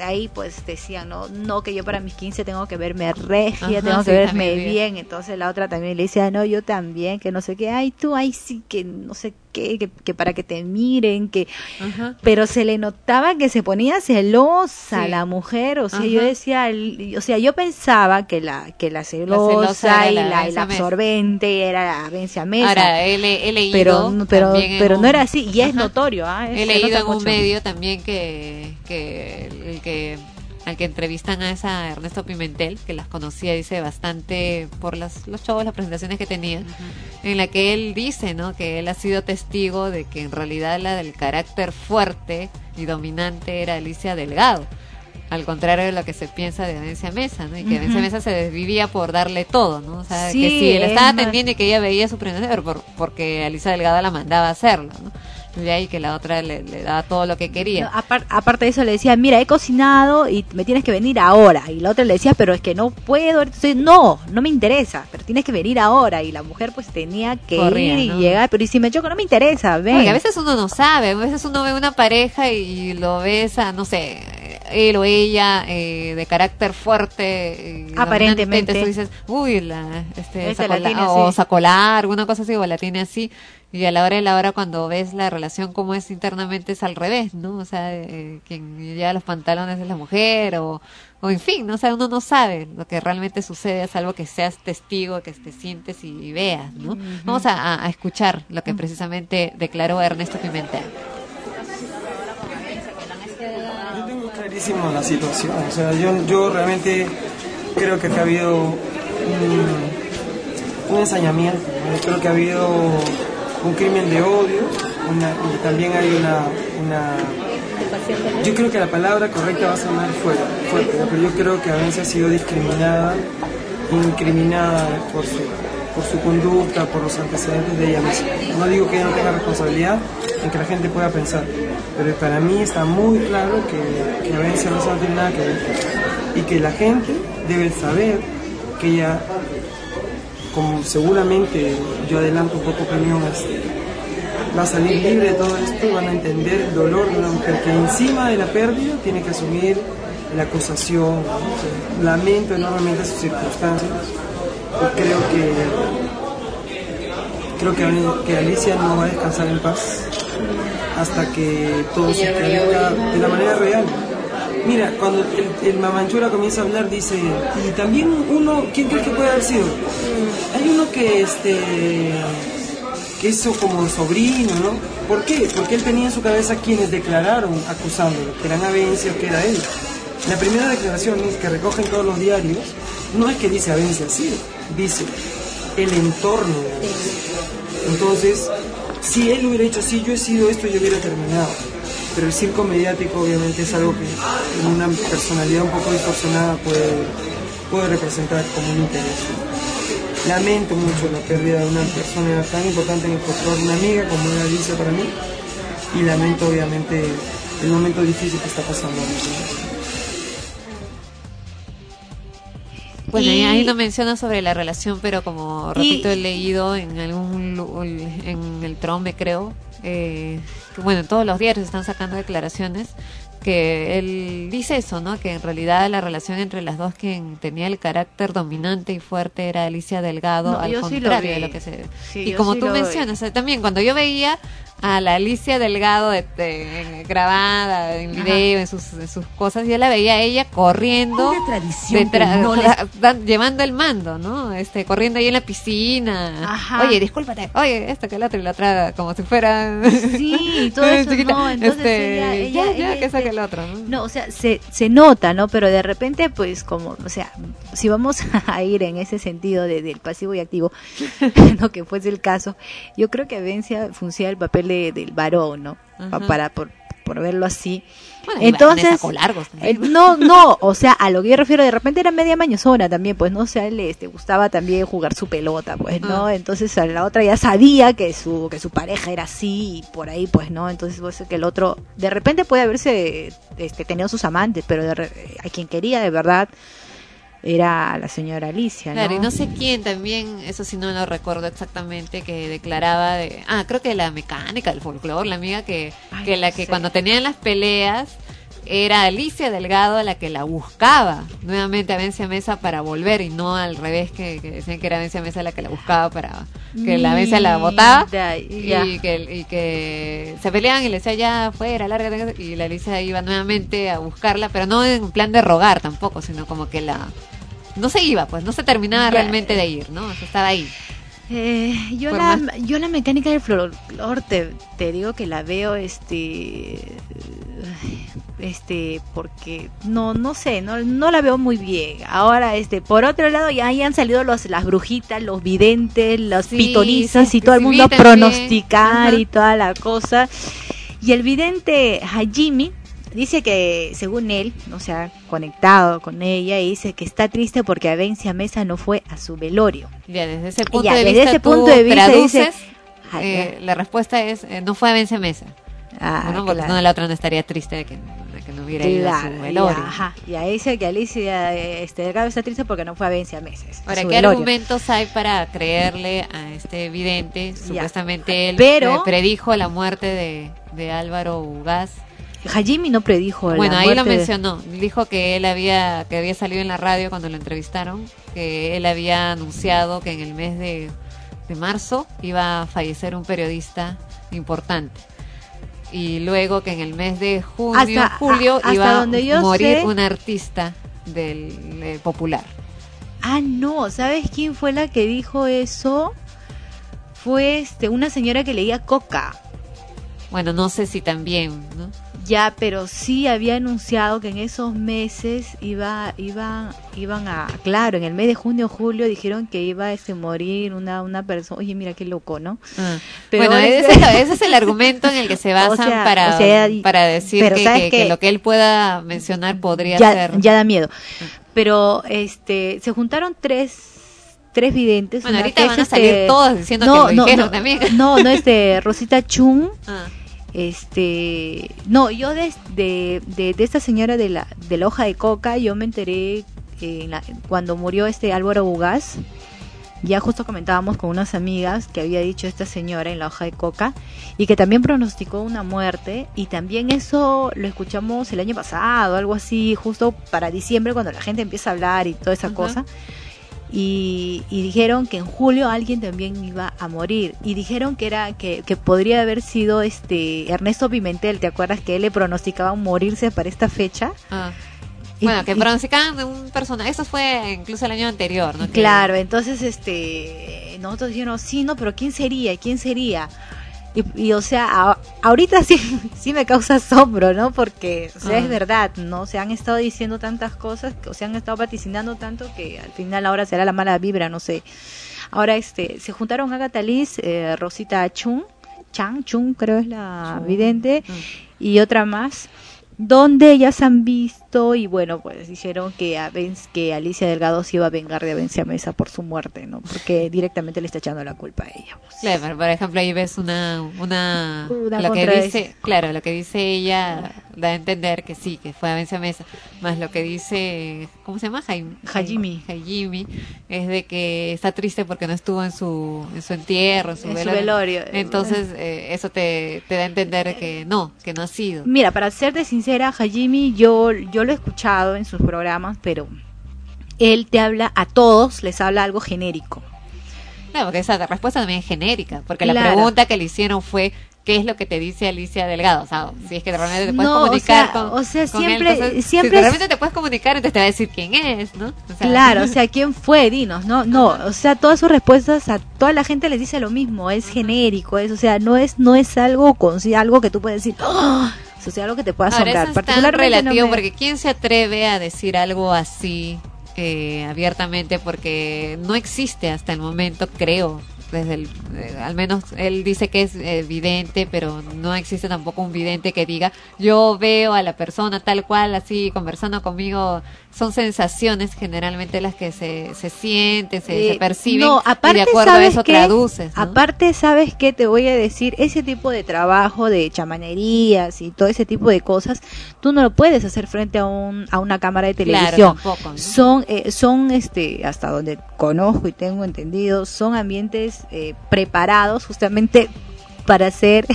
ahí pues decían, no, no que yo para mis 15 tengo que verme regia, Ajá, tengo sí, que verme bien. bien. entonces la otra también le decía, no, yo también, que no sé qué, ay, tú, ay, sí, que no sé qué, que, que para que te miren, que... Ajá. Pero se le notaba que se ponía celosa Sí. la mujer, o sea, Ajá. yo decía, el- o sea, yo pensaba que la que la celosa, celosa y la la, y la Avencia Mesa. absorbente era la Avencia Mesa. Ahora, he, le- he leído. pero no- pero no era así y es notorio. Es- He leído en un mucho. medio también que, que el que al que entrevistan a esa Ernesto Pimentel, que las conocía, dice, bastante por las, los shows, las presentaciones que tenía, en la que él dice, ¿no? Que él ha sido testigo de que en realidad la del carácter fuerte y dominante era Alicia Delgado. Al contrario de lo que se piensa de Venecia Mesa, ¿no? Y que. Venecia Mesa se desvivía por darle todo, ¿no? O sea, Sí, que si él es estaba atendiendo y que ella veía su presentación, pero por- porque Alicia Delgado la mandaba a hacerlo, ¿no? Y de ahí que la otra le, le daba todo lo que quería. No, aparte de eso le decía, mira, he cocinado y me tienes que venir ahora. Y la otra le decía, pero es que no puedo. Entonces, no, no me interesa, pero tienes que venir ahora. Y la mujer pues tenía que Corría, ir y ¿no? llegar, pero y si me choco, no me interesa, ven. Porque a veces uno no sabe, a veces uno ve una pareja y lo ves a, no sé, él o ella eh, de carácter fuerte. eh, Aparentemente. Tú dices, uy, la, este, sacola- o sacolar, alguna cosa así, o la tiene así. Y a la hora de la hora, cuando ves la relación como es internamente, es al revés, ¿no? O sea, eh, quien lleva los pantalones es la mujer, o, o en fin, ¿no? O sea, uno no sabe lo que realmente sucede, salvo que seas testigo, que te sientes y, y veas, ¿no? Vamos a, a- a escuchar lo que precisamente declaró Ernesto Pimentel. Yo la situación, o sea, yo, yo realmente creo que ha habido un, ensañamiento, ¿no? Creo que ha habido un crimen de odio una- y también hay una. Yo creo que la palabra correcta va a sonar fuerte, fuerte pero yo creo que Avencia ha sido discriminada, incriminada por su, por su conducta, por los antecedentes de ella misma. No digo que ella no tenga responsabilidad en que la gente pueda pensar, pero para mí está muy claro que, que Avencia no tiene nada que ver y que la gente debe saber que ella, como seguramente yo adelanto un poco este, va a salir libre de todo esto, van a entender el dolor de una mujer que encima de la pérdida tiene que asumir la acusación. Lamento enormemente sus circunstancias creo que creo que, Alicia no va a descansar en paz hasta que todo se esclarezca de la manera real. Mira, cuando el, el Mamanchura comienza a hablar, dice, y también uno, ¿quién crees que puede haber sido? Hay uno que, este, que hizo como sobrino, ¿no? ¿Por qué? Porque él tenía en su cabeza quienes declararon acusándolo, que eran Avencia, que era él. La primera declaración es que recogen todos los diarios, no es que dice Avencia sí, dice el entorno. Entonces, si él hubiera dicho, sí, yo he sido esto, yo hubiera terminado. Pero el circo mediático obviamente es algo que una personalidad un poco distorsionada puede, puede representar como un interés. Lamento mucho la pérdida de una persona tan importante en el folclore, una amiga como era Alicia para mí, y lamento obviamente el momento difícil que está pasando. Bueno, ahí, Y- ahí no menciona sobre la relación, pero como Y- repito, he leído en algún en el Trome, creo, eh, que bueno, en todos los diarios están sacando declaraciones que él dice eso, ¿no? Que en realidad la relación entre las dos quien tenía el carácter dominante y fuerte era Alicia Delgado, No, al sí lo contrario de lo que se Sí, y como sí tú lo vi. mencionas, eh, también cuando yo veía a la Alicia Delgado de- de- grabada en video, en sus, en sus cosas, yo la veía a ella corriendo, tradición que no les- (laughs) llevando el mando, ¿no? Este, corriendo ahí en la piscina. Ajá. Oye, discúlpate, oye, esto que el otro y la otra, como si fuera. Sí, todo (laughs) eso no, entonces Este, ella, ella, ya, ya, ella, que este, saque el otro, ¿no? No, o sea, se, se nota, ¿no? Pero de repente, pues, como, o sea, si vamos (laughs) a ir en ese sentido de, del pasivo y activo, no que fuese el caso, yo creo que Avencia funciona el papel de- del varón, ¿no? Ajá. Para, por, por verlo así. Bueno, Entonces, largos eh, no, no, o sea, a lo que yo refiero, de repente era media mañosona también, pues, no o sea, él le este, gustaba también jugar su pelota, pues, ¿no? Ah. Entonces a la otra ya sabía que su, que su pareja era así y por ahí, pues, ¿no? Entonces puede ser que el otro, de repente puede haberse este, tenido sus amantes, pero de re- a quien quería de verdad era la señora Alicia, ¿no? Claro, y no sé quién también, eso sí no lo recuerdo exactamente, que declaraba de, ah, creo que la mecánica del folclore, la amiga que, que la que cuando tenían las peleas era Alicia Delgado la que la buscaba nuevamente a Vencia Mesa para volver y no al revés que, que decían que era Vencia Mesa la que la buscaba para que la Vencia la botaba y que, y que se peleaban y le decía ya fuera, larga y la Alicia iba nuevamente a buscarla, pero no en plan de rogar tampoco, sino como que la no se iba, pues no se terminaba realmente de ir, ¿no? O sea, estaba ahí. Eh, yo, Por la, más- yo la mecánica del folclore te, te digo que la veo este este porque no no sé no, no la veo muy bien ahora este por otro lado ya ahí han salido los las brujitas los videntes los Sí, pitonistas sí, y todo el mundo a pronosticar y toda la cosa y el vidente Hajimi dice que según él no se ha conectado con ella y dice que está triste porque Avencia Mesa no fue a su velorio Ya, desde ese punto Ya, de desde vista, ese punto de vista dice- eh, la respuesta es, eh, no fue a Vence Mesa. Ah, ¿no? Porque claro. no, la otra no estaría triste de que no hubiera ido a Claro, su y, velorio. ajá, y ahí dice que Alicia eh, este, Delgado está triste porque no fue a Vencia Meses. Ahora, su ¿qué velorio. argumentos hay para creerle a este vidente? Supuestamente él Pero- eh, predijo la muerte de, de Álvaro Ugaz. Hajimi no predijo la Bueno, ahí lo mencionó. Dijo que él había que había salido en la radio cuando lo entrevistaron, que él había anunciado que en el mes de, de marzo iba a fallecer un periodista importante. Y luego que en el mes de junio, Hasta- julio, a- iba donde yo a morir sé- un artista del eh, popular. Ah, no, ¿sabes quién fue la que dijo eso? Fue este una señora que leía Coca. Bueno, no sé si también, ¿no? Ya, pero sí había anunciado que en esos meses iba, iba, iban a, claro, en el mes de junio julio dijeron que iba a este, morir una, una persona. Oye, mira qué loco, ¿no? Ah. Pero bueno, es- ese, ese es el argumento en el que se (laughs) basan O sea, para, o sea, para decir pero que, ¿sabes que- qué? que lo que él pueda mencionar podría ya, ser. ya da miedo. Pero este se juntaron tres tres videntes. Bueno, ahorita que van a salir este- todos diciendo que lo dijeron no, también. No, no, este, Rosita Chung. (laughs) Ah. Este, no, yo de, de, de, de esta señora de la, de la hoja de coca, yo me enteré eh, en la- cuando murió este Álvaro Bugaz. Ya justo comentábamos con unas amigas que había dicho esta señora en la hoja de coca y que también pronosticó una muerte y también eso lo escuchamos el año pasado, algo así, justo para diciembre cuando la gente empieza a hablar y toda esa cosa. Y, y dijeron que en julio alguien también iba a morir y dijeron que era que, que podría haber sido este Ernesto Pimentel, ¿te acuerdas que él le pronosticaba morirse para esta fecha? Ah. Y- Bueno, que y- pronosticaban de un personaje. Eso fue incluso el año anterior, ¿no? Claro, entonces este nosotros dijeron, sí, no, pero ¿quién sería? ¿Quién sería? Y, y, o sea, a- ahorita sí, (laughs) sí me causa asombro, ¿no? Porque, o sea, Ah. es verdad, ¿no? Se han estado diciendo tantas cosas, o se han estado vaticinando tanto que al final ahora será la mala vibra, no sé. Ahora, este, se juntaron Agatha Liz, eh, Rosita Chung, Chang, Chung creo es la vidente, y otra más, donde ellas han visto y bueno, pues dijeron que, a que Alicia Delgado se iba a vengar de Avencia Mesa por su muerte, ¿no? Porque directamente le está echando la culpa a ella. pues. Claro, pero, por ejemplo, ahí ves una, una, Una lo que dice, claro, lo que dice ella da a entender que sí, que fue a Vencia Mesa, más lo que dice, ¿cómo se llama? Jaim- Hajimi. Hajimi, es de que está triste porque no estuvo en su, en su entierro, en su En su velorio. velorio. Entonces, eh, eso te, te da a entender que no, que no ha sido. Mira, para serte sincera, Hajimi, yo, yo lo he escuchado en sus programas, pero él te habla a todos, les habla algo genérico. Claro, porque esa respuesta también es genérica, porque la pregunta que le hicieron fue ¿qué es lo que te dice Alicia Delgado? O sea, si es que realmente te puedes No, o comunicar sea, con o sea, con él, siempre- entonces, siempre si realmente te puedes comunicar, entonces te va a decir quién es, ¿no? O sea, Claro, o (laughs) sea, ¿quién fue? Dinos, no, no, o sea, todas sus respuestas a toda la gente les dice lo mismo, es genérico, es, o sea, no es, no es algo con algo que tú puedes decir, ¡Oh! O sea, algo que te pueda Ahora, asombrar. eso es tan no relativo me- porque ¿quién se atreve a decir algo así eh, abiertamente? Porque no existe hasta el momento, creo. Desde el, eh, al menos él dice que es eh, vidente, pero no existe tampoco un vidente que diga yo veo a la persona tal cual así conversando conmigo. Son sensaciones generalmente las que se, se sienten, se, Eh, se perciben no, y aparte, de acuerdo a ¿sabes eso traduces. ¿no? Aparte, ¿sabes qué? Te voy a decir, ese tipo de trabajo de chamanerías y todo ese tipo de cosas, tú no lo puedes hacer frente a, un, a una cámara de Claro, televisión. tampoco, ¿no? Son, eh, son este, hasta donde conozco y tengo entendido, son ambientes eh, preparados justamente para hacer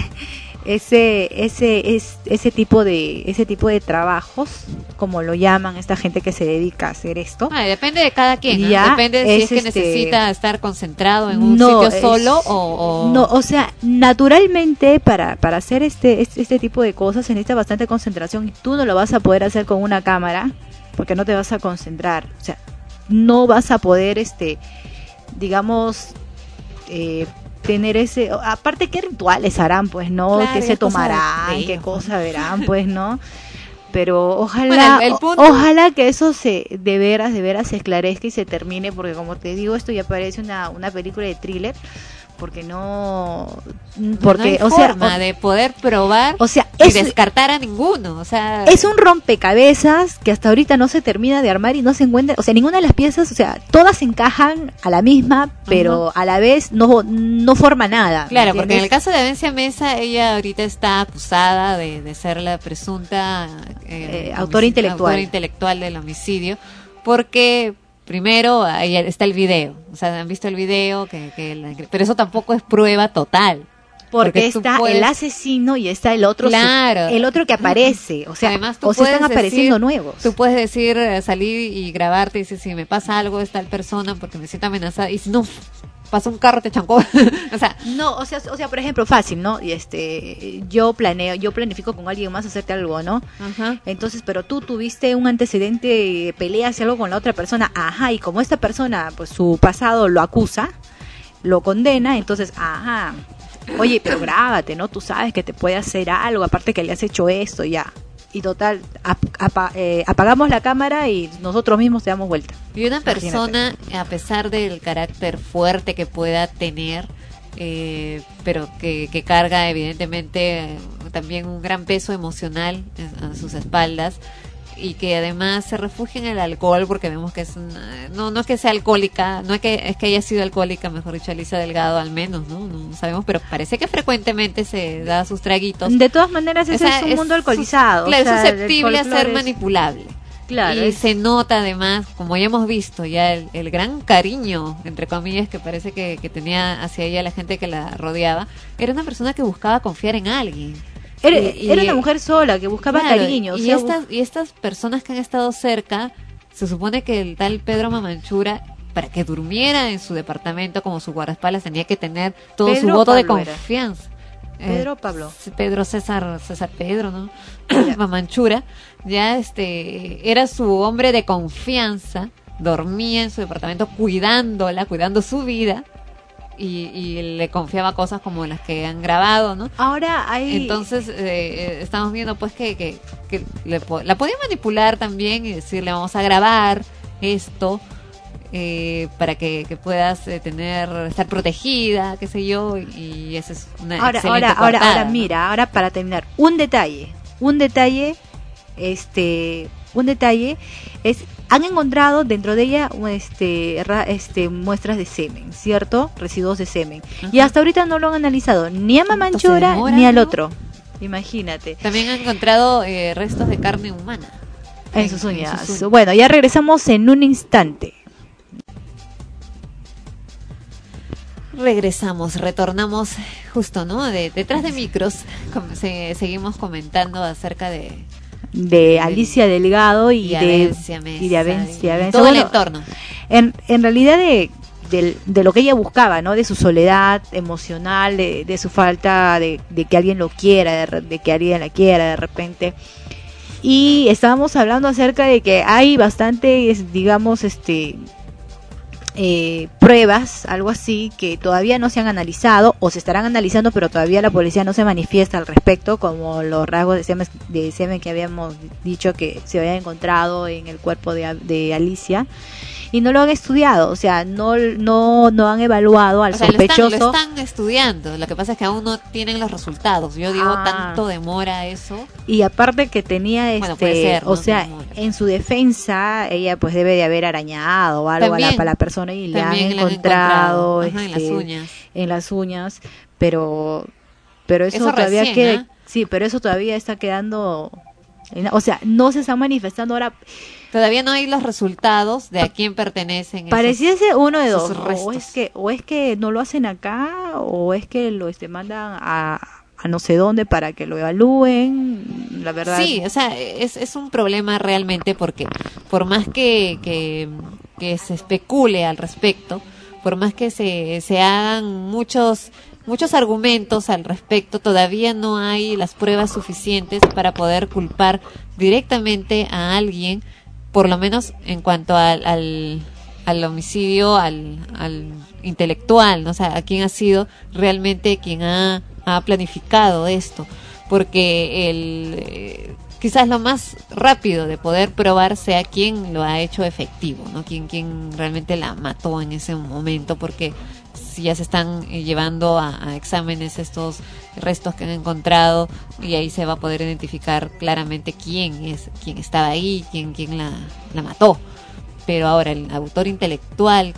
ese ese es, ese tipo de ese tipo de trabajos como lo llaman esta gente que se dedica a hacer esto Ah, depende de cada quien, ¿no? Ya, depende si es es que este- necesita estar concentrado en un No, sitio es- solo o, o- No, o sea, naturalmente para, para hacer este, este, este tipo de cosas se necesita bastante concentración y tú no lo vas a poder hacer con una cámara porque no te vas a concentrar. O sea, no vas a poder, este, digamos, eh, tener ese... Aparte, ¿qué rituales harán? Pues, ¿no? Claro, ¿Qué se cosa tomarán? ¿Qué ellos, cosa (laughs) verán? Pues, ¿no? pero ojalá Bueno, el- el punto- ojalá que eso se de veras de veras se esclarezca y se termine porque como te digo esto ya parece una, una película de thriller porque no porque no hay o sea forma o- de poder probar o sea, y es- descartar a ninguno o sea es un rompecabezas que hasta ahorita no se termina de armar y no se encuentra, o sea, ninguna de las piezas, o sea, todas encajan a la misma, pero a la vez no, no forma nada. ¿me Claro, porque en el caso de Avencia Mesa, ella ahorita está acusada de, de ser la presunta eh, Eh, autora intelectual. autora intelectual del homicidio, porque primero ahí está el video, o sea, han visto el video, que, que la- pero eso tampoco es prueba total. porque, está puedes- el asesino y está el otro, Claro. el otro que aparece, o sea, Además, tú o se están apareciendo decir- nuevos. Tú puedes decir, eh, salir y grabarte y decir, si me pasa algo es tal persona porque me siento amenazada. Y no, pasa un carro, te chancó. (laughs) o sea, No, o sea, o sea, por ejemplo, fácil, ¿no? Y este, yo planeo, yo planifico con alguien más hacerte algo, ¿no? Entonces, pero tú tuviste un antecedente de peleas y algo con la otra persona, ajá, y como esta persona, pues su pasado lo acusa, lo condena, entonces, ajá, oye, pero grábate, ¿no? Tú sabes que te puede hacer algo, aparte que le has hecho esto, ya. Y total, ap- apa- eh, apagamos la cámara y nosotros mismos te damos vuelta. Y una Imagínate. persona, a pesar del carácter fuerte que pueda tener, eh, pero que, que carga evidentemente también un gran peso emocional en- a sus espaldas y que además se refugia en el alcohol porque vemos que es una- no no es que sea alcohólica no es que es que haya sido alcohólica mejor dicho Alicia Delgado al menos no no sabemos pero parece que frecuentemente se da sus traguitos De todas maneras, ese O sea, es un mundo alcoholizado. claro, o sea, es susceptible a ser manipulable. Claro, y es- se nota además, como ya hemos visto, ya el, el gran cariño, entre comillas, que parece que, que tenía hacia ella la gente que la rodeaba. Era una persona que buscaba confiar en alguien. Era, Y- y- era una mujer sola que buscaba Claro, cariño. o Y, sea, estas, y estas personas que han estado cerca, se supone que el tal Pedro Mamanchura, para que durmiera en su departamento como su guardaespaldas, tenía que tener todo su Pedro voto de era. confianza. Pedro Eh, Pablo. Pedro César, César Pedro, ¿no? (clears throat) Mamanchura, ya este, era su hombre de confianza, dormía en su departamento cuidándola, cuidando su vida. Y, y le confiaba cosas como las que han grabado, ¿no? Ahora hay... Entonces eh, eh, estamos viendo pues que, que, que le la podía manipular también y decirle vamos a grabar esto eh, para que, que puedas eh, tener estar protegida, qué sé yo, y esa es una ahora, excelente ahora, ahora, ahora, ¿no? mira, ahora para terminar, un detalle, un detalle, este, un detalle es, han encontrado dentro de ella, este, este, muestras de semen, ¿cierto? Residuos de semen. Y hasta ahorita no lo han analizado ni a Mamanchura demora, ni al no? otro. Imagínate. También han encontrado eh, restos de carne humana. En sus uñas. sus uñas. Bueno, ya regresamos en un instante. Regresamos, retornamos justo, ¿no? De, detrás de micros, se- seguimos comentando acerca de, de Alicia Delgado y, y de y de Avencia, todo el entorno. En, en realidad de, del- de lo que ella buscaba, ¿no? De su soledad emocional, de, de su falta de, de que alguien lo quiera, de, de que alguien la quiera de repente. Y estábamos hablando acerca de que hay bastantes, digamos, este eh, pruebas, algo así, que todavía no se han analizado o se estarán analizando, pero todavía la policía no se manifiesta al respecto, como los rasgos de semen, de semen que habíamos dicho que se habían encontrado en el cuerpo de, de Alicia. Y no lo han estudiado, o sea, no, no, no han evaluado al O sea, lo están, sospechoso. lo están estudiando. Lo que pasa es que aún no tienen los resultados. Yo digo, Ah. tanto demora eso. Y aparte que tenía este, Bueno, puede ser, o ¿no? sea, en su defensa, ella pues debe de haber arañado o algo a la, También. a la persona y le han También encontrado, encontrado, ajá, en las este, uñas. en las uñas, pero pero eso, Eso todavía recién, queda, ¿ah? sí, pero eso todavía está quedando o sea, no se están manifestando ahora. Todavía no hay los resultados de a quién pertenecen. Pareciese uno de dos, o es que o es que no lo hacen acá o es que lo este mandan a, a no sé dónde para que lo evalúen, la verdad. Sí, o sea, es, es un problema realmente porque por más que, que, que se especule al respecto, por más que se, se hagan muchos muchos argumentos al respecto, todavía no hay las pruebas suficientes para poder culpar directamente a alguien, por lo menos en cuanto al, al, al homicidio, al, al intelectual, ¿no? o sea, a quién ha sido realmente quien ha, ha planificado esto, porque el, eh, quizás lo más rápido de poder probar sea quién lo ha hecho efectivo, ¿no? Quién, quién realmente la mató en ese momento, porque si ya se están eh, llevando a, exámenes estos restos que han encontrado y ahí se va a poder identificar claramente quién es, quién estaba ahí, quién, quién la, la mató. Pero ahora el autor intelectual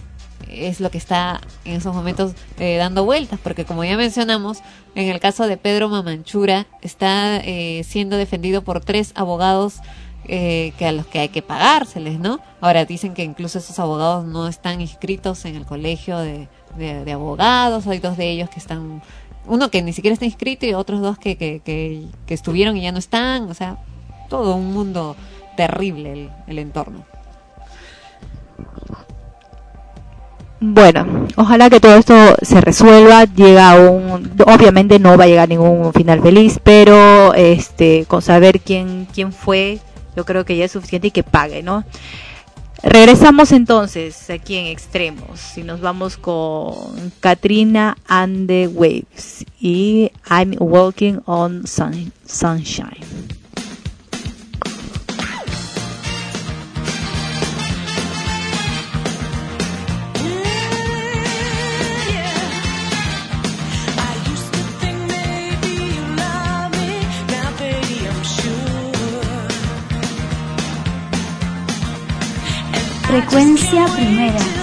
es lo que está en esos momentos eh, dando vueltas, porque como ya mencionamos, en el caso de Pedro Mamanchura está eh, siendo defendido por tres abogados eh, que a los que hay que pagárseles, ¿no? Ahora dicen que incluso esos abogados no están inscritos en el colegio de, de- abogados, hay dos de ellos que están, uno que ni siquiera está inscrito y otros dos que, que, que, que estuvieron y ya no están, o sea, todo un mundo terrible el, el entorno. Bueno, ojalá que todo esto se resuelva, llega a un obviamente no va a llegar a ningún final feliz, pero este con saber quién quién fue, yo creo que ya es suficiente y que pague, ¿no? Regresamos entonces aquí en Extremos y nos vamos con Katrina and the Waves y I'm Walking on sun- Sunshine. Frecuencia primera.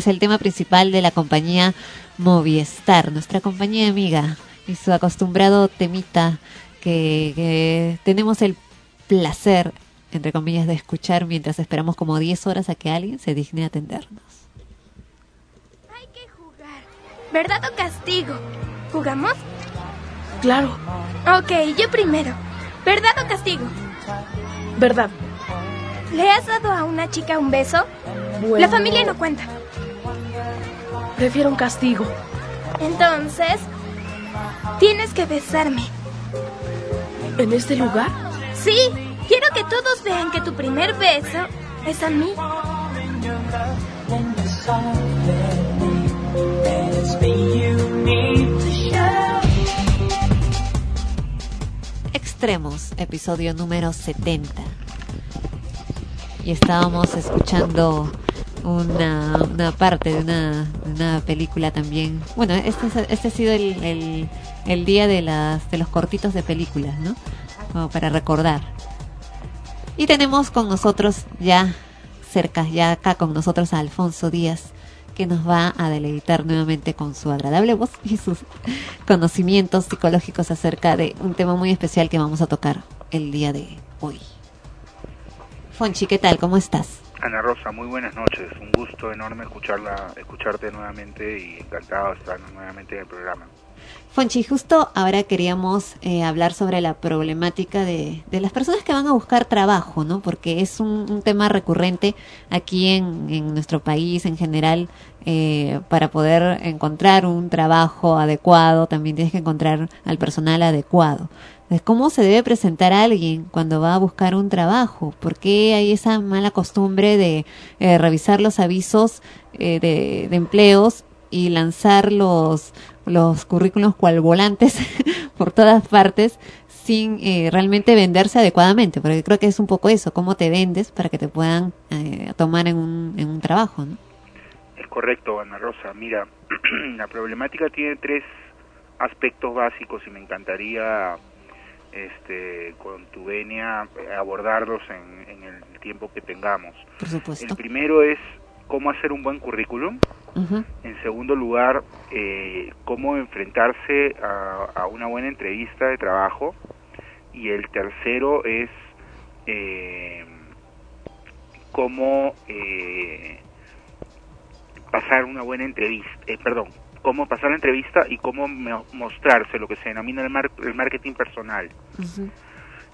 Es el tema principal de la compañía Movistar, nuestra compañía amiga, y su acostumbrado temita que, que tenemos el placer, entre comillas, de escuchar mientras esperamos como 10 horas a que alguien se digne a atendernos. Hay que jugar. ¿Verdad o castigo? ¿Jugamos? Claro. Ok, yo primero. ¿Verdad o castigo? Verdad. ¿Le has dado a una chica un beso? Bueno. La familia no cuenta. Prefiero un castigo. Entonces, tienes que besarme. ¿En este lugar? Sí, quiero que todos vean que tu primer beso es a mí. Extremos, episodio número 70. Y estábamos escuchando una, una parte de una, de una película también. Bueno, este, es- este ha sido el, el, el día de, las, de los cortitos de películas, ¿no? Como para recordar. Y tenemos con nosotros ya cerca, ya acá con nosotros a Alfonso Díaz, que nos va a deleitar nuevamente con su agradable voz y sus conocimientos psicológicos acerca de un tema muy especial que vamos a tocar el día de hoy. Fonchi, ¿qué tal? ¿Cómo estás? Ana Rosa, muy buenas noches. Un gusto enorme escucharla, escucharte nuevamente y encantado de estar nuevamente en el programa. Fonchi, justo ahora queríamos eh, hablar sobre la problemática de, de las personas que van a buscar trabajo, ¿no? Porque es un, tema recurrente aquí en, en nuestro país en general. eh, para poder encontrar un trabajo adecuado, también tienes que encontrar al personal adecuado. ¿Cómo se debe presentar alguien cuando va a buscar un trabajo? ¿Por qué hay esa mala costumbre de eh, revisar los avisos eh, de, de empleos y lanzar los, los currículos cual volantes (laughs) por todas partes sin eh, realmente venderse adecuadamente? Porque creo que es un poco eso, cómo te vendes para que te puedan eh, tomar en un, en un trabajo, ¿no? Es correcto, Ana Rosa. Mira, (clears throat) la problemática tiene tres aspectos básicos y me encantaría este, con tu venia eh, abordarlos en, en el tiempo que tengamos. Por supuesto. El primero es cómo hacer un buen currículum. En segundo lugar, eh, cómo enfrentarse a, a una buena entrevista de trabajo. Y el tercero es eh, cómo eh, pasar una buena entrevista, eh, perdón, cómo pasar la entrevista y cómo mo- mostrarse, lo que se denomina el, mar- el marketing personal.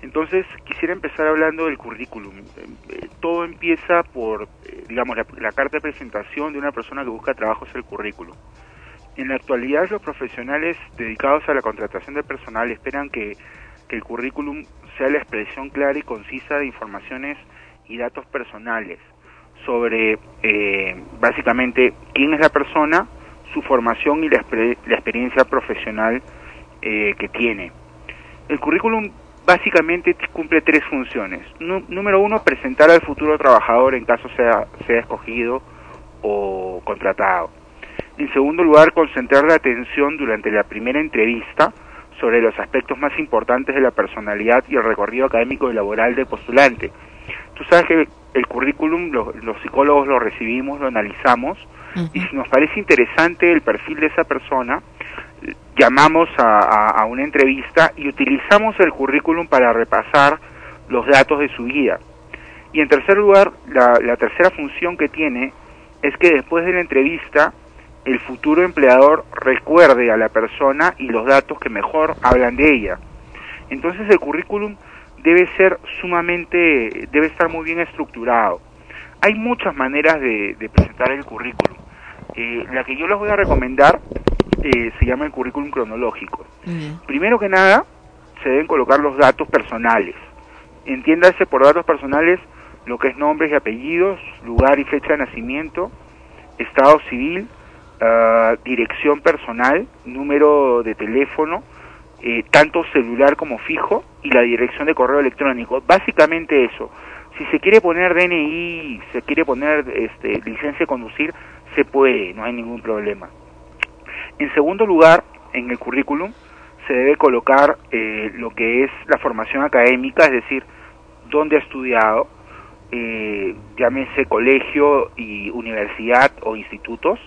Entonces, quisiera empezar hablando del currículum. Eh, eh, todo empieza por, eh, digamos, la, la carta de presentación de una persona que busca trabajo es el currículum. En la actualidad, los profesionales dedicados a la contratación de personal esperan que, que el currículum sea la expresión clara y concisa de informaciones y datos personales sobre, eh, básicamente, quién es la persona, su formación y la, exper- la experiencia profesional eh, que tiene. El currículum básicamente cumple tres funciones. Número uno, presentar al futuro trabajador en caso sea, sea escogido o contratado. En segundo lugar, concentrar la atención durante la primera entrevista sobre los aspectos más importantes de la personalidad y el recorrido académico y laboral del postulante. Tú sabes que el currículum lo- los psicólogos lo recibimos, lo analizamos y si nos parece interesante el perfil de esa persona, llamamos a, una entrevista y utilizamos el currículum para repasar los datos de su vida. Y en tercer lugar, la, tercera función que tiene es que después de la entrevista, el futuro empleador recuerde a la persona y los datos que mejor hablan de ella. Entonces el currículum debe ser sumamente, debe estar muy bien estructurado. Hay muchas maneras de presentar el currículum. Eh, la que yo les voy a recomendar eh, se llama el currículum cronológico. Primero que nada, se deben colocar los datos personales. Entiéndase por datos personales lo que es nombres y apellidos, lugar y fecha de nacimiento, estado civil, ah, dirección personal, número de teléfono, eh, tanto celular como fijo y la dirección de correo electrónico. Básicamente eso. Si se quiere poner DNI, se quiere poner este, licencia de conducir, se puede, no hay ningún problema. En segundo lugar, en el currículum se debe colocar eh, lo que es la formación académica, es decir, dónde ha estudiado, eh, llámese colegio y universidad o institutos.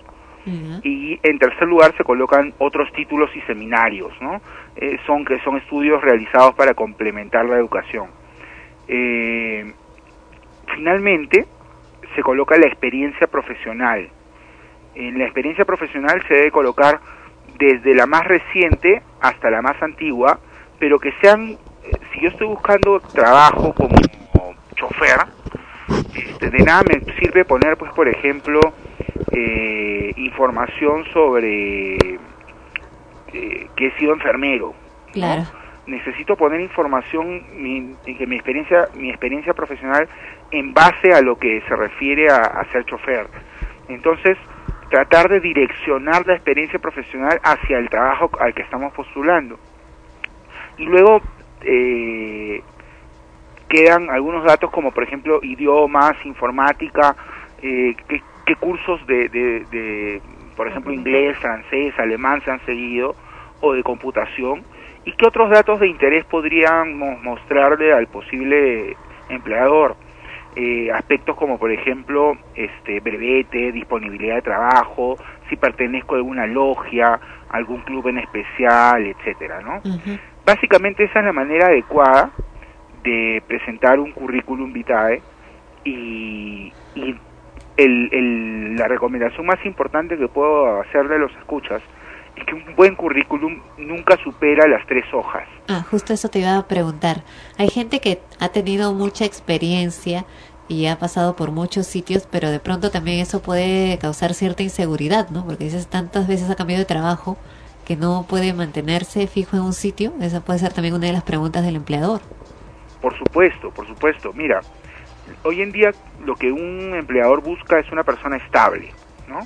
Y en tercer lugar se colocan otros títulos y seminarios, ¿no? Eh, son que son estudios realizados para complementar la educación. Eh, finalmente se coloca la experiencia profesional. En la experiencia profesional se debe colocar desde la más reciente hasta la más antigua, pero que sean, eh, si yo estoy buscando trabajo como chofer, este, de nada me sirve poner, pues, por ejemplo, eh, información sobre eh, que he sido enfermero. Claro. Necesito poner información mi, que mi experiencia, mi experiencia profesional en base a lo que se refiere a, a ser chofer. Entonces, tratar de direccionar la experiencia profesional hacia el trabajo al que estamos postulando. Y luego eh, quedan algunos datos como por ejemplo idiomas, informática, eh, qué, qué cursos de, de, de, por ejemplo, inglés, francés, alemán se han seguido, o de computación, y qué otros datos de interés podríamos mostrarle al posible empleador. Eh, aspectos como por ejemplo este brevete, disponibilidad de trabajo, si pertenezco a alguna logia, algún club en especial, etcétera, ¿no? Básicamente esa es la manera adecuada de presentar un currículum vitae y, y el, el- la recomendación más importante que puedo hacerle a los escuchas que un buen currículum nunca supera las tres hojas. Ah, justo eso te iba a preguntar. Hay gente que ha tenido mucha experiencia y ha pasado por muchos sitios, pero de pronto también eso puede causar cierta inseguridad, ¿no? Porque dices tantas veces ha cambiado de trabajo que no puede mantenerse fijo en un sitio. Esa puede ser también una de las preguntas del empleador. Por supuesto, por supuesto. Mira, hoy en día lo que un empleador busca es una persona estable, ¿no?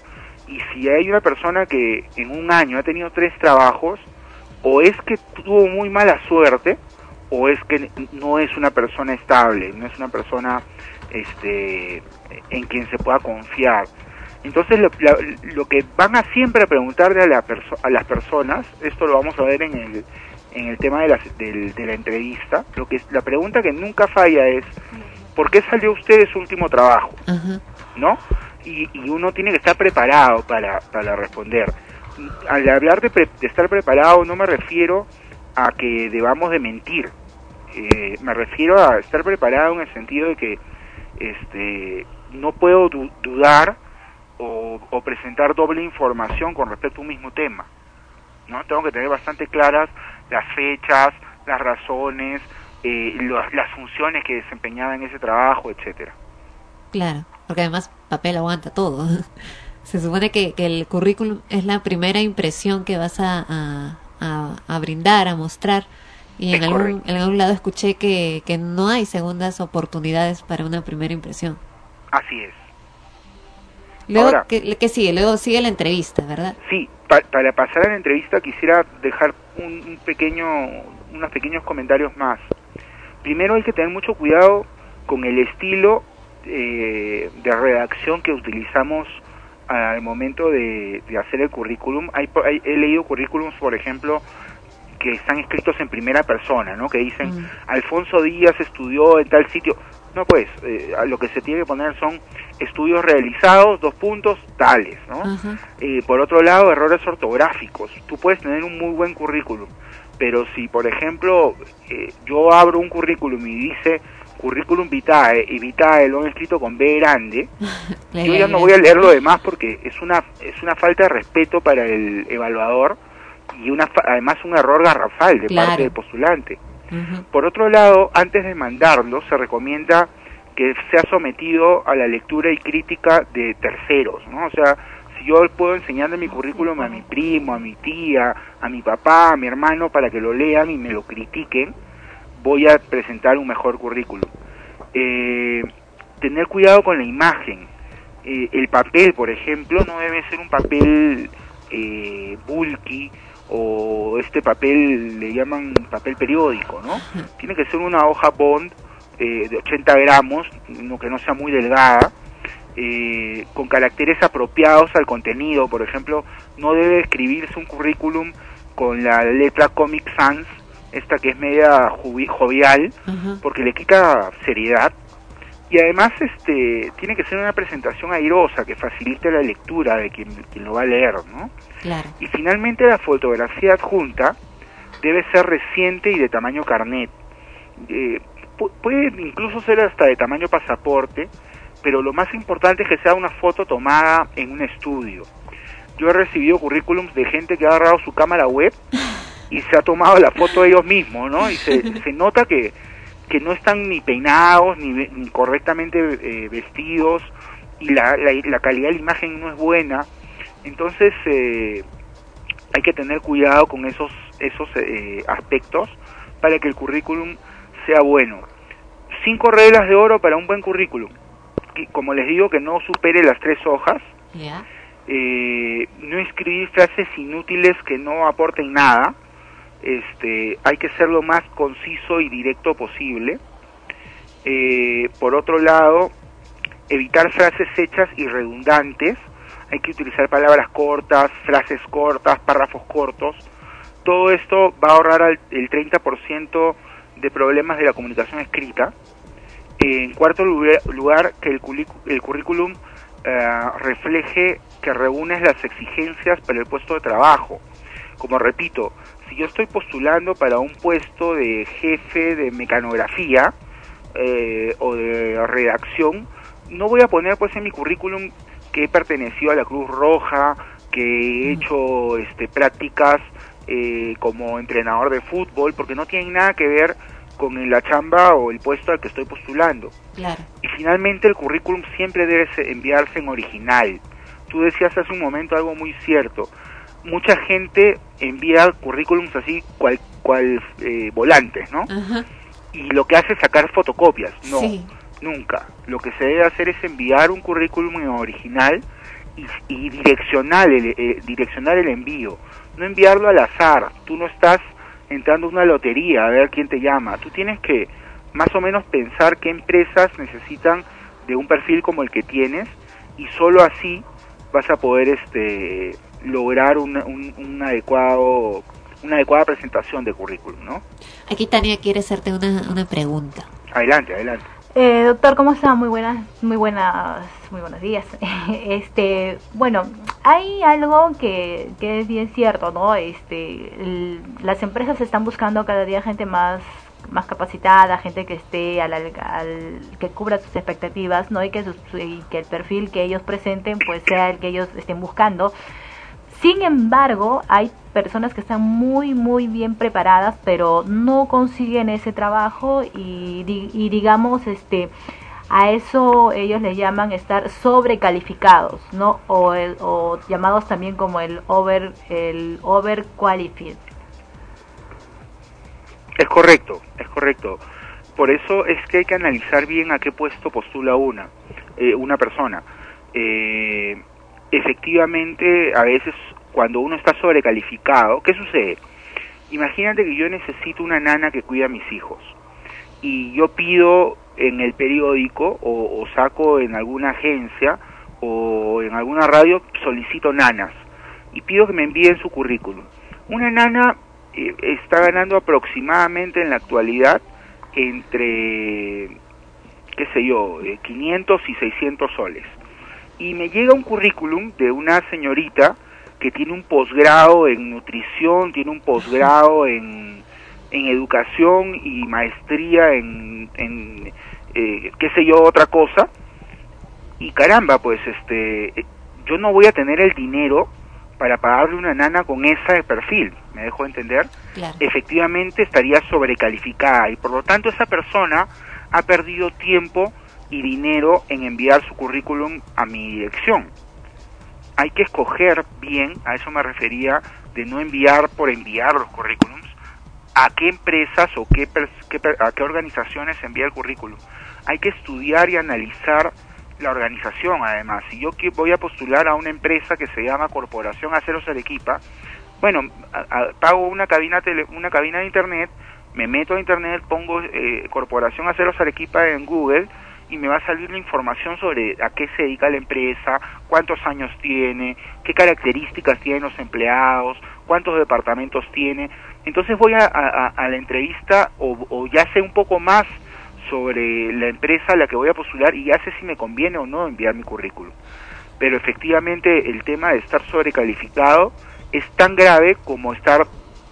Y si hay una persona que en un año ha tenido tres trabajos, o es que tuvo muy mala suerte, o es que no es una persona estable, no es una persona este, en quien se pueda confiar. Entonces lo, la- lo que van a siempre a preguntarle a, la perso- a las personas, esto lo vamos a ver en el, en el tema de, las- del- de la entrevista, lo que la pregunta que nunca falla es ¿por qué salió usted de su último trabajo? ¿No? Y, y uno tiene que estar preparado para, para responder. Al hablar de, pre- de estar preparado no me refiero a que debamos de mentir, Eh, me refiero a estar preparado en el sentido de que este no puedo du- dudar o, o presentar doble información con respecto a un mismo tema. ¿no? Tengo que tener bastante claras las fechas, las razones, eh, las funciones que desempeñaba en ese trabajo, etcétera. Claro, porque además papel aguanta todo. (laughs) Se supone que, que el currículum es la primera impresión que vas a, a, a- a brindar, a mostrar. Y en algún, en algún lado escuché que, que no hay segundas oportunidades para una primera impresión. Así es. Luego, Ahora- ¿qué, qué sigue? Luego sigue la entrevista, ¿verdad? Sí, pa- para pasar a la entrevista quisiera dejar un, un pequeño, unos pequeños comentarios más. Primero hay que tener mucho cuidado con el estilo eh, de redacción que utilizamos al momento de, de hacer el currículum. Hay, hay- he leído currículums, por ejemplo, que están escritos en primera persona, ¿no? Que dicen, Alfonso Díaz estudió en tal sitio. No, pues, eh, lo que se tiene que poner son estudios realizados, dos puntos, tales, ¿no? Eh, por otro lado, errores ortográficos. Tú puedes tener un muy buen currículum, pero si, por ejemplo, eh, yo abro un currículum y dice currículum vitae y vitae lo han escrito con B grande, (laughs) yo ya no voy a leer lo demás porque es una es una falta de respeto para el evaluador y una además un error garrafal de Claro. parte del postulante. Por otro lado, antes de mandarlo, se recomienda que sea sometido a la lectura y crítica de terceros, ¿no? O sea, si yo puedo enseñarle mi currículum a mi primo, a mi tía, a mi papá, a mi hermano para que lo lean y me lo critiquen, voy a presentar un mejor currículum. Eh, tener cuidado con la imagen. Eh, el papel, por ejemplo, no debe ser un papel eh, bulky o este papel le llaman papel periódico, ¿no? (laughs) Tiene que ser una hoja bond eh, de 80 gramos, que no sea muy delgada, eh, con caracteres apropiados al contenido. Por ejemplo, no debe escribirse un currículum con la letra Comic Sans, esta que es media jovial, porque le quita seriedad. Y además este tiene que ser una presentación airosa que facilite la lectura de quien, quien lo va a leer, ¿no? Claro. Y finalmente la fotografía adjunta debe ser reciente y de tamaño carnet. Eh, pu- puede incluso ser hasta de tamaño pasaporte, pero lo más importante es que sea una foto tomada en un estudio. Yo he recibido currículums de gente que ha agarrado su cámara web (laughs) y se ha tomado la foto ellos mismos, ¿no? Y se, (laughs) se nota que, que no están ni peinados, ni, ni correctamente eh, vestidos, y la, la, la calidad de la imagen no es buena. Entonces, eh, hay que tener cuidado con esos, esos eh, aspectos para que el currículum sea bueno. Cinco reglas de oro para un buen currículum. Que, como les digo, que no supere las tres hojas. Eh, no escribir frases inútiles que no aporten nada. Este, hay que ser lo más conciso y directo posible. Eh, por otro lado, evitar frases hechas y redundantes. Hay que utilizar palabras cortas, frases cortas, párrafos cortos. Todo esto va a ahorrar el 30% de problemas de la comunicación escrita. En cuarto lugar, que el, el currículum eh, refleje que reúnes las exigencias para el puesto de trabajo. Como repito, si yo estoy postulando para un puesto de jefe de mecanografía eh, o de redacción, no voy a poner pues en mi currículum que he pertenecido a la Cruz Roja, que he hecho este, prácticas eh, como entrenador de fútbol, porque no tienen nada que ver con la chamba o el puesto al que estoy postulando. Claro. Y finalmente el currículum siempre debe se- enviarse en original. Tú decías hace un momento algo muy cierto. Mucha gente envía currículums así cual, cual eh, volantes, ¿no? Ajá. Y lo que hace es sacar fotocopias. No, Sí. nunca. Lo que se debe hacer es enviar un currículum original y, y direccionar, el, eh, direccionar el envío. No enviarlo al azar. Tú no estás entrando a una lotería a ver quién te llama. Tú tienes que más o menos pensar qué empresas necesitan de un perfil como el que tienes y solo así vas a poder este lograr una- un, un adecuado una adecuada presentación de currículum, ¿no? Aquí Tania quiere hacerte una, una pregunta. Adelante, adelante. Eh, doctor, ¿cómo está? Muy buenas, muy buenas, muy buenos días. (laughs) Este, bueno, hay algo que, que es bien cierto, ¿no? Este, el- las empresas están buscando cada día gente más más capacitada, gente que esté al, al- al- que cubra sus expectativas, ¿no? Y que, sus- y que el perfil que ellos presenten pues sea el que ellos estén buscando. Sin embargo, hay personas que están muy, muy bien preparadas, pero no consiguen ese trabajo y, di- y digamos, este, a eso ellos le llaman estar sobrecalificados, ¿no? O, el- o llamados también como el over, el overqualified. Es correcto, es correcto. Por eso es que hay que analizar bien a qué puesto postula una, eh, una persona. Eh, efectivamente, a veces cuando uno está sobrecalificado, ¿qué sucede? Imagínate que yo necesito una nana que cuida a mis hijos y yo pido en el periódico o, saco en alguna agencia o en alguna radio, solicito nanas y pido que me envíen su currículum. Una nana eh, está ganando aproximadamente en la actualidad entre, qué sé yo, eh, 500 y 600 soles. Y me llega un currículum de una señorita que tiene un posgrado en nutrición, tiene un posgrado (laughs) en, en educación y maestría en, en eh, qué sé yo, otra cosa. Y caramba, pues este, yo no voy a tener el dinero para pagarle una nana con ese perfil, ¿me dejo entender? Claro. Efectivamente estaría sobrecalificada y por lo tanto esa persona ha perdido tiempo y dinero en enviar su currículum a mi dirección. Hay que escoger bien, a eso me refería, de no enviar por enviar los currículums, a qué empresas o qué, qué a qué organizaciones envía el currículum. Hay que estudiar y analizar la organización además. Si yo voy a postular a una empresa que se llama Corporación Aceros Arequipa, bueno, pago una cabina, tele- una cabina de internet, me meto a internet, pongo eh, Corporación Aceros Arequipa en Google y me va a salir la información sobre a qué se dedica la empresa, cuántos años tiene, qué características tienen los empleados, cuántos departamentos tiene. Entonces voy a, a- la entrevista o, o ya sé un poco más sobre la empresa a la que voy a postular y ya sé si me conviene o no enviar mi currículum. Pero efectivamente el tema de estar sobrecalificado es tan grave como estar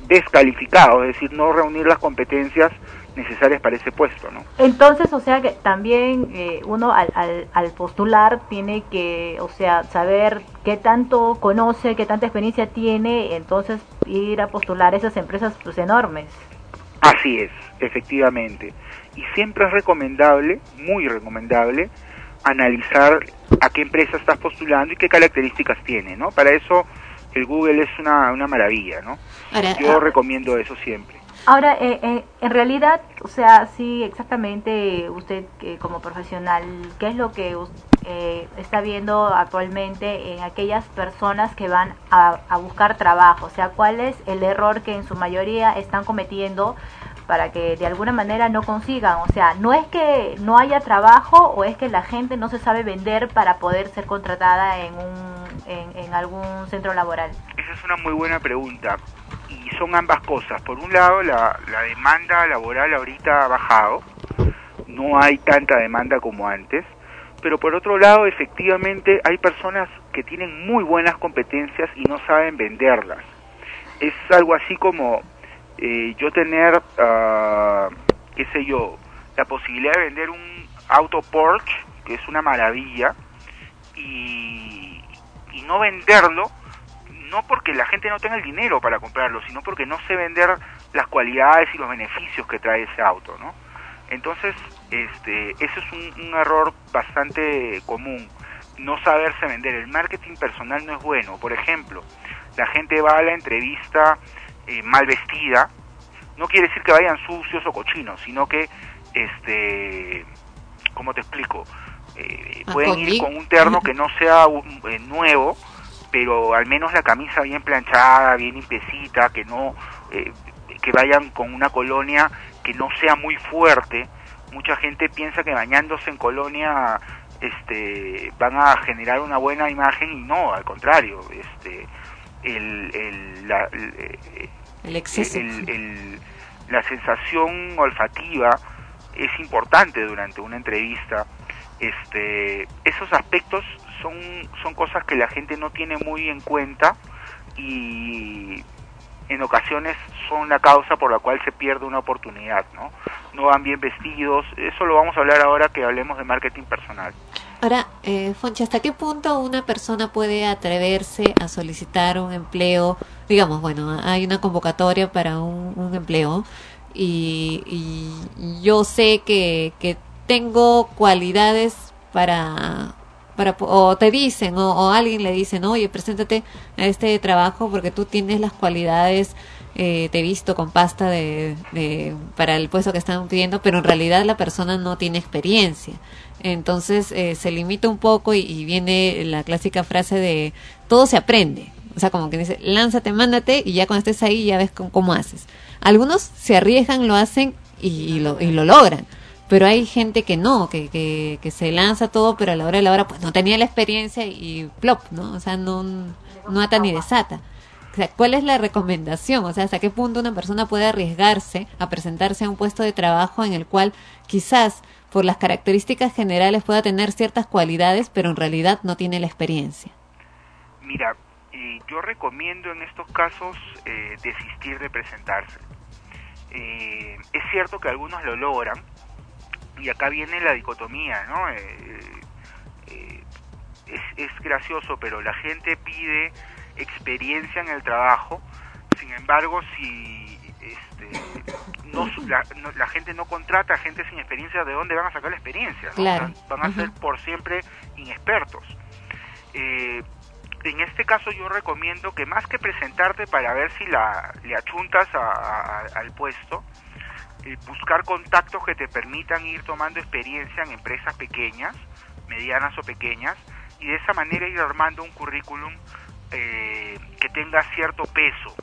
descalificado, es decir, no reunir las competencias necesarias para ese puesto, ¿no? Entonces, o sea que también eh, uno al, al, al postular tiene que, o sea, saber qué tanto conoce, qué tanta experiencia tiene, entonces ir a postular a esas empresas pues enormes. Así es, efectivamente. Y siempre es recomendable, muy recomendable, analizar a qué empresa estás postulando y qué características tiene, ¿no? Para eso el Google es una, una maravilla, ¿no? Ahora, Yo ah, recomiendo eso siempre. Ahora, eh, eh, en realidad, o sea, sí, exactamente usted eh, como profesional, ¿qué es lo que eh, está viendo actualmente en aquellas personas que van a, buscar trabajo? O sea, ¿cuál es el error que en su mayoría están cometiendo para que de alguna manera no consigan? O sea, no es que no haya trabajo o es que la gente no se sabe vender para poder ser contratada en, un, en algún centro laboral. Esa es una muy buena pregunta. Y son ambas cosas. Por un lado, la, la demanda laboral ahorita ha bajado. No hay tanta demanda como antes. Pero por otro lado, efectivamente, hay personas que tienen muy buenas competencias y no saben venderlas. Es algo así como eh, yo tener, ah, qué sé yo, la posibilidad de vender un auto Porsche, que es una maravilla, y, y no venderlo no porque la gente no tenga el dinero para comprarlo, sino porque no sé vender las cualidades y los beneficios que trae ese auto, ¿no? Entonces, este, ese es un, un error bastante común, no saberse vender. El marketing personal no es bueno. Por ejemplo, la gente va a la entrevista eh, mal vestida, no quiere decir que vayan sucios o cochinos, sino que, este, ¿cómo te explico? Eh, pueden ir con un terno que no sea eh, nuevo, pero al menos la camisa bien planchada, bien limpiecita, que no, eh, que vayan con una colonia que no sea muy fuerte. Mucha gente piensa que bañándose en colonia, este, van a generar una buena imagen y no, al contrario, este, el, el, la, el, eh, El exceso. la sensación olfativa es importante durante una entrevista. Este, esos aspectos son, son cosas que la gente no tiene muy en cuenta y en ocasiones son la causa por la cual se pierde una oportunidad, ¿no? No van bien vestidos, eso lo vamos a hablar ahora que hablemos de marketing personal. Ahora, eh, Fonchi, ¿hasta qué punto una persona puede atreverse a solicitar un empleo? Digamos, bueno, hay una convocatoria para un, un empleo y, y yo sé que, que tengo cualidades para, o te dicen o, alguien le dicen, oye, preséntate a este trabajo porque tú tienes las cualidades, eh, te he visto con pasta de, de- para el puesto que están pidiendo, pero en realidad la persona no tiene experiencia. Entonces eh, se limita un poco y, y viene la clásica frase de todo se aprende. O sea, como que dice, lánzate, mándate y ya cuando estés ahí ya ves cómo, cómo haces. Algunos se arriesgan, lo hacen y, y lo, y lo logran. Pero hay gente que no, que, que, que se lanza todo, pero a la hora de la hora pues no tenía la experiencia y plop, ¿no? O sea, no, no ata ni desata. O sea, ¿cuál es la recomendación? O sea, ¿hasta qué punto una persona puede arriesgarse a presentarse a un puesto de trabajo en el cual quizás por las características generales pueda tener ciertas cualidades, pero en realidad no tiene la experiencia? Mira, eh, yo recomiendo en estos casos eh, desistir de presentarse. Eh, es cierto que algunos lo logran, y acá viene la dicotomía, ¿no? Eh, eh, es, es gracioso, pero la gente pide experiencia en el trabajo, sin embargo, si este, no, la, no- la gente no contrata a gente sin experiencia, ¿de dónde van a sacar la experiencia? no? Claro. O sea, van a ser por siempre inexpertos. Eh, en este caso yo recomiendo que más que presentarte para ver si la, le achuntas a- a- al puesto, eh, buscar contactos que te permitan ir tomando experiencia en empresas pequeñas, medianas o pequeñas, y de esa manera ir armando un currículum eh, que tenga cierto peso.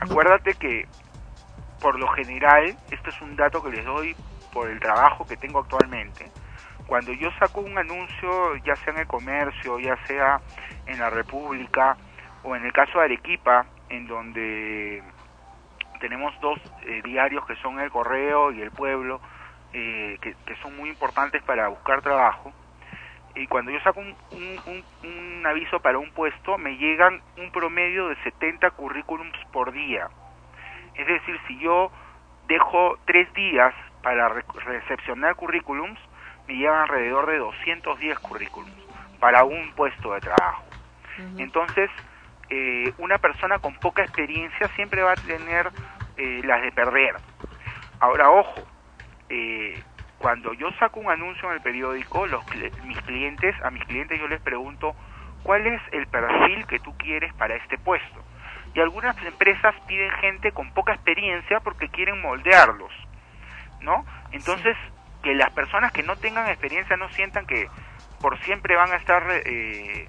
Acuérdate que por lo general, este es un dato que les doy por el trabajo que tengo actualmente, cuando yo saco un anuncio, ya sea en el comercio, ya sea en la República, o en el caso de Arequipa, en donde tenemos dos eh, diarios que son El Correo y El Pueblo, eh, que, que son muy importantes para buscar trabajo, y cuando yo saco un, un- un- un aviso para un puesto, me llegan un promedio de 70 currículums por día. Es decir, si yo dejo tres días para re- recepcionar currículums, me llevan alrededor de 210 currículums para un puesto de trabajo. Entonces, eh, una persona con poca experiencia siempre va a tener eh, las de perder. Ahora, ojo, eh, cuando yo saco un anuncio en el periódico, los, mis clientes, a mis clientes yo les pregunto, ¿cuál es el perfil que tú quieres para este puesto? Y algunas empresas piden gente con poca experiencia porque quieren moldearlos, ¿no? Entonces, que las personas que no tengan experiencia no sientan que por siempre van a estar eh,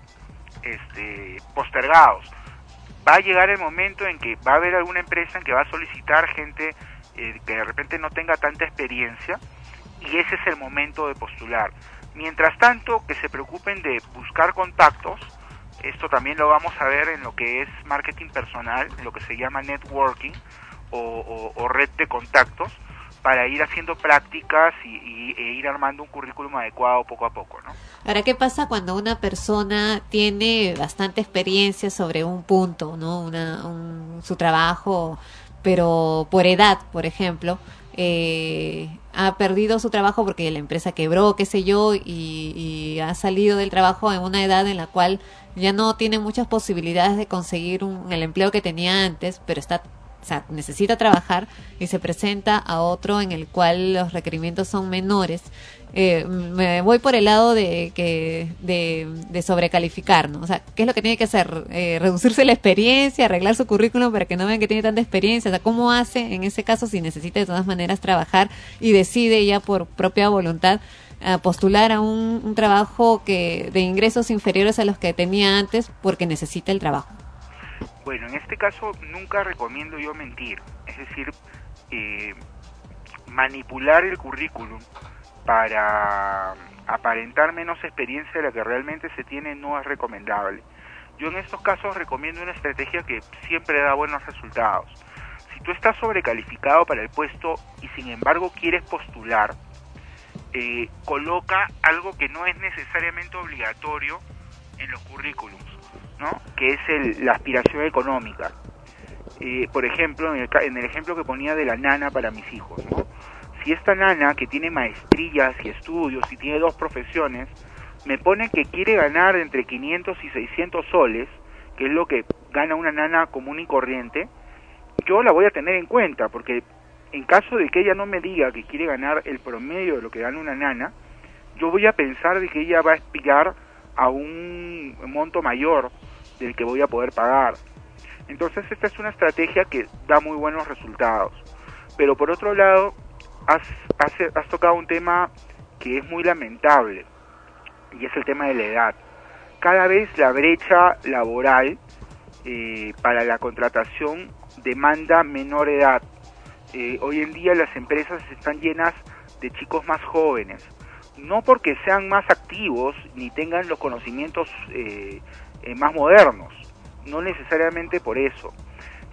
este, postergados. Va a llegar el momento en que va a haber alguna empresa en que va a solicitar gente eh, que de repente no tenga tanta experiencia y ese es el momento de postular. Mientras tanto, que se preocupen de buscar contactos, esto también lo vamos a ver en lo que es marketing personal, lo que se llama networking o, red de contactos, para ir haciendo prácticas y, y- e ir armando un currículum adecuado poco a poco, ¿no? Ahora, ¿qué pasa cuando una persona tiene bastante experiencia sobre un punto, ¿no? Una, un- su trabajo, pero por edad, por ejemplo, eh, ha perdido su trabajo porque la empresa quebró, qué sé yo, y, y ha salido del trabajo en una edad en la cual ya no tiene muchas posibilidades de conseguir un, el empleo que tenía antes, pero está o sea, necesita trabajar y se presenta a otro en el cual los requerimientos son menores. Eh, me voy por el lado de que de, sobrecalificar, ¿no? O sea, ¿qué es lo que tiene que hacer? Eh, reducirse la experiencia, arreglar su currículum para que no vean que tiene tanta experiencia. O sea, ¿cómo hace en ese caso si necesita de todas maneras trabajar y decide ya por propia voluntad a postular a un, un trabajo que de ingresos inferiores a los que tenía antes porque necesita el trabajo? Bueno, en este caso nunca recomiendo yo mentir, es decir, eh, manipular el currículum para aparentar menos experiencia de la que realmente se tiene no es recomendable. Yo en estos casos recomiendo una estrategia que siempre da buenos resultados. Si tú estás sobrecalificado para el puesto y sin embargo quieres postular, eh, coloca algo que no es necesariamente obligatorio en los currículums, ¿no? que es el- la aspiración económica. Eh, por ejemplo, en el, en el ejemplo que ponía de la nana para mis hijos, si esta nana que tiene maestrías y estudios y tiene dos profesiones, me pone que quiere ganar entre 500 y 600 soles, que es lo que gana una nana común y corriente, yo la voy a tener en cuenta, porque en caso de que ella no me diga que quiere ganar el promedio de lo que gana una nana, yo voy a pensar de que ella va a aspirar a un monto mayor del que voy a poder pagar. Entonces esta es una estrategia que da muy buenos resultados. Pero por otro lado, has, has, has tocado un tema que es muy lamentable, y es el tema de la edad. Cada vez la brecha laboral eh, para la contratación demanda menor edad. Eh, hoy en día las empresas están llenas de chicos más jóvenes, no porque sean más activos ni tengan los conocimientos eh, eh, más modernos, no necesariamente por eso,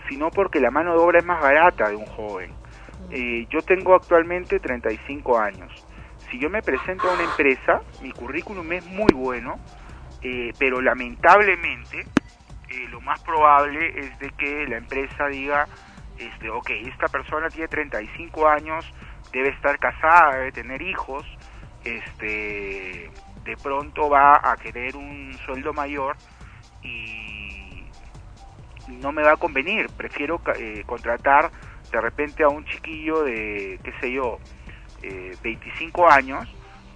sino porque la mano de obra es más barata de un joven. Eh, yo tengo actualmente 35 años. Si yo me presento a una empresa, mi currículum es muy bueno, eh, pero lamentablemente eh, lo más probable es de que la empresa diga, este, ok, esta persona tiene 35 años, debe estar casada, debe tener hijos, este, de pronto va a querer un sueldo mayor y no me va a convenir, prefiero eh, contratar de repente a un chiquillo de, qué sé yo, eh, 25 años,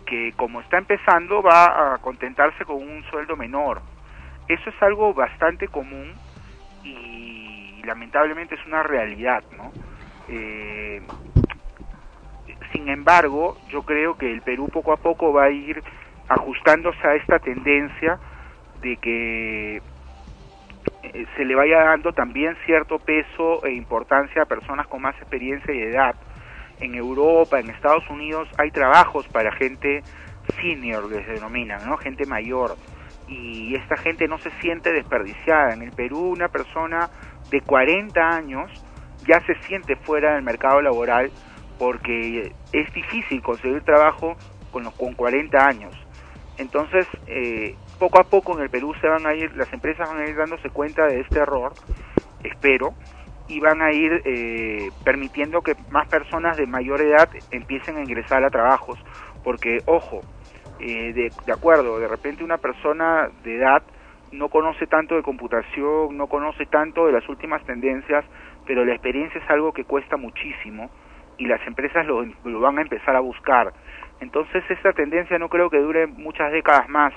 que como está empezando va a contentarse con un sueldo menor. Eso es algo bastante común y lamentablemente es una realidad, ¿no? Eh, sin embargo, yo creo que el Perú poco a poco va a ir ajustándose a esta tendencia de que eh, se le vaya dando también cierto peso e importancia a personas con más experiencia y edad. En Europa, en Estados Unidos, hay trabajos para gente senior, les denominan, ¿no? Gente mayor. Y esta gente no se siente desperdiciada. En el Perú, una persona de 40 años ya se siente fuera del mercado laboral porque es difícil conseguir trabajo con los con 40 años. Entonces, eh, poco a poco en el Perú se van a ir, las empresas van a ir dándose cuenta de este error, espero, y van a ir eh, permitiendo que más personas de mayor edad empiecen a ingresar a trabajos. Porque, ojo, eh, de, de acuerdo, de repente una persona de edad no conoce tanto de computación, no conoce tanto de las últimas tendencias, pero la experiencia es algo que cuesta muchísimo y las empresas lo, lo van a empezar a buscar. Entonces esta tendencia no creo que dure muchas décadas más,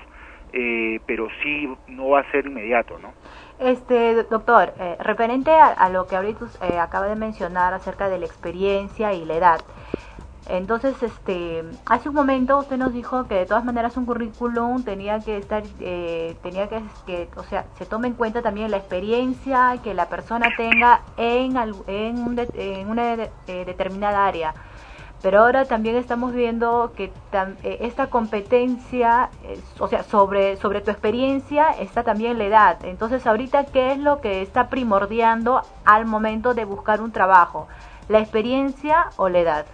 eh, pero sí no va a ser inmediato, ¿no? Este, doctor, eh, referente a, a lo que ahorita eh, acaba de mencionar acerca de la experiencia y la edad. Entonces, este, hace un momento usted nos dijo que de todas maneras un currículum tenía que estar, eh, tenía que, o sea, se tome en cuenta también la experiencia que la persona tenga en, en, una de- eh, determinada área. Pero ahora también estamos viendo que eh, esta competencia, eh, o sea, sobre, sobre tu experiencia está también la edad. Entonces, ahorita, ¿qué es lo que está primordiando al momento de buscar un trabajo? ¿La experiencia o la edad?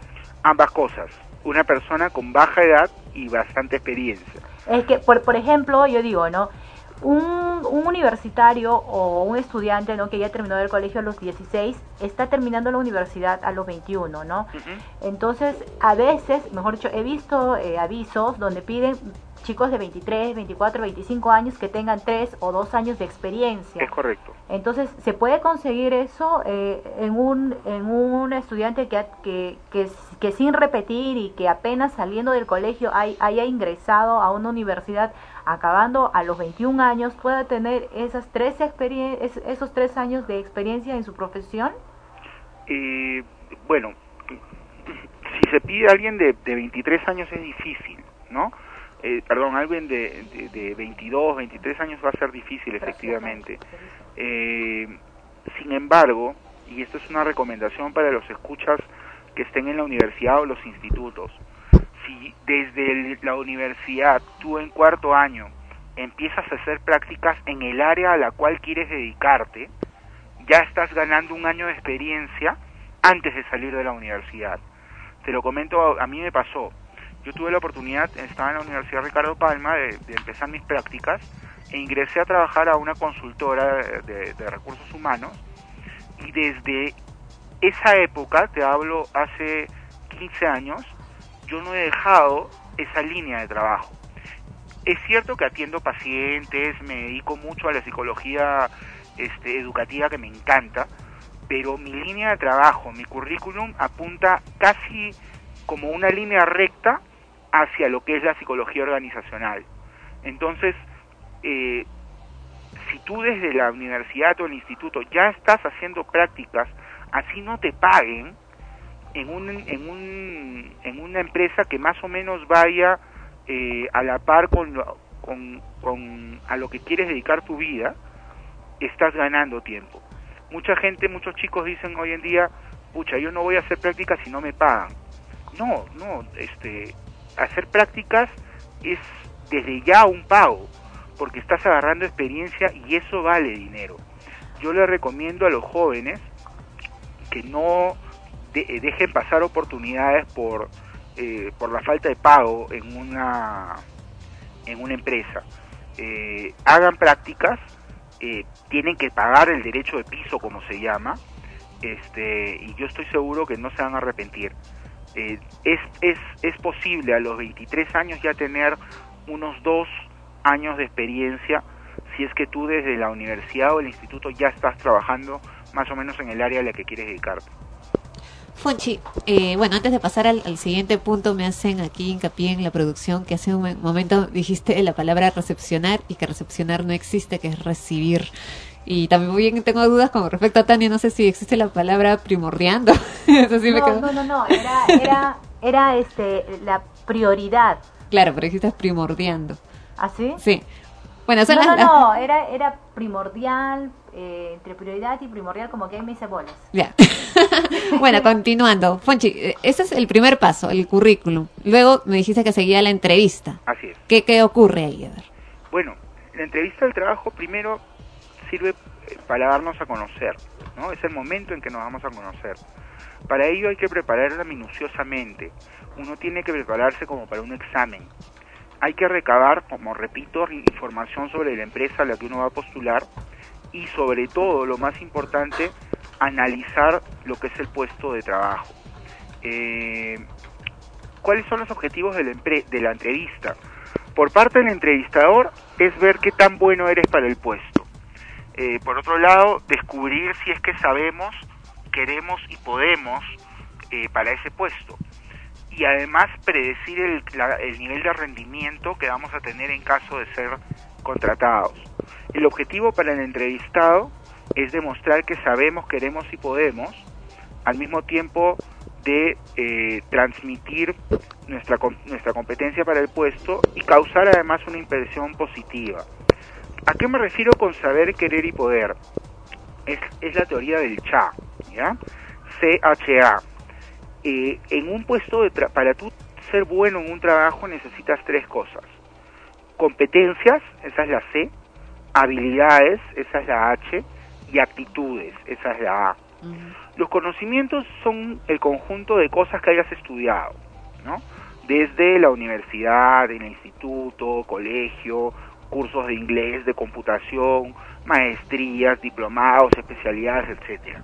Ambas cosas. Una persona con baja edad y bastante experiencia. Es que, por, por ejemplo, yo digo, ¿no? Un, un universitario o un estudiante, ¿no? Que ya terminó el colegio a los 16, está terminando la universidad a los 21, ¿no? Entonces, a veces, mejor dicho, he visto eh, avisos donde piden chicos de 23, 24, 25 años que tengan 3 o 2 años de experiencia. Es correcto. Entonces, ¿se puede conseguir eso eh, en, un, en un estudiante que, que, que, que sin repetir y que apenas saliendo del colegio hay- haya ingresado a una universidad acabando a los 21 años pueda tener esas tres experien- es- esos tres años de experiencia en su profesión? Eh, bueno, (clears throat) si se pide a alguien de, de 23 años es difícil, ¿no? Eh, perdón, alguien de, de, de 22, 23 años va a ser difícil, efectivamente. Eh, sin embargo, y esto es una recomendación para los escuchas que estén en la universidad o los institutos, si desde el- la universidad tú en cuarto año empiezas a hacer prácticas en el área a la cual quieres dedicarte, ya estás ganando un año de experiencia antes de salir de la universidad. Te lo comento, a mí me pasó. Yo tuve la oportunidad, estaba en la Universidad Ricardo Palma, de, empezar mis prácticas e ingresé a trabajar a una consultora de, de- de recursos humanos y desde esa época, te hablo hace 15 años, yo no he dejado esa línea de trabajo. Es cierto que atiendo pacientes, me dedico mucho a la psicología este, educativa que me encanta, pero mi línea de trabajo, mi currículum apunta casi como una línea recta hacia lo que es la psicología organizacional. Entonces, eh, si tú desde la universidad o el instituto ya estás haciendo prácticas, así no te paguen, en, un, en, un, en una empresa que más o menos vaya eh, a la par con, con, con a lo que quieres dedicar tu vida, estás ganando tiempo. Mucha gente, muchos chicos dicen hoy en día, pucha, yo no voy a hacer prácticas si no me pagan. No, no, este, hacer prácticas es desde ya un pago, porque estás agarrando experiencia y eso vale dinero. Yo le recomiendo a los jóvenes que no eh, dejen pasar oportunidades por, eh, por la falta de pago en una, en una empresa. Eh, hagan prácticas, eh, tienen que pagar el derecho de piso, como se llama, este, y yo estoy seguro que no se van a arrepentir. Eh, es, es, es posible a los 23 años ya tener unos dos años de experiencia si es que tú desde la universidad o el instituto ya estás trabajando más o menos en el área a la que quieres dedicarte. Fonchi, eh, bueno, antes de pasar al, siguiente punto, me hacen aquí hincapié en la producción que hace un mo- momento dijiste la palabra recepcionar y que recepcionar no existe, que es recibir. Y también tengo dudas con respecto a Tania, no sé si existe la palabra primordiando. (laughs) Eso sí me no, quedó- no, no, no, era, era, era este, la prioridad. Claro, pero dijiste primordiando. ¿Así? Sí. Bueno, son no, las- no, no, era, era primordial, eh, entre prioridad y primordial, como que ahí me hice bolas. Ya. (laughs) bueno, continuando. Fonchi, eh, ese es el primer paso, el currículum. Luego me dijiste que seguía la entrevista. Así es. ¿Qué, qué ocurre ahí? A ver. Bueno, la entrevista del trabajo primero sirve eh, para darnos a conocer, ¿no? Es el momento en que nos vamos a conocer. Para ello hay que prepararla minuciosamente. Uno tiene que prepararse como para un examen. Hay que recabar, como repito, información sobre la empresa a la que uno va a postular y sobre todo, lo más importante, analizar lo que es el puesto de trabajo. Eh, ¿Cuáles son los objetivos de la, de la entrevista? Por parte del entrevistador es ver qué tan bueno eres para el puesto. Eh, por otro lado, descubrir si es que sabemos, queremos y podemos eh, para ese puesto. Y además predecir el, la- el nivel de rendimiento que vamos a tener en caso de ser contratados. El objetivo para el entrevistado es demostrar que sabemos, queremos y podemos, al mismo tiempo de eh, transmitir nuestra, nuestra competencia para el puesto y causar además una impresión positiva. ¿A qué me refiero con saber, querer y poder? Es, es la teoría del CHA, ¿ya? CHA. Eh, en un puesto de tra- para tú ser bueno en un trabajo necesitas tres cosas. Competencias, esa es la C, habilidades, esa es la H, y actitudes, esa es la A. Los conocimientos son el conjunto de cosas que hayas estudiado, ¿no? Desde la universidad, el instituto, colegio, cursos de inglés, de computación, maestrías, diplomados, especialidades, etcétera.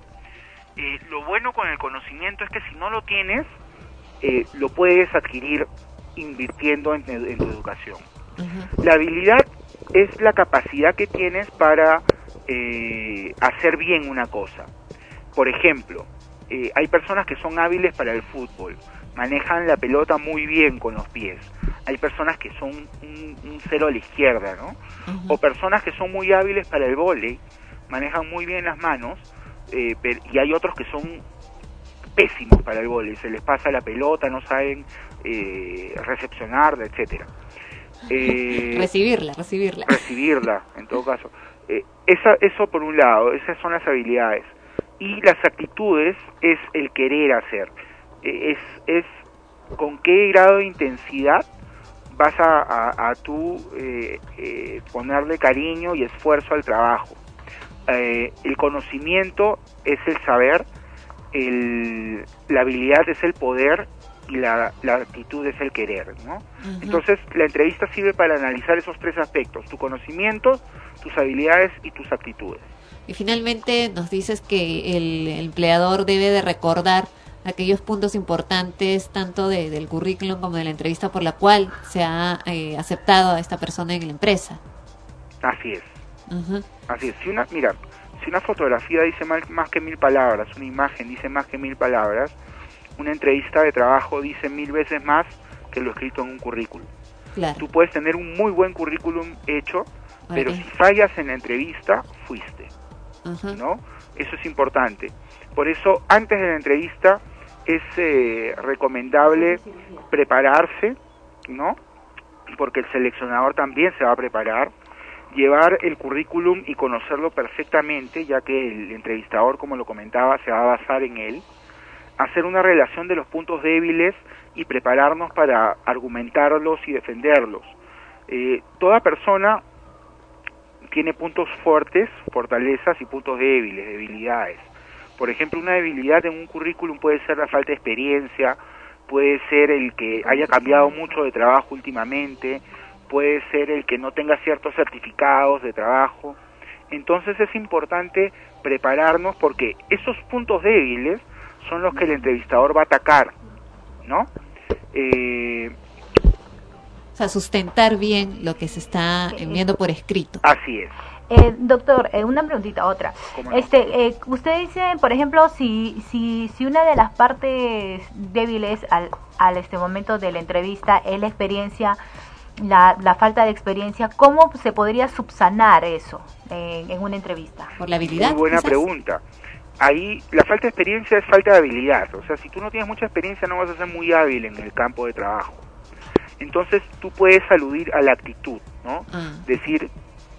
Eh, lo bueno con el conocimiento es que si no lo tienes, eh, lo puedes adquirir invirtiendo en, en tu educación. La habilidad es la capacidad que tienes para eh, hacer bien una cosa. Por ejemplo, eh, hay personas que son hábiles para el fútbol, manejan la pelota muy bien con los pies. Hay personas que son un, un cero a la izquierda, ¿no? O personas que son muy hábiles para el vóley, manejan muy bien las manos, eh, y hay otros que son pésimos para el vóley, se les pasa la pelota, no saben eh, recepcionarla, etcétera. Eh, recibirla, recibirla. recibirla, en todo caso. Eh, esa, eso por un lado, esas son las habilidades. Y las actitudes es el querer hacer. Es, es con qué grado de intensidad vas a, a, a tú eh, eh, ponerle cariño y esfuerzo al trabajo. Eh, el conocimiento es el saber, el, la habilidad es el poder y la, la actitud es el querer, ¿no? Entonces, la entrevista sirve para analizar esos tres aspectos, tu conocimiento, tus habilidades y tus actitudes. Y finalmente nos dices que el empleador debe de recordar aquellos puntos importantes tanto de- del currículum como de la entrevista por la cual se ha eh, aceptado a esta persona en la empresa. Así es, así es. Si una, mira, si una fotografía dice mal- más que mil palabras, una imagen dice más que mil palabras, una entrevista de trabajo dice mil veces más que lo escrito en un currículum. Claro. Tú puedes tener un muy buen currículum hecho, pero si fallas en la entrevista, fuiste. ¿no? Eso es importante. Por eso, antes de la entrevista, es eh, recomendable prepararse, ¿no? Porque el seleccionador también se va a preparar, llevar el currículum y conocerlo perfectamente, ya que el entrevistador, como lo comentaba, se va a basar en él, hacer una relación de los puntos débiles y prepararnos para argumentarlos y defenderlos. Eh, toda persona tiene puntos fuertes, fortalezas y puntos débiles, debilidades. Por ejemplo, una debilidad en un currículum puede ser la falta de experiencia, puede ser el que haya cambiado mucho de trabajo últimamente, puede ser el que no tenga ciertos certificados de trabajo. Entonces es importante prepararnos porque esos puntos débiles son los que el entrevistador va a atacar, ¿no? Eh, O sea, sustentar bien lo que se está enviando por escrito. así es. Eh, doctor, eh, una preguntita, otra. ¿Cómo no? Este, eh, usted dice, por ejemplo, si, si, si una de las partes débiles al, al este momento de la entrevista es la experiencia, la, la falta de experiencia, ¿cómo se podría subsanar eso en, en una entrevista? Por la Muy buena pregunta. Ahí la falta de experiencia es falta de habilidad. O sea, si tú no tienes mucha experiencia no vas a ser muy hábil en el campo de trabajo. Entonces tú puedes aludir a la actitud, ¿no? Decir,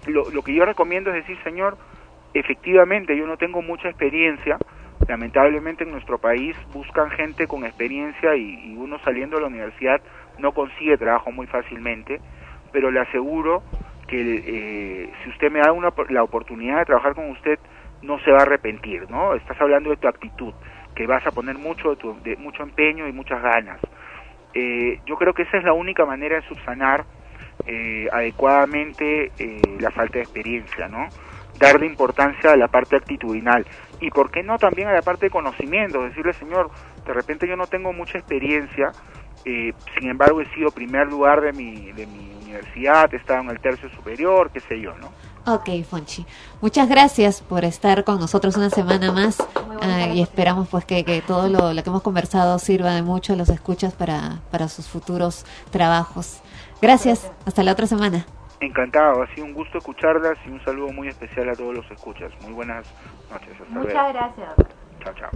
lo, lo que yo recomiendo es decir, señor, efectivamente yo no tengo mucha experiencia. Lamentablemente en nuestro país buscan gente con experiencia y, uno saliendo de la universidad no consigue trabajo muy fácilmente, pero le aseguro que eh, si usted me da una, la oportunidad de trabajar con usted, no se va a arrepentir, ¿no? Estás hablando de tu actitud, que vas a poner mucho, de tu- de, mucho empeño y muchas ganas. Eh, yo creo que esa es la única manera de subsanar eh, adecuadamente eh, la falta de experiencia, ¿no? darle importancia a la parte actitudinal y por qué no también a la parte de conocimiento, decirle señor, de repente yo no tengo mucha experiencia, eh, sin embargo he sido primer lugar de mi, de mi universidad, he estado en el tercio superior, qué sé yo, ¿no? Ok, Fonchi. Muchas gracias por estar con nosotros una semana más ah, y esperamos pues que, que todo lo, lo que hemos conversado sirva de mucho a los escuchas para, para sus futuros trabajos. Gracias. Hasta la otra semana. Encantado, ha sido un gusto escucharlas y un saludo muy especial a todos los escuchas. Muy buenas noches, hasta luego. gracias. Chao, chao.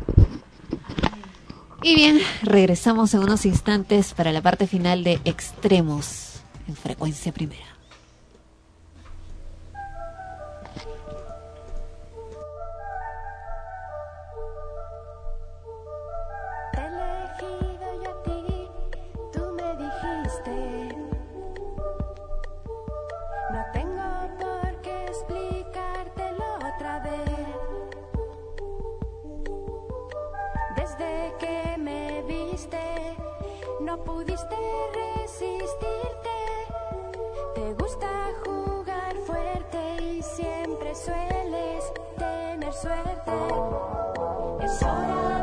Y bien, regresamos en unos instantes para la parte final de Extremos en frecuencia primera. Pudiste resistirte. Te gusta jugar fuerte y siempre sueles tener suerte. Es hora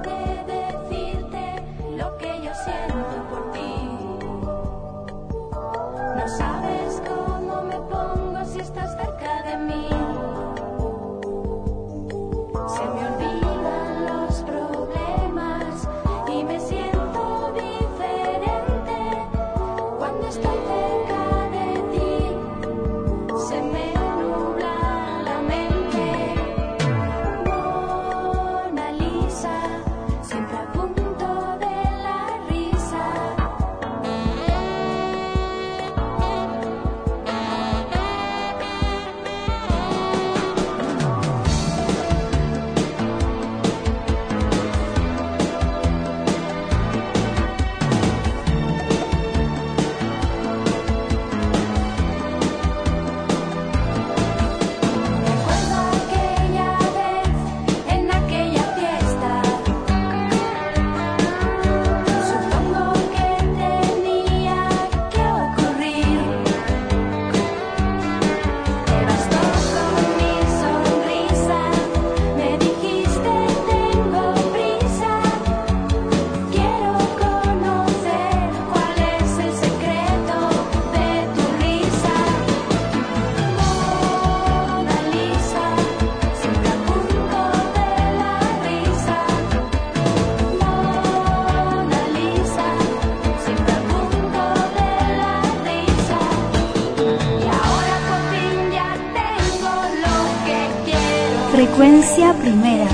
Primera,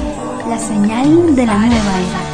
la señal de la nueva era.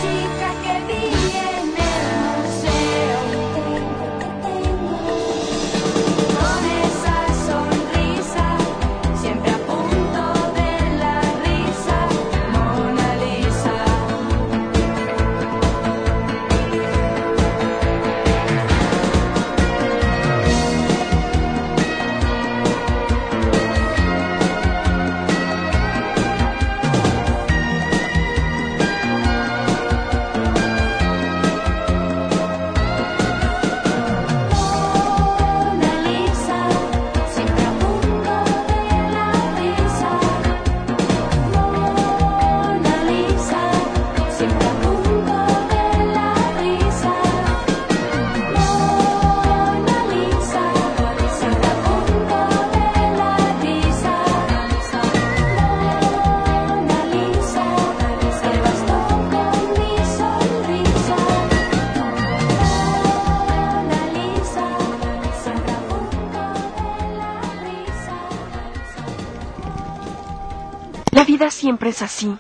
Vida siempre es así,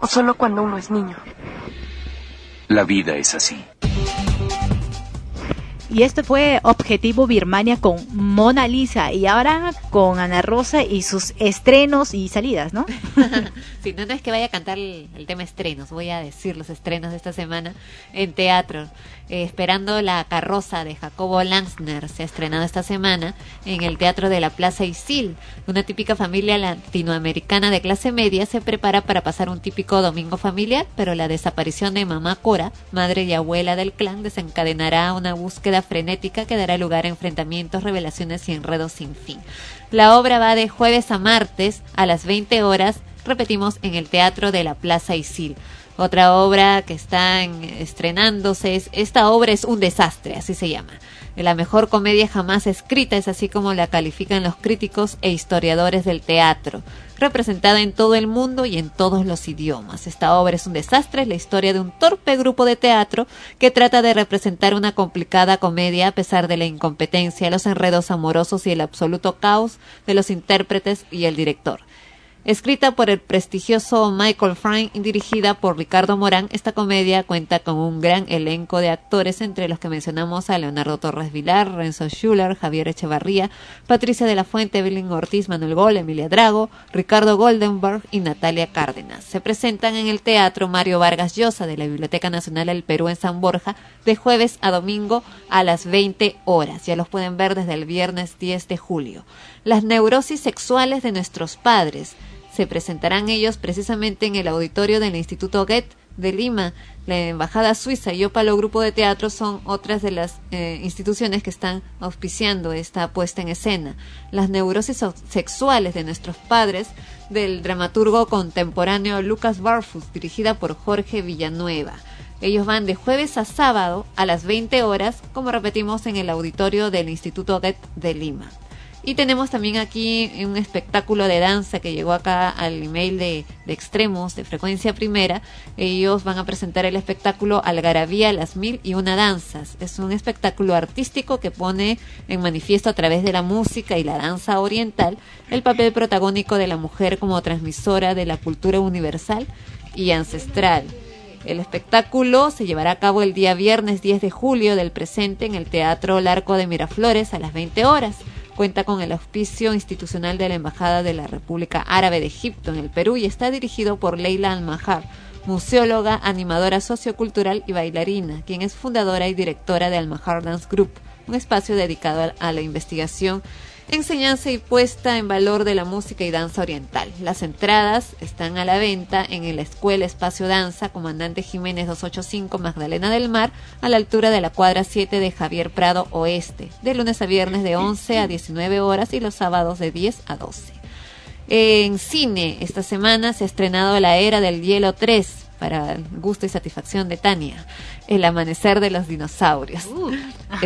o solo cuando uno es niño. La vida es así. Y esto fue Objetivo Birmania con Mona Lisa y ahora con Ana Rosa y sus estrenos y salidas, ¿no? (laughs) No, no es que vaya a cantar el, tema estrenos, voy a decir los estrenos de esta semana en teatro. Eh, esperando la carroza de Jacobo Lansner se ha estrenado esta semana en el Teatro de la Plaza Isil. Una típica familia latinoamericana de clase media se prepara para pasar un típico domingo familiar, pero la desaparición de mamá Cora, madre y abuela del clan, desencadenará una búsqueda frenética que dará lugar a enfrentamientos, revelaciones y enredos sin fin. La obra va de jueves a martes a las 20 horas, repetimos, en el Teatro de la Plaza Isil. Otra obra que están estrenándose es Esta obra es un desastre, así se llama. La mejor comedia jamás escrita es así como la califican los críticos e historiadores del teatro, representada en todo el mundo y en todos los idiomas. Esta obra es un desastre, es la historia de un torpe grupo de teatro que trata de representar una complicada comedia a pesar de la incompetencia, los enredos amorosos y el absoluto caos de los intérpretes y el director. Escrita por el prestigioso Michael Frayn y dirigida por Ricardo Morán, esta comedia cuenta con un gran elenco de actores, entre los que mencionamos a Leonardo Torres Vilar, Renzo Schuller, Javier Echevarría, Patricia de la Fuente, Evelyn Ortiz, Manuel Gol, Emilia Drago, Ricardo Goldenberg y Natalia Cárdenas. Se presentan en el Teatro Mario Vargas Llosa de la Biblioteca Nacional del Perú en San Borja de jueves a domingo a las 20 horas. Ya los pueden ver desde el viernes 10 de julio. Las neurosis sexuales de nuestros padres se presentarán ellos precisamente en el auditorio del Instituto Goethe de Lima, la Embajada Suiza y Opalo Grupo de Teatro son otras de las eh, instituciones que están auspiciando esta puesta en escena. Las neurosis sexuales de nuestros padres del dramaturgo contemporáneo Lucas Barfus, dirigida por Jorge Villanueva. Ellos van de jueves a sábado a las 20 horas, como repetimos, en el auditorio del Instituto Goethe de Lima. Y tenemos también aquí un espectáculo de danza que llegó acá al email de, Extremos, de Frecuencia Primera. Ellos van a presentar el espectáculo Algarabía, las mil y una danzas. Es un espectáculo artístico que pone en manifiesto a través de la música y la danza oriental el papel protagónico de la mujer como transmisora de la cultura universal y ancestral. El espectáculo se llevará a cabo el día viernes 10 de julio del presente en el Teatro Larco de Miraflores a las 20 horas. Cuenta con el auspicio institucional de la Embajada de la República Árabe de Egipto en el Perú y está dirigido por Leila Almahar, museóloga, animadora sociocultural y bailarina, quien es fundadora y directora de Almahar Dance Group, un espacio dedicado a la investigación enseñanza y puesta en valor de la música y danza oriental. Las entradas están a la venta en la Escuela Espacio Danza, Comandante Jiménez 285, Magdalena del Mar, a la altura de la cuadra 7 de Javier Prado Oeste, de lunes a viernes de 11 a 19 horas y los sábados de 10 a 12. En cine, esta semana se ha estrenado La Era del Hielo 3, para el gusto y satisfacción de Tania, El Amanecer de los Dinosaurios.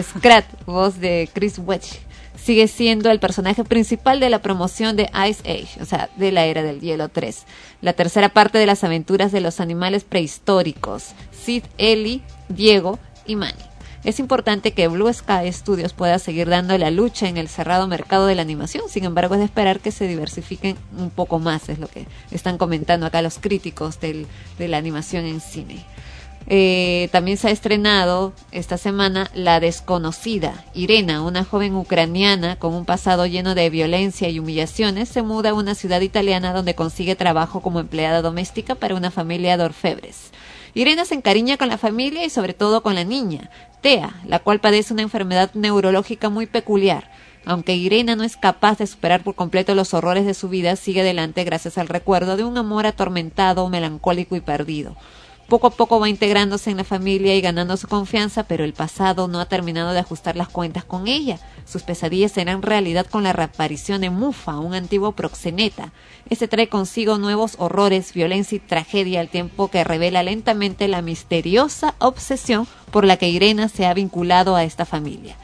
Scrat, voz de Chris Wedge, sigue siendo el personaje principal de la promoción de Ice Age, o sea, de la Era del Hielo 3. La tercera parte de las aventuras de los animales prehistóricos, Sid, Ellie, Diego y Manny. Es importante que Blue Sky Studios pueda seguir dando la lucha en el cerrado mercado de la animación, sin embargo es de esperar que se diversifiquen un poco más, es lo que están comentando acá los críticos del- de la animación en cine. Eh, también se ha estrenado esta semana La Desconocida. Irena, una joven ucraniana con un pasado lleno de violencia y humillaciones, se muda a una ciudad italiana donde consigue trabajo como empleada doméstica para una familia de orfebres. Irena se encariña con la familia y sobre todo con la niña, Tea, la cual padece una enfermedad neurológica muy peculiar. Aunque Irena no es capaz de superar por completo los horrores de su vida, sigue adelante gracias al recuerdo de un amor atormentado, melancólico y perdido. Poco a poco va integrándose en la familia y ganando su confianza, pero el pasado no ha terminado de ajustar las cuentas con ella. Sus pesadillas serán realidad con la reaparición de Mufa, un antiguo proxeneta. Este trae consigo nuevos horrores, violencia y tragedia al tiempo que revela lentamente la misteriosa obsesión por la que Irena se ha vinculado a esta familia.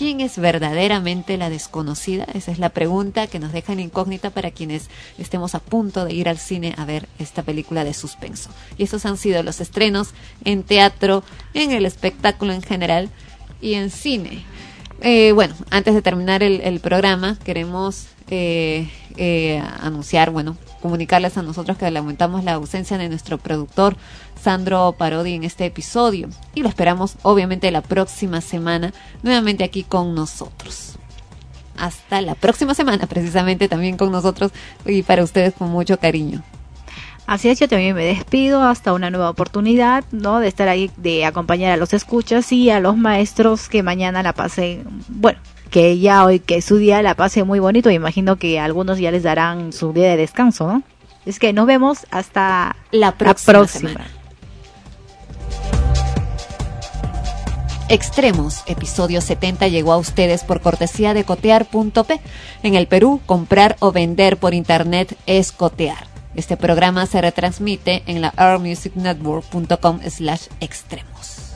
¿Quién es verdaderamente la desconocida? Esa es la pregunta que nos deja en incógnita para quienes estemos a punto de ir al cine a ver esta película de suspenso. Y esos han sido los estrenos en teatro, en el espectáculo en general y en cine. Eh, bueno, antes de terminar el, programa, queremos eh, eh, anunciar, bueno, comunicarles a nosotros que lamentamos la ausencia de nuestro productor Sandro Parodi en este episodio y lo esperamos obviamente la próxima semana nuevamente aquí con nosotros. Hasta la próxima semana, precisamente también con nosotros y para ustedes con mucho cariño. Así es, yo también me despido hasta una nueva oportunidad, ¿no? De estar ahí, de acompañar a los escuchas y a los maestros que mañana la pasen, bueno, que ya hoy, que su día la pase muy bonito. Imagino que algunos ya les darán su día de descanso, ¿no? Es que nos vemos hasta la próxima semana. Extremos, episodio 70 llegó a ustedes por cortesía de cotear.p. En el Perú, comprar o vender por internet es cotear. Este programa se retransmite en la airmusicnetwork.com slash extremos.